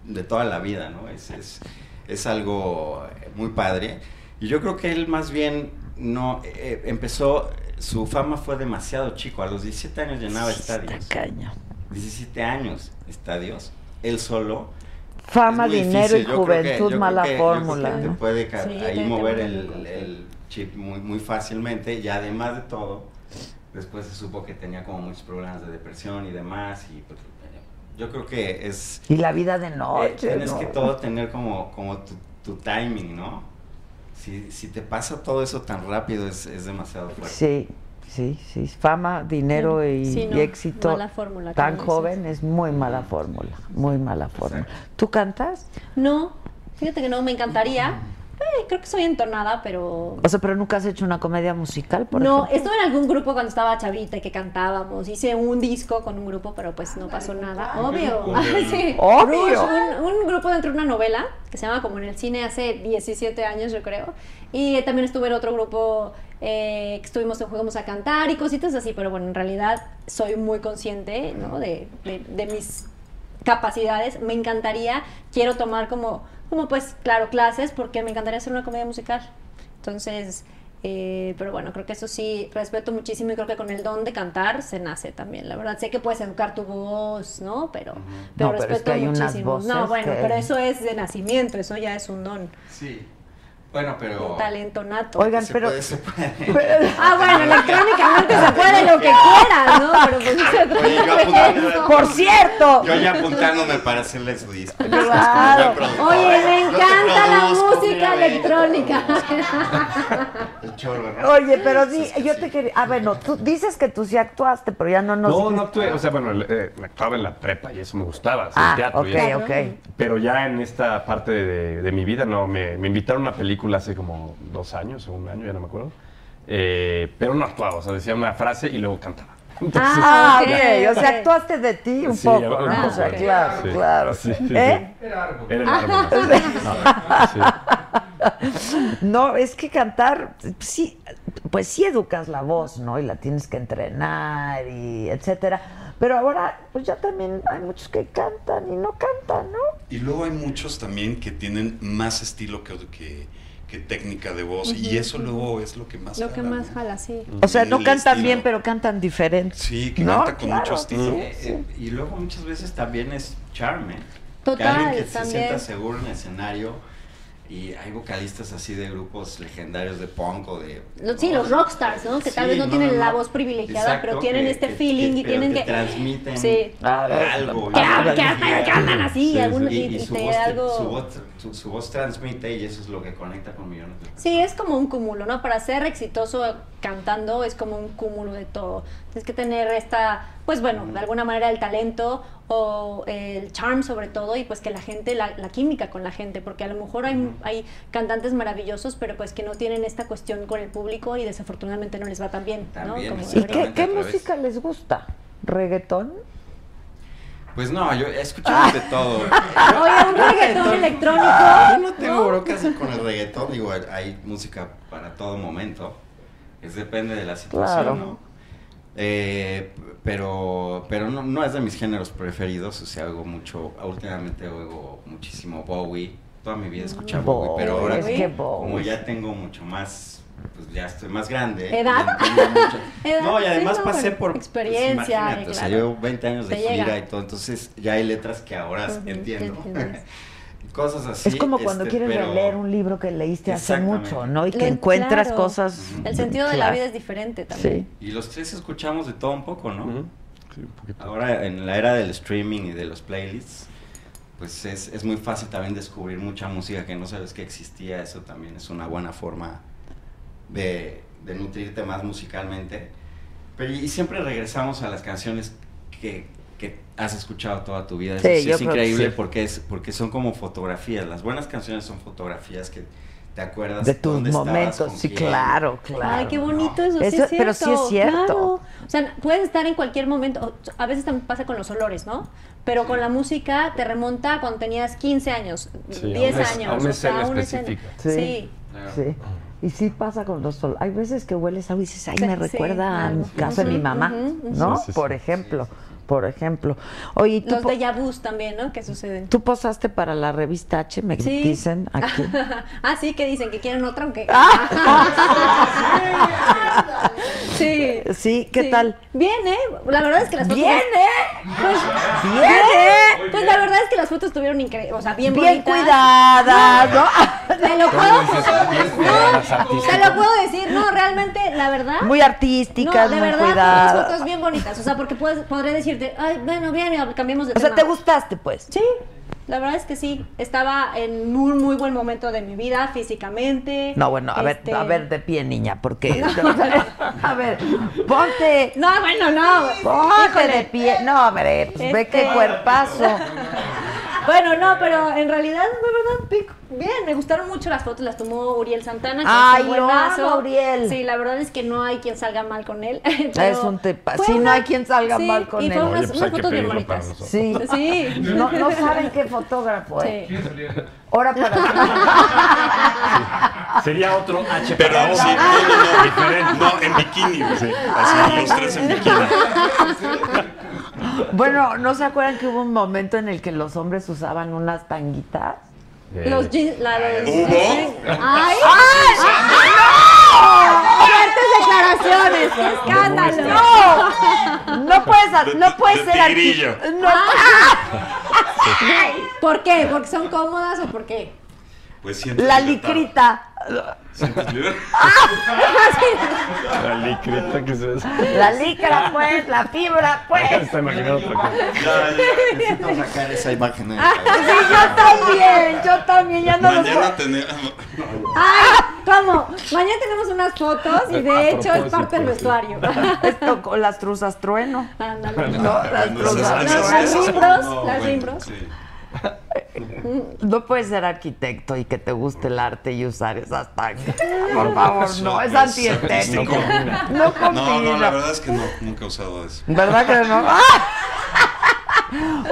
de toda la vida, ¿no? Es, es, es algo eh, muy padre. Y yo creo que él más bien no eh, empezó, su fama fue demasiado chico, a los 17 años llenaba estadios. 17 años, estadios, él solo. Fama, dinero y difícil. Yo creo que- juventud, yo mala que- creo fórmula. que te ¿no? puede Sí, ahí mover el, el chip muy, muy fácilmente y además de todo, después se supo que tenía como muchos problemas de depresión y demás y pues, eh, yo creo que es... Y la vida de eh, noche. tienes ¿no? que todo tener como, como tu, tu timing, ¿no? Si, si te pasa todo eso tan rápido es, es demasiado fuerte. Sí, sí, sí. Fama, dinero y, Sí, no, y éxito mala fórmula, tan joven es muy mala fórmula, muy mala fórmula. ¿Tú cantas? No, fíjate que no, me encantaría. Eh, creo que soy entonada, pero O sea, pero nunca has hecho una comedia musical, por no, ejemplo. estuve en algún grupo cuando estaba chavita y que cantábamos. Hice un disco con un grupo, pero pues no pasó nada. Obvio. Obvio. Sí. Obvio. Rush, un, un grupo dentro de una novela que se llama como en el cine hace 17 años, yo creo. Y también estuve en otro grupo eh, que estuvimos en Juegos a Cantar y cositas así, pero bueno, en realidad soy muy consciente ¿no? de, de- de mis capacidades. Me encantaría, quiero tomar como, como pues, claro, clases porque me encantaría hacer una comedia musical. Entonces, eh, pero bueno, creo que eso sí, respeto muchísimo y creo que con el don de cantar se nace también, la verdad. Sé que puedes educar tu voz, ¿no? Pero, pero No, pero es respeto que hay unas muchísimo. voces no, bueno, que- pero eso es de nacimiento, eso ya es un don, Sí. Bueno, pero... un talento nato. Oigan, Se pero... puede, se puede. Ah, bueno, electrónicamente se puede lo que quieras, ¿no? Pero pues no se trata Oye, yo de apuntando- eso. Por cierto. Yo ya apuntándome para hacerle su disco. Claro. Oye, me encanta la música electrónica. El chorro, ¿no? Oye, pero di, yo te quería... Ah, bueno, tú dices que tú sí actuaste, pero ya no nos... No, no actué, o sea, bueno, eh, actuaba en la prepa y eso me gustaba, Ah, teatro. y ok, eso. ok. Pero ya en esta parte de, de mi vida, no, me, me invitaron a una película hace como dos años o un año, ya no me acuerdo. Eh, pero no actuaba, o sea, decía una frase y luego cantaba. Ah, ok, o sea, actuaste de ti un Sí, poco, poco, O sea, claro, Sí, claro. sí, sí, ¿Eh? Era árbol. Era el árbol. No, es que cantar, sí, pues sí educas la voz, ¿no? Y la tienes que entrenar y etcétera. Pero ahora, pues ya también hay muchos que cantan y no cantan, ¿no? Y luego hay muchos también que tienen más estilo que, que, que técnica de voz. Y Ujú, eso luego es lo que más Lo que jala, más ¿no? jala, sí. O sea, no cantan estilo. bien, pero cantan diferente. Sí, que ¿No? canta con Claro, mucho estilo. Eh, eh, y luego muchas veces también es charme. Total, que alguien que se también. sienta seguro en el escenario Y hay vocalistas así de grupos legendarios de punk o de... Sí, los rockstars, ¿no? Que tal Sí, vez no, no, tienen no, la no. voz privilegiada, Exacto, pero tienen que- este que- feeling que- y tienen que que... transmiten Sí. algo. Que, que, que- que andan así, Sí, sí. y, Y, y y su, te voz, te- algo... su, voz, su, su voz transmite y eso es lo que conecta con millones de Sí, es como un cúmulo, ¿no? Para ser exitoso cantando es como un cúmulo de todo. Tienes que tener esta, pues bueno, de alguna manera el talento o el charm sobre todo y pues que la gente, la, la química con la gente, porque a lo mejor hay, hay cantantes maravillosos, pero pues que no tienen esta cuestión con el público y desafortunadamente no les va tan bien, ¿no? También, Como ¿Y debería. qué, música les gusta? ¿Reggaetón? Pues no, yo escuchamos de todo. Oye, un reggaetón electrónico. Yo no tengo broncas con el reggaetón, digo, hay- música para todo momento. Es depende de la situación, Claro. ¿no? Eh, pero pero no, no es de mis géneros preferidos, o sea, hago mucho, últimamente oigo muchísimo Bowie. Toda mi vida escuchaba Bowie, pero ahora es como, que como ya tengo mucho más, pues ya estoy más grande. ¿Edad? Edad, No, y sí, además no, pasé por pues, experiencia, imagínate, o sea, llevo 20 años de Te gira llega. y todo, entonces ya hay letras que ahora Ujú, entiendo. Cosas así. es como cuando este, quieres pero- leer un libro que leíste hace mucho, ¿no? Y que encuentras claro. cosas... El sentido de la vida es diferente también. Y los tres escuchamos de todo un poco, ¿no? Ahora en la era del streaming y de los playlists, pues es, es muy fácil también descubrir mucha música que no sabes que existía. Eso también es una buena forma de, de nutrirte más musicalmente. Pero y siempre regresamos a las canciones que, que has escuchado toda tu vida. Sí, sí es que increíble sí. porque, es, porque son como fotografías. Las buenas canciones son fotografías que te acuerdas De tus dónde estabas, momentos, con sí, quién. claro, claro. Ay, qué bonito eso, sí Eso- es cierto. pero sí es cierto. claro. O sea, puedes estar en cualquier momento, a veces también pasa con los olores, ¿no? Pero con la música te remonta a cuando tenías 15 años, Sí, a 10 una es- años. a una o sea, escena a una escena. específica. Sí. Sí. Y sí pasa con los sol. Hay veces que hueles algo y dices, ay, Sí, me sí, recuerda a algo. mi casa de mi mamá. ¿no? Sí, sí, por sí. ejemplo, por ejemplo. Oye, ¿y tú, Los de vus también, ¿no? Que suceden. tú posaste para la revista H, me Sí. dicen aquí. ah, sí, que dicen que quieren otra, aunque. Ah. sí. Sí, ¿qué Sí. tal? Bien, ¿eh? La verdad es que las fotos. Bien, ¿eh? Pues, Bien, ¿eh? Pues la verdad es que las fotos estuvieron increíbles. O sea, bien, Bien bonitas. cuidadas, ¿no? Te lo ¿Cómo puedo, no, te lo puedo decir, no, realmente, la verdad. Muy artísticas, no, de muy verdad, cuidadas. unas fotos bien bonitas. O sea, porque puedes, podré ay, bueno, bien, cambiemos de O sea, tema. ¿te gustaste, pues? Sí, la verdad es que sí. Estaba en un muy buen momento de mi vida, físicamente. No, bueno, a ver, Este- a ver de pie, niña, porque... a ver, ponte... No, bueno, no. Ponte Híjole. de pie. No, hombre, pues ve qué Este- cuerpazo. Bueno, no, pero en realidad, de verdad, bien, me gustaron mucho las fotos, las tomó Uriel Santana. que Ay, es un lo buenazo. amo, Uriel. Sí, la verdad es que no hay quien salga mal con él. Es un tepa. Sí, no hay quien salga sí, mal con y él. Oye, unas, pues unas fotos bien bonitas. Sí. Sí. No, no saben qué fotógrafo es. Sí. Ahora para Sería otro H Pero para sí, no, no, no, Diferente. no, en bikini, sí, así los tres en bikini. Bueno, ¿no se acuerdan que hubo un momento en el que los hombres usaban unas tanguitas? Los jeans, la los ¿Hubo? ¡Ay! ¡Fuertes declaraciones! ¡Qué escándalo! No, no puedes, no De- puedes de ser tigrillo. arti- No, ¿Por qué? ¿Porque son cómodas o por qué? Pues sientes la libertad. licrita. Sientes libertad. La licrita que eso. La licra, pues, la fibra, pues. Está imaginando otra cosa. Ya, ya, necesito sacar esa imagen. mi cabeza. Sí, yo también, yo también, ya no los Mañana tenemos. ¡Ay! ¿Cómo? Mañana tenemos unas fotos y de A hecho es parte del vestuario. Esto con las truzas trueno. Ándale. No, las truzas Las- esas- las limbros. sí. No puedes ser arquitecto y que te guste el arte y usar esas tangas. Por favor, no, es antiestético. No No, no, la verdad es que no, nunca he usado eso. ¿Verdad que no?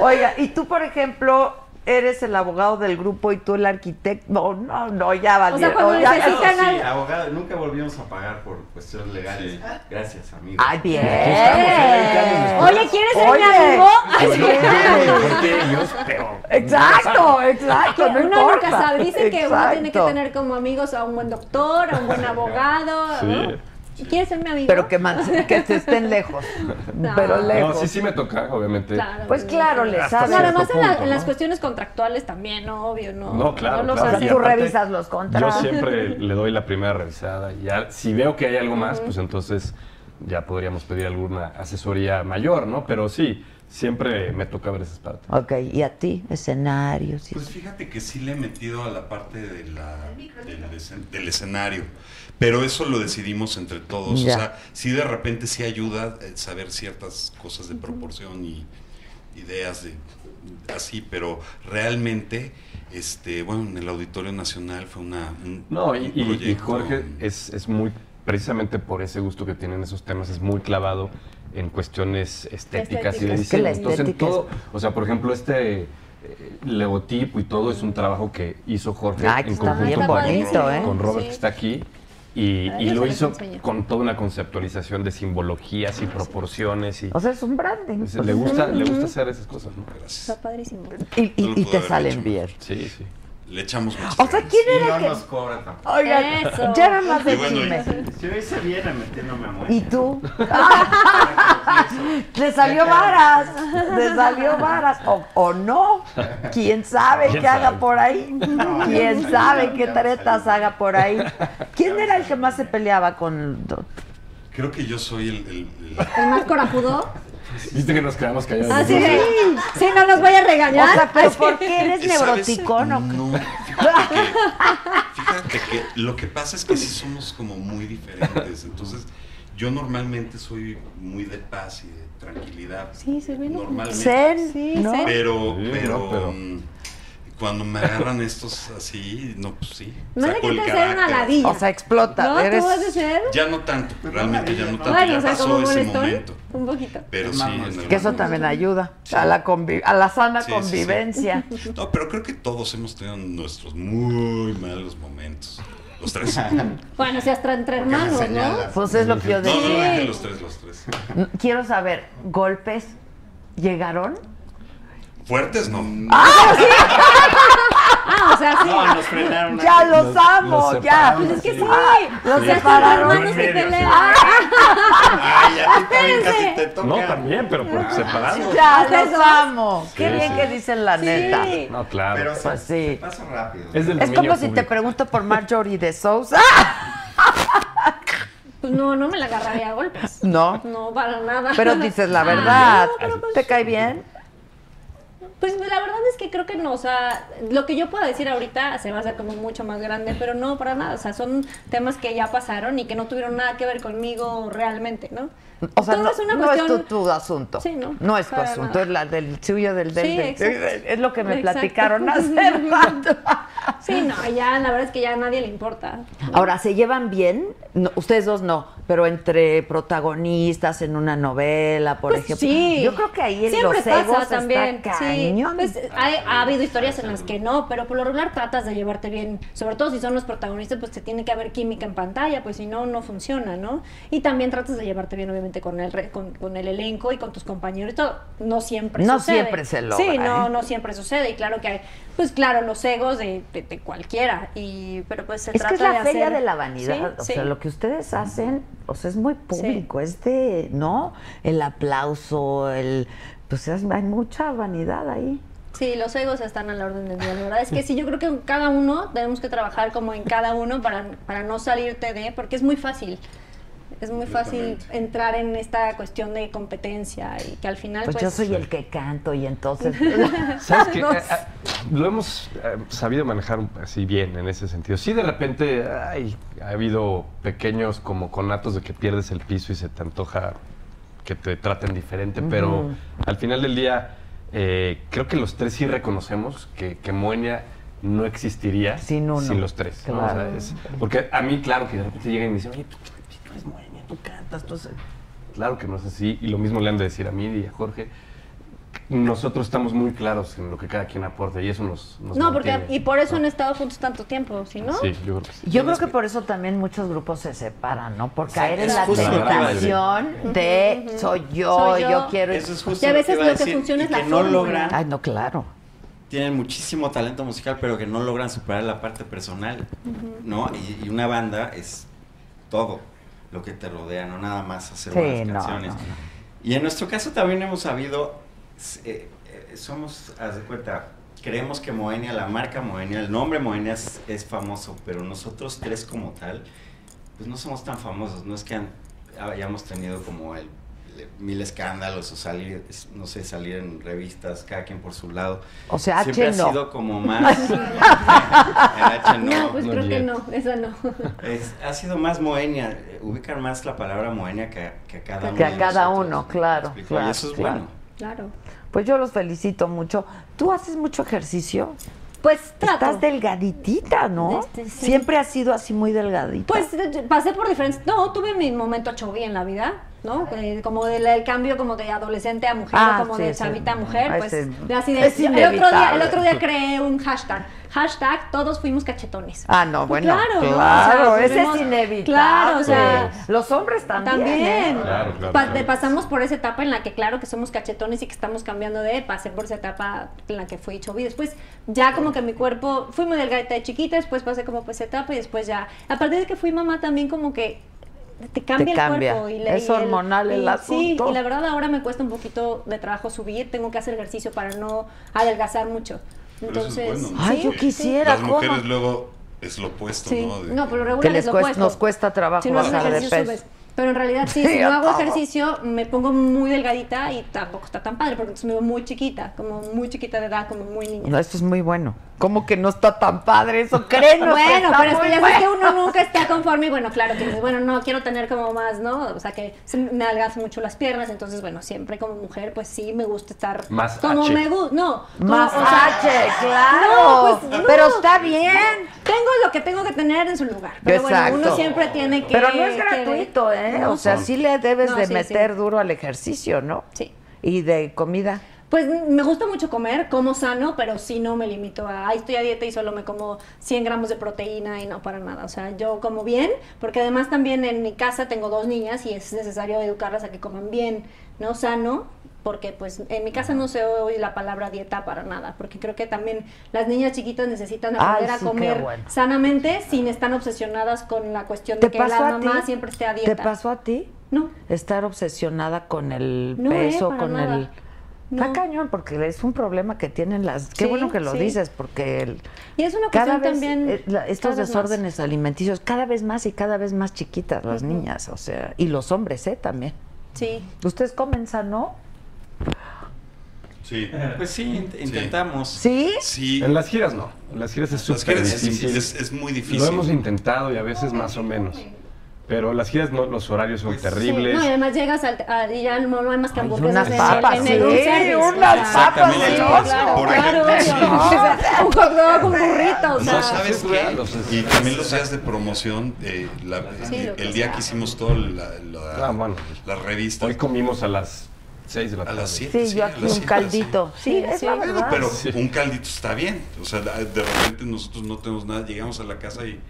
Oiga, y tú, por ejemplo, eres el abogado del grupo y tú el arquitecto. No, no, no, ya valió. O sea, cuando ya- necesitan Sí, al- abogado, nunca volvimos a pagar por cuestiones legales. Sí. Gracias, amigo. Ay, bien. Oye, ¿quieres ser mi amigo? Exacto, exacto. Que no uno nunca sabe. Dicen que uno tiene que tener como amigos a un buen doctor, a un buen abogado. ¿no? Sí. ¿Quieres ser mi amigo? Pero que, man- que se estén lejos. No. Pero No, lejos. sí, sí me toca, obviamente. Claro. Pues claro, le Hasta sabes. No, además cierto en, la- punto, en las ¿no? cuestiones contractuales también, ¿no? obvio, ¿no? No, claro, no los claro. Tú aparte, revisas los Yo contratos. siempre le doy la primera revisada. y Ya, si veo que hay algo más, pues entonces ya podríamos pedir alguna asesoría mayor, ¿no? Pero sí, siempre me toca ver esas partes. Ok, ¿y a ti? Escenarios. Pues fíjate que sí le he metido a la parte de la, del, escen- del escenario, pero eso lo decidimos entre todos. Ya. O sea, sí de repente sí ayuda eh, saber ciertas cosas de proporción y ideas de así, pero realmente, este, bueno, en el Auditorio Nacional fue una un, No, y, un Jorge es, es muy, precisamente por ese gusto que tienen esos temas, es muy clavado en cuestiones estéticas y de Estéticas. Es que la diseño. Entonces, en todo, o sea, por ejemplo, este eh, logotipo y todo es un trabajo que hizo Jorge Ay, que en conjunto con, bonito, ¿eh? con Robert Sí. que está aquí. Y, Ay, y lo hizo con toda una conceptualización de simbologías y proporciones y O sea, es un branding. pues, le gusta le gusta hacer esas cosas, ¿no? Gracias. Está padrísimo. Y, y- No y te salen hecho bien. Sí, sí. Le echamos muchas O sea. ¿quién Y era no el que...? nos cobra tampoco. Oigan, Eso. ya nada más de Y bueno, y- chisme. Si hoy se viene metiéndome a muerte. ¿Y tú? Le salió varas, le salió varas. O, o no, quién sabe ¿Quién qué haga por ahí. Quién sabe qué tretas haga por ahí. ¿Quién era el que más se peleaba con.? Creo que yo soy el, el- el- ¿El más corajudo? Viste que nos quedamos callados. Ah, sí, de, sí, no nos voy a O regañar. sea, pero Así. ¿por qué eres neuroticón o No, fíjate que, fíjate que lo que pasa es que sí somos como muy diferentes. Entonces, yo normalmente soy muy de paz y de tranquilidad. Sí, se ve Normalmente. Zen, Sí, ¿no? zen. Pero, Sí, pero, no, pero- mm, cuando me agarran estos así, no, pues sí. No saco le el ser una ladilla. O sea, explota. ¿No? eres... ¿Tú vas a ser? Ya no tanto, realmente ya no tanto. Bueno, ya o sea, pasó como ese molestón. momento. Un poquito. Pero Es sí, algún Que eso momento. también ayuda a la, convi- a la sana Sí, sí, sí. convivencia. No, pero creo que todos hemos tenido nuestros muy malos momentos. Los tres. Bueno, si hasta entre hermanos, ¿no? Pues es lo que yo No, no, decía. dije los tres, los tres. Quiero saber, ¿golpes llegaron? Fuertes no. Ah, o sea, sí. No, nos frenaron. Ya los amo, los ya. Pues es que sí. Ah, los O sea, separaron. hermanos se Medio, pelean. Ay, a ti también casi Espérense. te toca. No, también, pero por separado. Ya ¿Hasta los eso? amo. Qué Sí, bien sí. que dicen la neta. Sí. No, claro. Pero se, Pues sí. se pasa rápido. es del Es como si te pregunto por Marjorie de Sousa. Pues no, no me la agarraría a golpes. No. No, para nada. Pero dices la Ah, verdad. no, pero pues- ¿Te cae bien? Pues la verdad es que creo que no, o sea, lo que yo puedo decir ahorita se va a hacer como mucho más grande, pero no para nada, o sea, son temas que ya pasaron y que no tuvieron nada que ver conmigo realmente, ¿no? O sea, no, es una no cuestión... es tu, tu asunto. Sí, ¿no? No es tu asunto, nada. es la del suyo, del del. Sí, del- es lo que me Exacto. platicaron hace rato. Sí, no, ya la verdad es que ya a nadie le importa. Ahora, ¿se llevan bien? No, ustedes dos no, pero entre protagonistas en una novela, por Pues ejemplo. sí. Yo creo que ahí en los egos también. está Sí, cañón. pues hay- ha habido historias en las que no, pero por lo regular tratas de llevarte bien. Sobre todo si son los protagonistas, pues que tiene que haber química en pantalla, pues si no, no funciona, ¿no? Y también tratas de llevarte bien, obviamente, con el, re- con, con el elenco y con tus compañeros todo. No siempre No sucede. siempre se logra, Sí, no, ¿eh? no siempre sucede. Y claro que hay, pues claro, los egos de, de- de cualquiera. Y, pero pues se es trata que es la de hacer... feria de la vanidad. Sí, o sí. sea, lo que ustedes hacen, o sea, es muy público. Es de, ¿no? El aplauso, el. Pues es- hay mucha vanidad ahí. Sí, los egos están a la orden del día. La verdad es que sí, yo creo que en cada uno tenemos que trabajar como en cada uno para, para no salirte de, porque es muy fácil. Es muy fácil entrar en esta cuestión de competencia y que al final Pues, pues, yo soy el que canto y entonces. ¿Sabes qué? No Eh, eh, lo hemos eh, sabido manejar así bien en ese sentido. Sí, de repente ay, ha habido pequeños como conatos de que pierdes el piso y se te antoja que te traten diferente, pero al final del día eh, creo que los tres sí reconocemos que, que Moenia no existiría Sin uno. los tres. ¿no? Claro. O sea, es- porque a mí, claro, que de repente llegan y me dicen, oye, tú, tú eres Moenia, tú cantas, tú haces-". Claro que no es así, y lo mismo le han de decir a mí y a Jorge. Nosotros estamos muy claros en lo que cada quien aporta y eso nos, nos no, porque mantiene. y por eso han estado juntos tanto tiempo, ¿sí no? Sí, yo creo que sí. Yo creo que por eso también muchos grupos se separan, ¿no? Por caer en la lo que tentación de soy yo, Soy yo, yo. quiero. Eso es justo Y a lo veces iba a lo que decir, funciona es la que no fórmula. logran, Ay, no, claro. tienen muchísimo talento musical, pero que no logran superar la parte personal, ¿no? Y, y una banda es todo. Lo que te rodea, no nada más hacer Sí, buenas no, canciones. no, no. Y en nuestro caso también hemos sabido, eh, eh, somos, haz de cuenta, creemos que Moenia, la marca Moenia, el nombre Moenia es, es famoso, pero nosotros tres como tal, pues no somos tan famosos, no es que han- hayamos tenido como el mil escándalos o salir, no sé, salir en revistas, cada quien por su lado. O sea, Siempre H ha no. sido como más... el H no. No, pues creo que no, esa no. Es- ha sido más Moenia, ubican más la palabra Moenia que, a- que a cada uno. Que a cada nosotros. uno, claro. claro, y eso es claro. bueno. Claro. Pues yo los felicito mucho. ¿Tú haces mucho ejercicio? Pues trato. Estás delgaditita, ¿no? Este, sí. Siempre has sido así muy delgadita. Pues pasé por diferentes. No, tuve mi momento chovi en la vida, ¿no? Eh, como del el cambio como de adolescente a mujer, Ah, o como sí, de chavita a mujer, Ah, pues ese- de así de. es el, otro día, el otro día creé un hashtag. Hashtag todos fuimos cachetones. Ah, no, Pues bueno, claro, claro, ¿no? O sea, ese fuimos- es inevitable. Claro, o sea, los hombres también. también. ¿eh? Claro, claro, Pa- claro. de- pasamos por esa etapa en la que claro que somos cachetones y que estamos cambiando de, pasé por esa etapa en la que fui chovi, después ya como que mi cuerpo, fui muy delgadita de chiquita, después pasé como por esa etapa y después ya, a partir de que fui mamá también como que te cambia Te el cambia. cuerpo. Y le- Es y el- hormonal el y- Sí, asunto. y la verdad ahora me cuesta un poquito de trabajo subir, tengo que hacer ejercicio para no adelgazar mucho. Pero eso es Entonces, bueno, ¿no? Ay, yo quisiera, Las ¿cómo? mujeres luego es lo opuesto, Sí, ¿no? De- no, pero regular Que es lo cuesta- opuesto. nos cuesta trabajo Si no bajar de ejercicio, peso. subes. Pero en realidad sí, Sí, si no hago ejercicio me pongo muy delgadita y tampoco está tan padre porque entonces me veo muy chiquita, como muy chiquita de edad, como muy niña. No, esto es muy bueno. ¿Cómo que no está tan padre eso? Créenos. que bueno, está pero es que ya sabes que bueno. uno nunca está conforme y bueno, claro que bueno, no quiero tener como más, ¿no? O sea que se me adelgazan mucho las piernas, entonces bueno, siempre como mujer pues sí me gusta estar Más como H. me gusta, no, como, Más o sea, H, claro. No, pues no. Pero está bien. Tengo lo que tengo que tener en su lugar, pero bueno, Exacto. uno siempre tiene que Pero no es que- gratuito, ¿eh? No. O sea, sí le debes No, de sí, meter sí. duro al ejercicio, ¿no? Sí. Y de comida. Pues me gusta mucho comer, como sano, pero sí no me limito a, ay, estoy a dieta y solo me como 100 gramos de proteína y no para nada. O sea, yo como bien, porque además también en mi casa tengo dos niñas y es necesario educarlas a que coman bien, ¿no? Sano, porque pues en mi casa no se oye la palabra dieta para nada, porque creo que también las niñas chiquitas necesitan Ay, aprender sí, a comer bueno. sanamente sin estar obsesionadas con la cuestión ¿Te de que la mamá ti? siempre esté a dieta. ¿Te pasó a ti? No. Estar obsesionada con el No, eh, peso, con nada. el... Está No. cañón, porque es un problema que tienen las... Qué Sí, bueno que lo sí. dices, porque el- Y es una cada cuestión vez también... eh, estos cada vez más. desórdenes alimenticios, cada vez más y cada vez más chiquitas las niñas, o sea, y los hombres, ¿eh? También. Sí. ¿Ustedes comen sano? Sí. Pues sí, int- intentamos. ¿Sí? Sí. En las giras no. En las giras es Las súper giras es- difícil. es- es muy difícil. Lo hemos intentado y a veces más o menos. Pero las giras no, los horarios son terribles. No, y además llegas al, a- y ya no, no hay más que hamburguesas unas en, el- papas, en el sí, service. unas papas sí, claro, por claro, un hot dog, un burrito, o sea. No sabes qué. Y también los días de promoción, eh, la- Sí, eh, el día que hicimos todo la, la, Ah, bueno. la revista. Hoy comimos a las 6 de la A tarde. las 7. Sí, yo aquí un caldito. Sí, es la Bueno, verdad. pero un caldito está bien. O sea, de repente nosotros no tenemos nada, llegamos a la casa y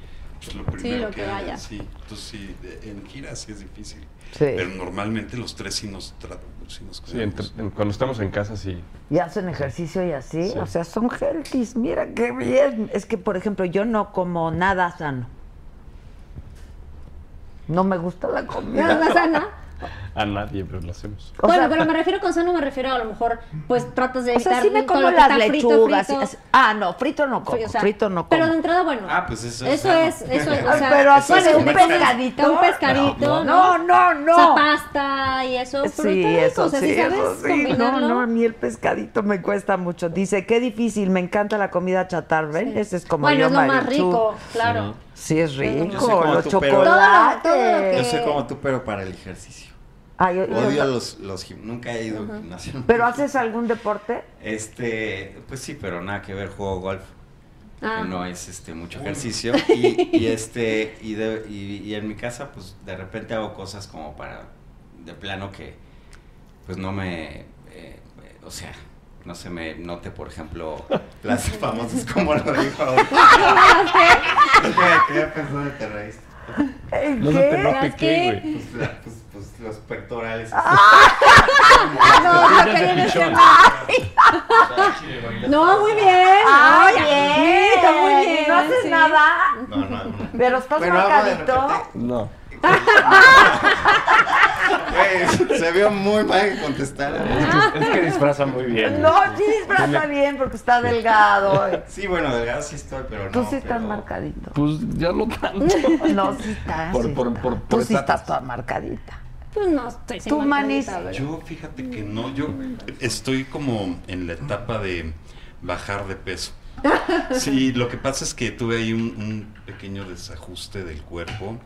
pues, lo primero lo que haya. Sí, entonces sí, de- en gira sí es difícil. Sí. Pero normalmente los tres sí nos tratan. Sí nos Sí, entre- en- cuando estamos en casa sí. Y hacen ejercicio y así, Sí. o sea, son healthy, mira qué bien. Es que, por ejemplo, yo no como nada sano. No me gusta la comida. ¿Nada sana? A nadie, pero lo hacemos. O bueno, sea, pero me refiero con sano, me refiero a lo mejor, pues tratas de O sea, evitar sí me como las frito, lechugas. frito. Ah, no, frito no como, O sea, frito no como. Pero de entrada, bueno. Ah, pues eso es Eso es, eso es, o sea, pero así bueno, es un pescadito. Un pescadito, No, no, no. O sea, pasta y eso. Sí, eso o sea, sí, si sabes eso sí. No, combinarlo. no, a mí el pescadito me cuesta mucho. Dice, qué difícil, me encanta la comida chatarra, ¿ven? Ese es como Bueno, yo, es lo más rico, claro. Sí, es rico, los chocolates. Yo soy como tú, pero para el ejercicio. Ah, yo- yo- Odio los, los gim- Nunca he ido al gimnasio. ¿Pero haces algún deporte? Este, pues sí, pero nada que ver, juego golf. Ah. que no es este mucho ejercicio. Y, y este, y, de- y- y en mi casa, pues de repente hago cosas como para, de plano que, pues no me, eh, eh, o sea, no se me note, por ejemplo, las famosas como lo dijo. ¿Qué? ¿Qué te reíste? No se te note ¿Las qué, qué? Pues, los pectorales. No, que viene siendo- No, muy bien. Ah, Ay, bien. bonito, muy bien. ¿No haces sí. nada? No, no, no. ¿Pero estás de marcadito? No. Güey, se vio muy mal que contestara. Es que disfraza muy bien. No, sí disfraza bien porque está delgado. Sí, bueno, delgado sí estoy, pero no. Tú sí estás pero- marcadito. Pues ya no tanto. No, sí estás. Por- sí por- estás. por- Tú por sí estás toda marcadita. Pues no estoy Tú, Manis. Yo, fíjate que no, yo estoy como en la etapa de bajar de peso. Sí, lo que pasa es que tuve ahí un, un pequeño desajuste del cuerpo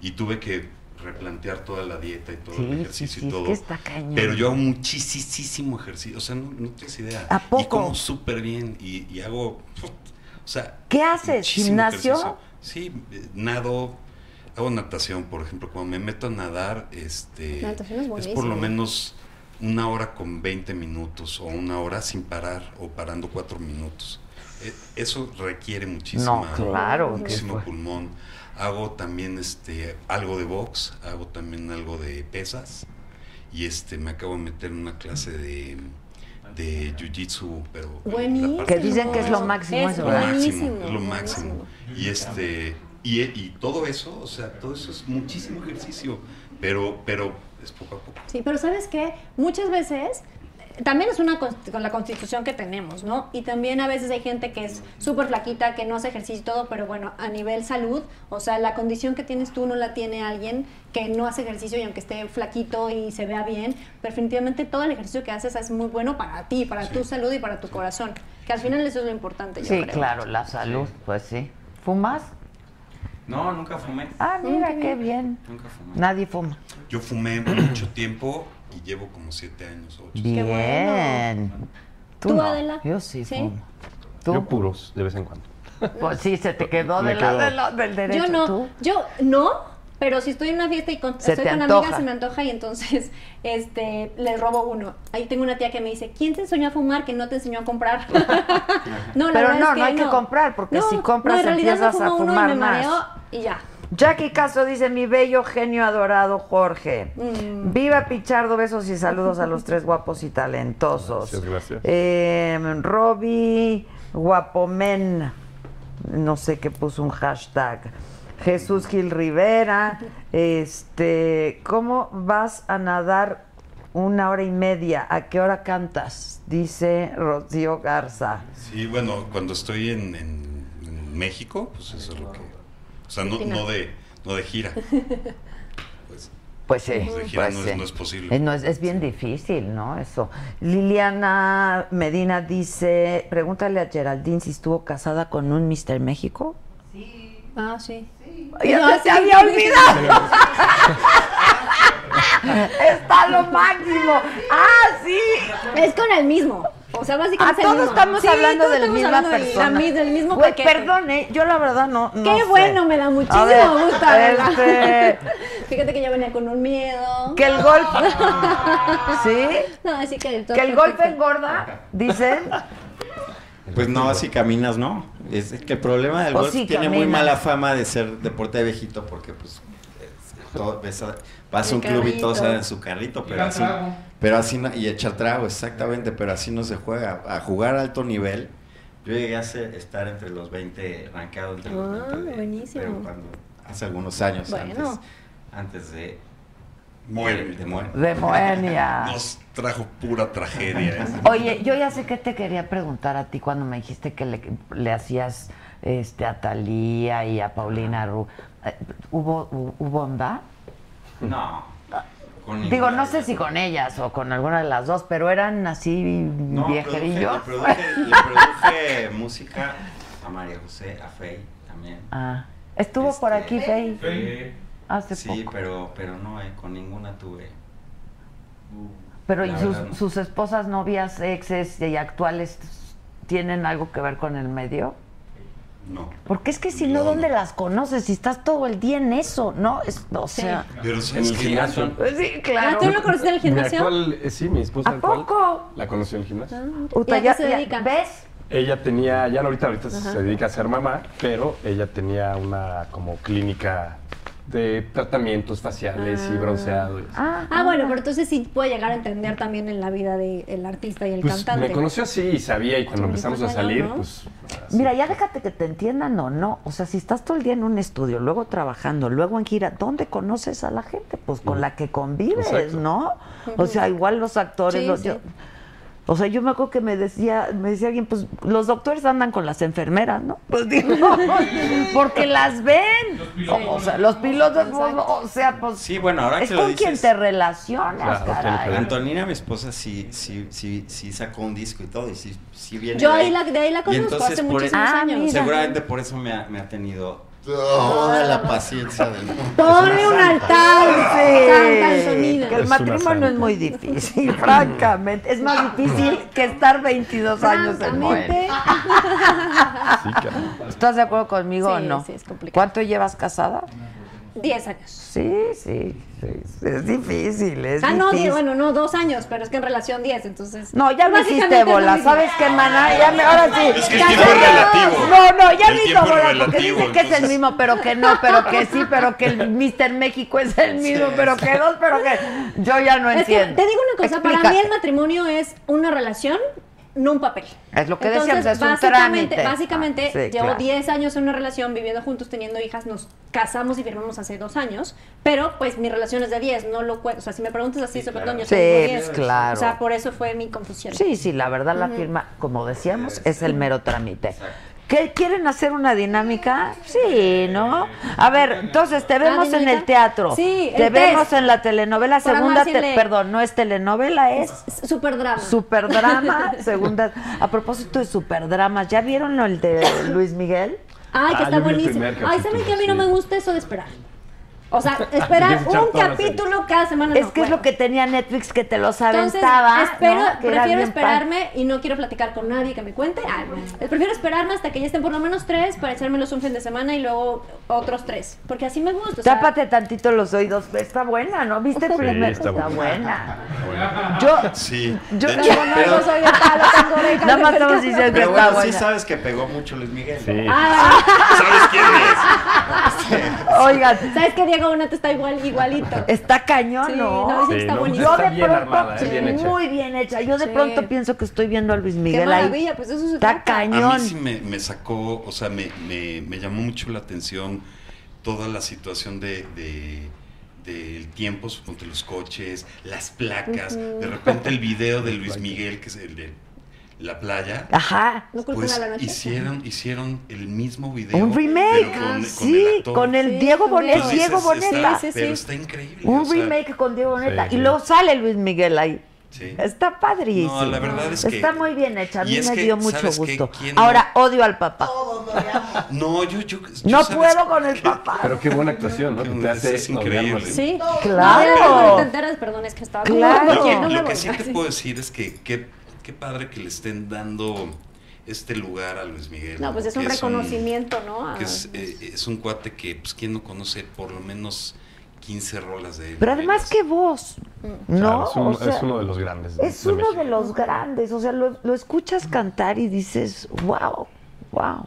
y tuve que replantear toda la dieta y todo Sí, el ejercicio sí, y es todo. que está cañón. Pero yo hago muchísimo ejercicio, o sea, no, no tienes idea. ¿A poco? Y como súper bien y, y hago, o sea... ¿Qué haces? ¿Gimnasio? ejercicio. Sí, eh, nado, hago natación, por ejemplo, cuando me meto a nadar, este, Natación es por lo menos una hora con 20 minutos o una hora sin parar o parando cuatro minutos. Eh, Eso requiere muchísimo, No, claro, que muchísimo fue. pulmón. Hago también este algo de box, hago también algo de pesas y este me acabo de meter en una clase de de jiu-jitsu, pero Buenísimo. Que dicen que es lo máximo Es eso, lo es lo máximo. Y este y, y todo eso, o sea, todo eso es muchísimo ejercicio, pero pero es poco a poco. Sí, pero ¿sabes qué? Muchas veces también es una con, la constitución que tenemos, ¿no? Y también a veces hay gente que es súper flaquita, que no hace ejercicio y todo, pero bueno, a nivel salud, o sea, la condición que tienes tú no la tiene alguien que no hace ejercicio y aunque esté flaquito y se vea bien, pero definitivamente todo el ejercicio que haces es muy bueno para ti, para tu salud y para tu corazón, que al final eso es lo importante, yo Sí, creo. claro, la salud, pues sí. ¿Fumas? No, nunca fumé. Ah, mira, qué bien. Nunca fumé. Nadie fuma. Yo fumé mucho tiempo y llevo como siete años, ocho. Bien. ¿Tú, no. Adela? Yo sí, ¿Sí? fumo. ¿Tú? Yo puros, de vez en cuando. Pues sí, se te quedó de la- quedó. de la- del derecho. Yo no, ¿Tú? yo no, pero si estoy en una fiesta y con- estoy con antoja. amigas se me antoja y entonces este le robo uno. Ahí tengo una tía que me dice, ¿quién te enseñó a fumar que no te enseñó a comprar? no, la Pero no, es que no hay que comprar, porque si compras no, en realidad empiezas me a uno fumar y me más. y ya. Jackie Castro dice, mi bello genio adorado Jorge. Mm. Viva Pichardo, besos y saludos a los tres guapos y talentosos. Gracias, gracias. Eh, Robbie Guapomen, no sé qué puso un hashtag. Jesús Gil Rivera, este, ¿cómo vas a nadar una hora y media? ¿A qué hora cantas? Dice Rocío Garza. Sí, bueno, cuando estoy en, en- en México, pues eso es lo que... O sea, no, no, de, no de gira. Pues, Pues sí, pues de gira pues no, sí. es, no es posible. Eh, no, es, es bien difícil, ¿no? Eso. Liliana Medina dice, pregúntale a Geraldine si estuvo casada con un Mr. México. Ah, sí. Ya No, se sí. había olvidado. Está lo máximo. Ah, sí. Es con el mismo. O sea, Ah, básicamente el todos mismo. estamos Sí, hablando todos de la misma de persona. del mismo Güey, perdón, ¿eh? yo la verdad no, no Qué sé. bueno, me da muchísimo ver, gusto, ¿verdad? este, Fíjate que yo venía con un miedo. que el golpe, ¿sí? No, así que todo Que el golpe engorda, dicen. Pues no, si caminas, no. Es que el problema del O golf tiene muy mala fama de ser deporte de viejito porque pues es- todo- ves a- vas a un club y todos en su carrito, pero así, trago. pero así no, y echar trago, exactamente, pero así no se juega. A jugar a alto nivel, yo llegué a ser- estar entre los 20, rankeado entre los Ah, 20 de- buenísimo. pero cuando, hace algunos años Bueno. antes, antes de Moenia. de Moenia. De Moenia. Nos trajo pura tragedia. ese. Oye, yo ya sé que te quería preguntar a ti cuando me dijiste que le, le hacías este, a Talía y a Paulina Ru. Eh, ¿Hubo, hu- ¿Hubo onda? No. con Digo, no sé si con ellas o con alguna de las dos, pero eran así No, viejerillos. produje- Le produje, le produje música a María José, a Fey también. Ah, estuvo por Este, aquí, Fey, Fey. Hace Sí, poco. pero, pero no, eh, con ninguna tuve. Pero ¿y sus, verdad no. sus esposas, novias, exes y actuales tienen algo que ver con el medio? No. Porque es que si no, ¿dónde las conoces? Si estás todo el día en eso, ¿no? Es, o sea... Pero En ¿sabes el gimnasio. Sí, claro. Ah, ¿tú lo conociste en el Mi gimnasio? actual, eh, sí, mi esposa ¿A actual. poco? La conoció en el gimnasio. Uta, ¿Y a qué ya- se ya- dedica? ¿Ves? Ella tenía, ya no ahorita, ahorita Ajá. se dedica a ser mamá, pero ella tenía una como clínica de tratamientos faciales y bronceado. y así. Ah, bueno, pero entonces sí puede llegar a entender también en la vida del artista y el Pues cantante. me conoció así y sabía y cuando empezamos a salir, ¿no? pues Mira, ya déjate que te entiendan o no. O sea, si estás todo el día en un estudio, luego trabajando, luego en gira, ¿dónde conoces a la gente? Pues con la que convives, Exacto. ¿no? O sea, igual los actores. Sí, los- sí. yo- o sea, yo me acuerdo que me decía, me decía alguien, pues los doctores andan con las enfermeras, ¿no? Pues digo, porque las ven. O sea, los pilotos, o sea, pues Sí, bueno, ahora es que lo con quien dices- te relacionas, Claro, caray. Antonina, mi esposa, sí, sí, sí, sí sacó un disco y todo, y sí, sí viene Yo de ahí la, de ahí la conozco entonces hace por muchísimos e- años. Seguramente por eso me ha, me ha tenido toda la paciencia del mundo. Ponle un altar, Santa. Que el matrimonio es muy difícil, francamente. Es más difícil que estar 22 años en Moen. ¿Estás de acuerdo conmigo o no? sí, es complicado. ¿Cuánto llevas casada? 10 años. Sí, sí, sí. Es difícil, es Ah, no, difícil. bueno, no, dos años, pero es que en relación 10, entonces. No, ya me hiciste bola. ¿Sabes qué, mana? Ya me, ahora sí. Es que el tiempo relativo. No, no, ya me hizo bola porque dice que es el mismo, pero que no, pero que sí, pero que el Mister México es el mismo, pero que dos, pero que yo ya no Es que entiendo. te digo una cosa, para mí el matrimonio es una relación, no un papel. Es lo que Entonces, decíamos, es un básicamente, trámite. básicamente Ah, sí, llevo claro. 10 años en una relación, viviendo juntos, teniendo hijas, nos casamos y firmamos hace dos años, pero pues mi relación es de 10, no lo cuento. O sea, si me preguntas así, sí, perdón, yo Sí, tengo 10. pues, claro. O sea, por eso fue mi confusión. Sí, sí, la verdad la firma, como decíamos, es el mero trámite. ¿Qué, ¿Quieren hacer una dinámica? Sí, ¿no? A ver, entonces te vemos en el teatro. Sí, Te el vemos test. en la telenovela, Para segunda, más te- perdón, no es telenovela, es Superdrama. superdrama, segunda. A propósito de superdramas, ¿ya vieron el de Luis Miguel? Ay, que Ah, está yo vi el buenísimo. primer Ay, ¿saben que a mí no sí. me gusta eso de esperar? O sea, esperar un capítulo cada semana. Es no, que es lo que tenía Netflix que te los Entonces, aventaba. espero, ¿no? Que era prefiero esperarme y no quiero platicar con nadie que me cuente. Ah, prefiero esperarme hasta que ya estén por lo menos tres para echármelos un fin de semana y luego otros tres. Porque así me gusta. o sea, Tápate tantito los oídos. Está buena, ¿no? ¿Viste el Sí, primer? está buena. buena. Yo, Sí. yo, hecho, no, pero- soy Nada más estamos diciendo que Pero está bueno, sí buena. sabes que pegó mucho Luis Miguel. Sí. Ah, ¿Sabes quién es? Oigan, ¿Sabes que Diego Boneta está igual, igualito? está cañón, Sí, ¿no? no, Sí, está no, buenísimo. Yo Está de bien pronto, armada, ¿eh? bien hecha. muy bien hecha. Yo de Sí. pronto pienso que estoy viendo a Luis Qué Miguel ahí. maravilla, pues eso se Está trata. A mí cañón. sí me, me sacó, o sea, me, me, me llamó mucho la atención toda la situación de, de- del tiempo, suponte los coches, las placas, de repente el video de Luis Miguel, que es el de la playa. Ajá. No culpen Pues a la noche. hicieron, hicieron el mismo video. Un remake. pero con- con sí, el actor. con el Sí, Diego Boneta. Diego. Diego Boneta. está- Sí, sí, Pero está increíble. Un o sea, remake con Diego Boneta. Sí, y luego sale Luis Miguel ahí. Sí. Está padrísimo. No, la verdad es que- Está muy bien hecha. A mí me que, dio mucho gusto. ¿Quién Ahora odio al papá. No, yo, yo, yo No ¿sabes puedo con el papá. Pero qué buena actuación, ¿no? Que te hace Es increíble. Sí, Claro. No, te enteras, perdón, es que estaba Claro. Oye, no Lo que sí te puedo decir es que qué, qué padre que le estén dando este lugar a Luis Miguel. No, pues es un que reconocimiento, ¿no? A- que es, eh, es un cuate que, pues, ¿quién no conoce por lo menos 15 rolas de él? Pero además, qué voz. ¿No? Claro, es, un- O sea, es uno de los grandes. Es de uno México. de los grandes, o sea, lo, lo escuchas cantar y dices, wow, wow.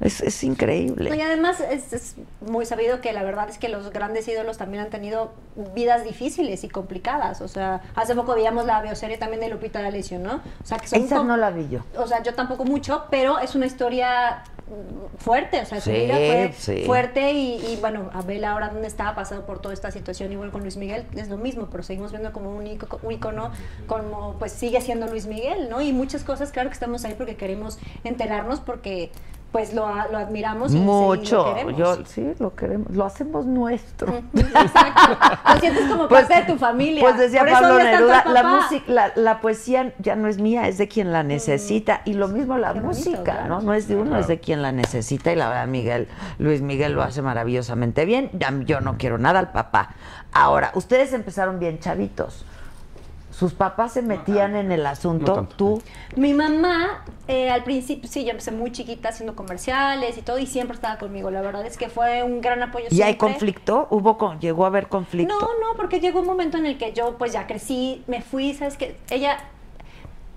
Es, es increíble. Y además es, es muy sabido que la verdad es que los grandes ídolos también han tenido vidas difíciles y complicadas. O sea, hace poco veíamos la bioserie también de Lupita D'Alessio, ¿no? O sea, que son Esa no la vi yo. O sea, yo tampoco mucho, pero es una historia mm, fuerte, o sea, su Sí, vida fue sí. fuerte y, y, bueno, Abel ahora donde está, ha pasado por toda esta situación, igual con Luis Miguel, es lo mismo, pero seguimos viendo como un icono, como pues sigue siendo Luis Miguel, ¿no? Y muchas cosas, claro que estamos ahí porque queremos enterarnos, porque pues lo, lo admiramos y, y Mucho. lo queremos. Yo sí lo queremos, lo hacemos nuestro. Exacto. Lo sientes como Pues- parte de tu familia. Pues decía Por Pablo Neruda, la música, la, la poesía ya no es mía, es de quien la necesita. Y lo mismo la Qué bonito, música, claro. ¿no? No es de uno, es de quien la necesita. Y la verdad, Miguel, Luis Miguel lo hace maravillosamente bien. Ya- Yo no quiero nada al papá. Ahora, ustedes empezaron bien chavitos. Sus papás se metían en el asunto. Tú, Mi mamá, eh, al principio, sí, yo empecé muy chiquita haciendo comerciales y todo, y siempre estaba conmigo. La verdad es que fue un gran apoyo. ¿y hay conflicto? ¿Hubo con, llegó a haber conflicto? No, no, porque llegó un momento en el que yo pues ya crecí, me fui, ¿sabes qué? Ella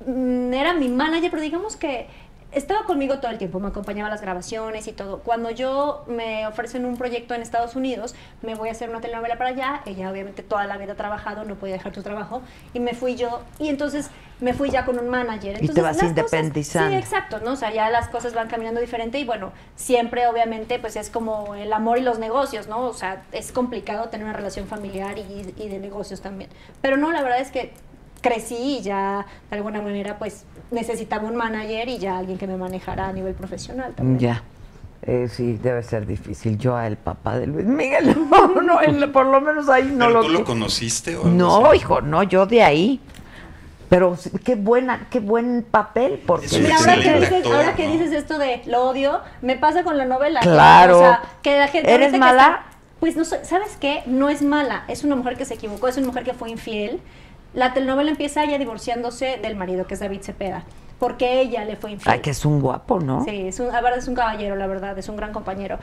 mm, era mi manager, pero digamos que estaba conmigo todo el tiempo, me acompañaba a las grabaciones y todo. Cuando yo me ofrecen un proyecto en Estados Unidos, me voy a hacer una telenovela para allá, ella obviamente toda la vida ha trabajado, no podía dejar su trabajo, y me fui yo, y entonces me fui ya con un manager. te Entonces, vas las independizando. sí, exacto, ¿no? O sea, ya las cosas van caminando diferente y bueno, siempre obviamente pues es como el amor y los negocios, ¿no? O sea, es complicado tener una relación familiar y, y de negocios también. Pero no, la verdad es que crecí y ya de alguna manera pues necesitaba un manager y ya alguien que me manejara a nivel profesional también. Ya. Eh, sí, debe ser difícil. Yo a el papá de Luis Miguel, no, no, él, por lo menos ahí no ¿Pero lo... tú lo conociste? O algo No, así? hijo, no, yo de ahí. Pero qué buena, qué buen papel, porque... Mira, ahora que, dices, actor, ahora que dices esto de lo odio, me pasa con la novela. Claro. O sea, que la gente ¿Eres que mala? está- pues no ¿sabes qué? No es mala, es una mujer que se equivocó, es una mujer que fue infiel. La telenovela empieza ella divorciándose del marido, que es David Cepeda, porque ella le fue infiel. Ay, que es un guapo, ¿no? Sí, es un, la verdad es un caballero, la verdad, es un gran compañero.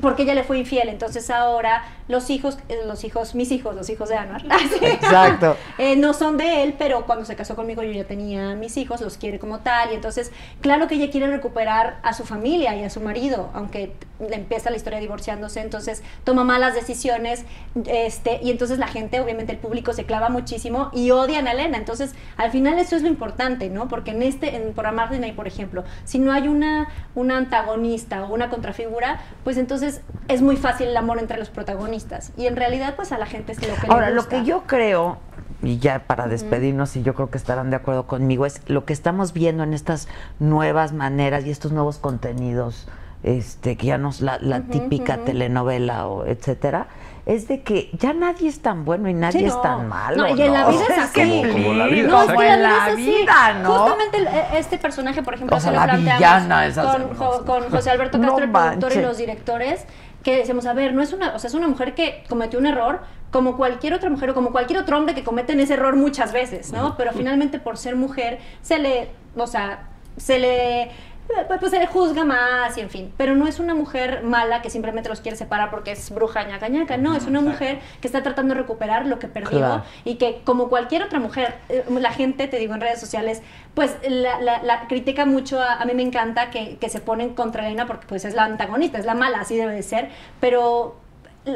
Porque ella le fue infiel, entonces ahora los hijos, eh, los hijos, mis hijos, los hijos de Anuar, Exacto. eh, no son de él, pero cuando se casó conmigo yo ya tenía mis hijos, los quiere como tal, y entonces, claro que ella quiere recuperar a su familia y a su marido, aunque le empieza la historia divorciándose, entonces toma malas decisiones, este, y entonces la gente, obviamente el público se clava muchísimo y odian a Elena, entonces al final eso es lo importante, ¿no? Porque en este, en, por Amar Disney, por ejemplo, si no hay una, una antagonista o una contrafigura, pues entonces es muy fácil el amor entre los protagonistas, y en realidad pues a la gente es lo que Ahora, le lo gusta. que yo creo, y ya para despedirnos, y yo creo que estarán de acuerdo conmigo, es lo que estamos viendo en estas nuevas maneras y estos nuevos contenidos, este, que ya no es la, la típica telenovela o etcétera, es de que ya nadie es tan bueno y nadie Sí, es no. tan malo. No, y en la ¿no? vida O sea, es que así. como la vida, No, es que en la vida la es así. vida, ¿no? Justamente e- este personaje, por ejemplo, O sea, que lo la planteamos con, se- Jo- con José Alberto No Castro, el productor y los directores, que decimos, a ver, no es una, o sea, es una mujer que cometió un error como cualquier otra mujer o como cualquier otro hombre que cometen ese error muchas veces, ¿no? Pero finalmente por ser mujer se le, o sea, se le pues, pues se le juzga más y en fin, pero no es una mujer mala que simplemente los quiere separar porque es bruja ñaca ñaca, no, es una mujer que está tratando de recuperar lo que perdió Claro. y que como cualquier otra mujer, eh, la gente, te digo en redes sociales, pues la, la- la critica mucho, a, a mí me encanta que, que se ponen contra Elena porque pues es la antagonista, es la mala, así debe de ser, pero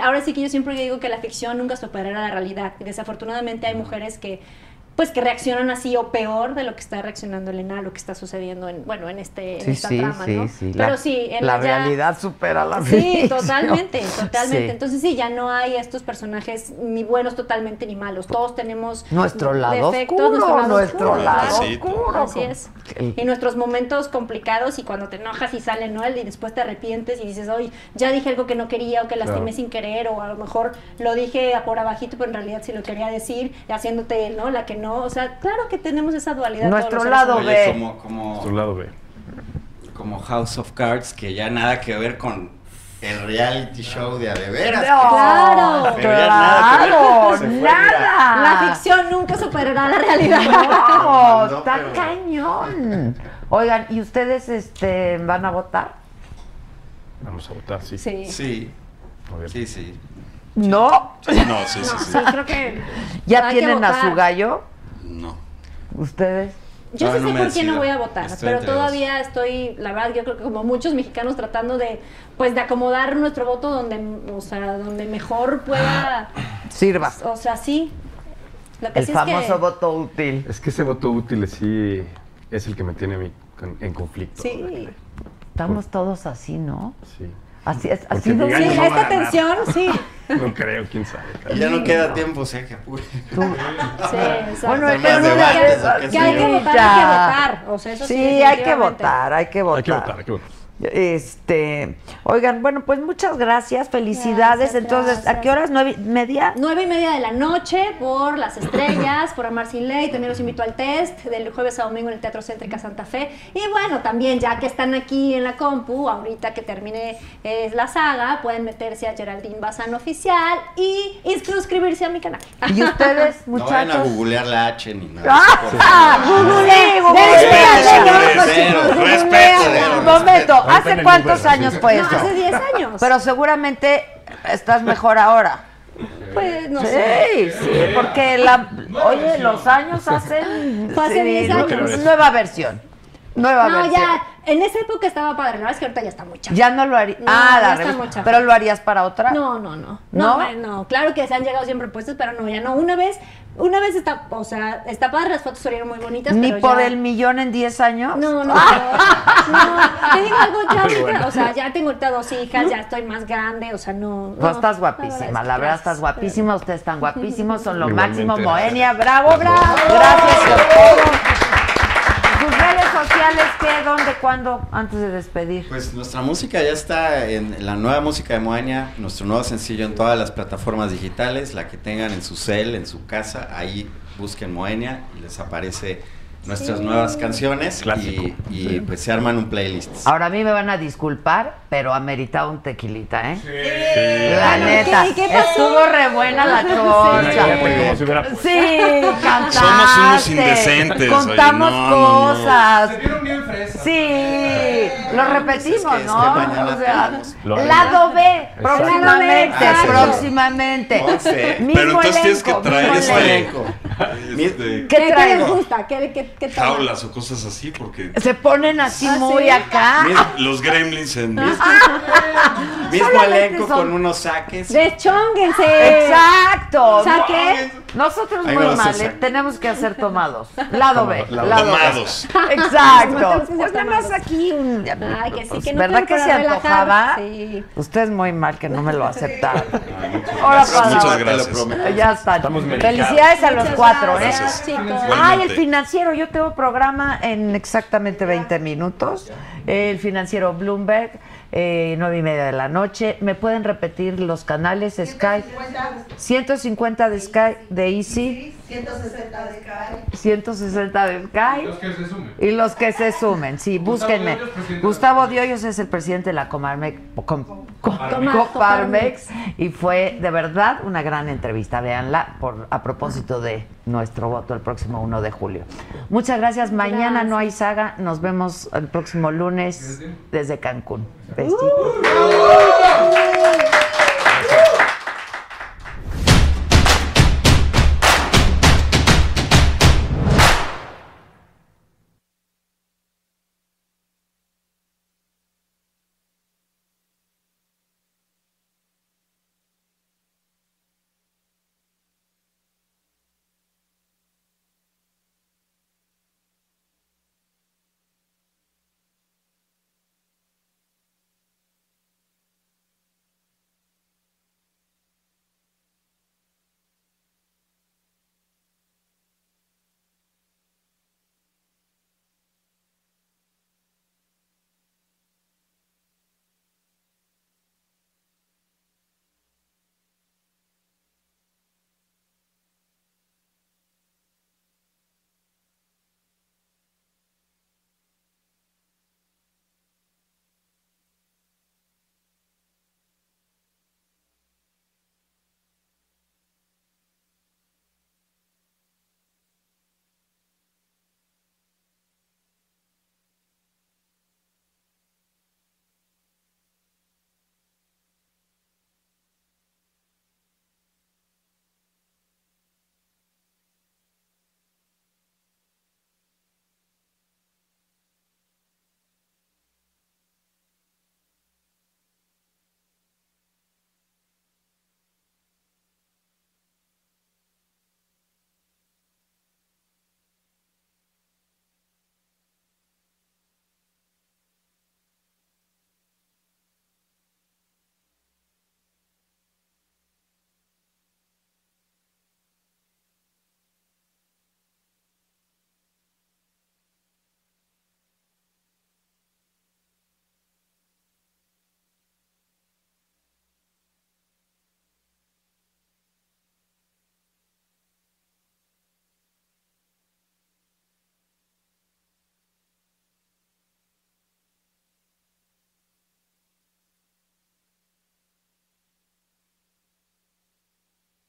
ahora sí que yo siempre digo que la ficción nunca superará la realidad. Y desafortunadamente hay mujeres que pues que reaccionan así o peor de lo que está reaccionando Elena, lo que está sucediendo en, bueno, en este en Sí, esta sí, trama, sí, ¿no? sí. Pero la, sí, en la ya- realidad supera la Sí, ficción. totalmente, totalmente. Sí. Entonces sí, ya no hay estos personajes ni buenos totalmente ni malos. Todos tenemos Nuestro lado defectos, oscuro, nuestro oscuro, lado claro. Sí. oscuro. Así es. Y nuestros momentos complicados y cuando te enojas y sale Noel y después te arrepientes y dices, oye, ya dije algo que no quería o que lastimé Claro. sin querer o a lo mejor lo dije por abajito pero en realidad sí lo quería decir haciéndote, ¿no? La que no. O sea, claro que tenemos esa dualidad. todos Nuestro lado. Oye, B. como, como, Nuestro lado B. como House of Cards, que ya nada que ver con el reality show de a de veras. No, Claro. Pero ya nada que ver. claro, nada. La ficción nunca superará la realidad. No, No, está pero- cañón. Oigan, ¿y ustedes este, van a votar? Vamos a votar, sí. Sí. Sí, sí, sí. No. No, sí, sí, No, sí. sí, creo que ¿Ya que tienen a su gallo? No. ¿Ustedes? Yo No, sí no sé por quién no voy a votar, Estoy pero todavía estoy, la verdad, yo creo que como muchos mexicanos tratando de, pues, de acomodar nuestro voto donde, o sea, donde mejor pueda, Sirva. o sea, sí. Lo que El sí famoso es que, voto útil. Es que ese voto útil sí es el que me tiene a mí con- en conflicto. sí, Estamos todos así, ¿no? Sí. Así es, así gallo sí, no esta tensión, sí, No creo, quién sabe. Y ya no queda tiempo, que apure. sí, exacto. Bueno, no debates, digas- ¿o qué que hay que votar, hay que votar, o sea, eso sí, Sí, hay que votar, hay que votar. Hay que votar, hay que votar. Este, oigan, bueno, pues muchas gracias, felicidades. Gracias, Entonces, ¿a qué horas? ¿Nueve y media? Nueve y media de la noche por Las Estrellas, por Amar Sin Ley. También los invito al test del jueves a domingo en el Teatro Céntrica Santa Fe. Y bueno, también ya que están aquí en la compu, ahorita que termine eh, la saga, pueden meterse a Geraldine Bazán Oficial y inscribirse a mi canal. ¿Y ustedes, No vayan a muchachos? googlear la H ni nada. ¡Ah! favor. ¡Google! Respeto, respeto, ¿hace cuántos años sí. fue No, eso? hace 10 años. Pero seguramente estás mejor ahora. pues no sí, sé. sí, porque la, oye, los años hacen Fue hace sí, 10 nu- años. nueva versión. Nueva no, versión. ya, en esa época estaba padre, verdad es que ahorita ya está muy chafa. Ya no lo haría. No, ah, ya la está chafa. Pero lo harías para otra. No, no, no. ¿No? No, no, claro que se han llegado siempre puestos, pero no, ya no. Una vez, una vez está, o sea, está padre, las fotos salieron muy bonitas, Ni pero por ya- el millón en 10 años. No, no, no, te digo algo, ya, bueno. o sea, ya tengo ahorita dos hijas, ya estoy más grande, o sea, no. No, estás la guapísima, verdad la verdad, gracias. estás guapísima, ustedes están guapísimos, son lo Igualmente, máximo, gracias. Moenia, bravo, bravo, gracias todo. Sus redes sociales, ¿qué, dónde, cuándo, antes de despedir? Pues nuestra música ya está en la nueva música de Moenia, nuestro nuevo sencillo en todas las plataformas digitales, la que tengan en su cel, en su casa, ahí busquen Moenia y les aparece nuestras Sí. nuevas canciones y, y, pues se arman un playlist. Ahora a mí me van a disculpar, pero ameritaba un tequilita, ¿eh? Sí. La neta, ¿qué- qué pasó? estuvo re buena la chorcha. Sí, cantaste. Somos unos indecentes, oye, Contamos no, no, no. cosas. Se vieron bien fresas. Sí, lo repetimos, es que ¿no? O sea, lado B, próximamente, Exacto. próximamente. Mismo Pero entonces tienes que elenco, traer este, elenco. este, ¿Qué, ¿Qué traigo? gusta? ¿Qué, qué, qué toman? jaulas o cosas así, porque Se ponen así ¿Ah, muy sí? acá. los gremlins en... Mismo Solamente elenco son- con unos saques. Deschónguense. Exacto. ¿Saque? Nosotros Ahí muy mal. ¿eh? tenemos que hacer tomados. Lado B. Lado lado B. Tomados. Exacto. Pues nada más aquí. Ay, que sí, pues, que no ¿Verdad que se antojaba? Sí. Usted muy mal que no me lo aceptaron. Muchas Ahora para Muchas gracias. Ya está. Estamos. Felicidades a los Muchas cuatro, ¿eh? Ay, el Igualmente. financiero, yo tengo programa en exactamente 20 minutos. El financiero Bloomberg, eh, 9 y media de la noche. ¿Me pueden repetir los canales Sky? 150 de Sky, de Easy, 160 de Sky. 160 de Sky. Los que se sumen. Y los que se sumen, sí, Gustavo búsquenme. Diollos, Gustavo Diollos es el presidente de la Comarmex, com- com- Comarmex. Coparmex y fue de verdad una gran entrevista, véanla, por, a propósito de nuestro voto el próximo 1 de julio. Muchas gracias, mañana no hay saga, nos vemos el próximo lunes desde Cancún. Besitos.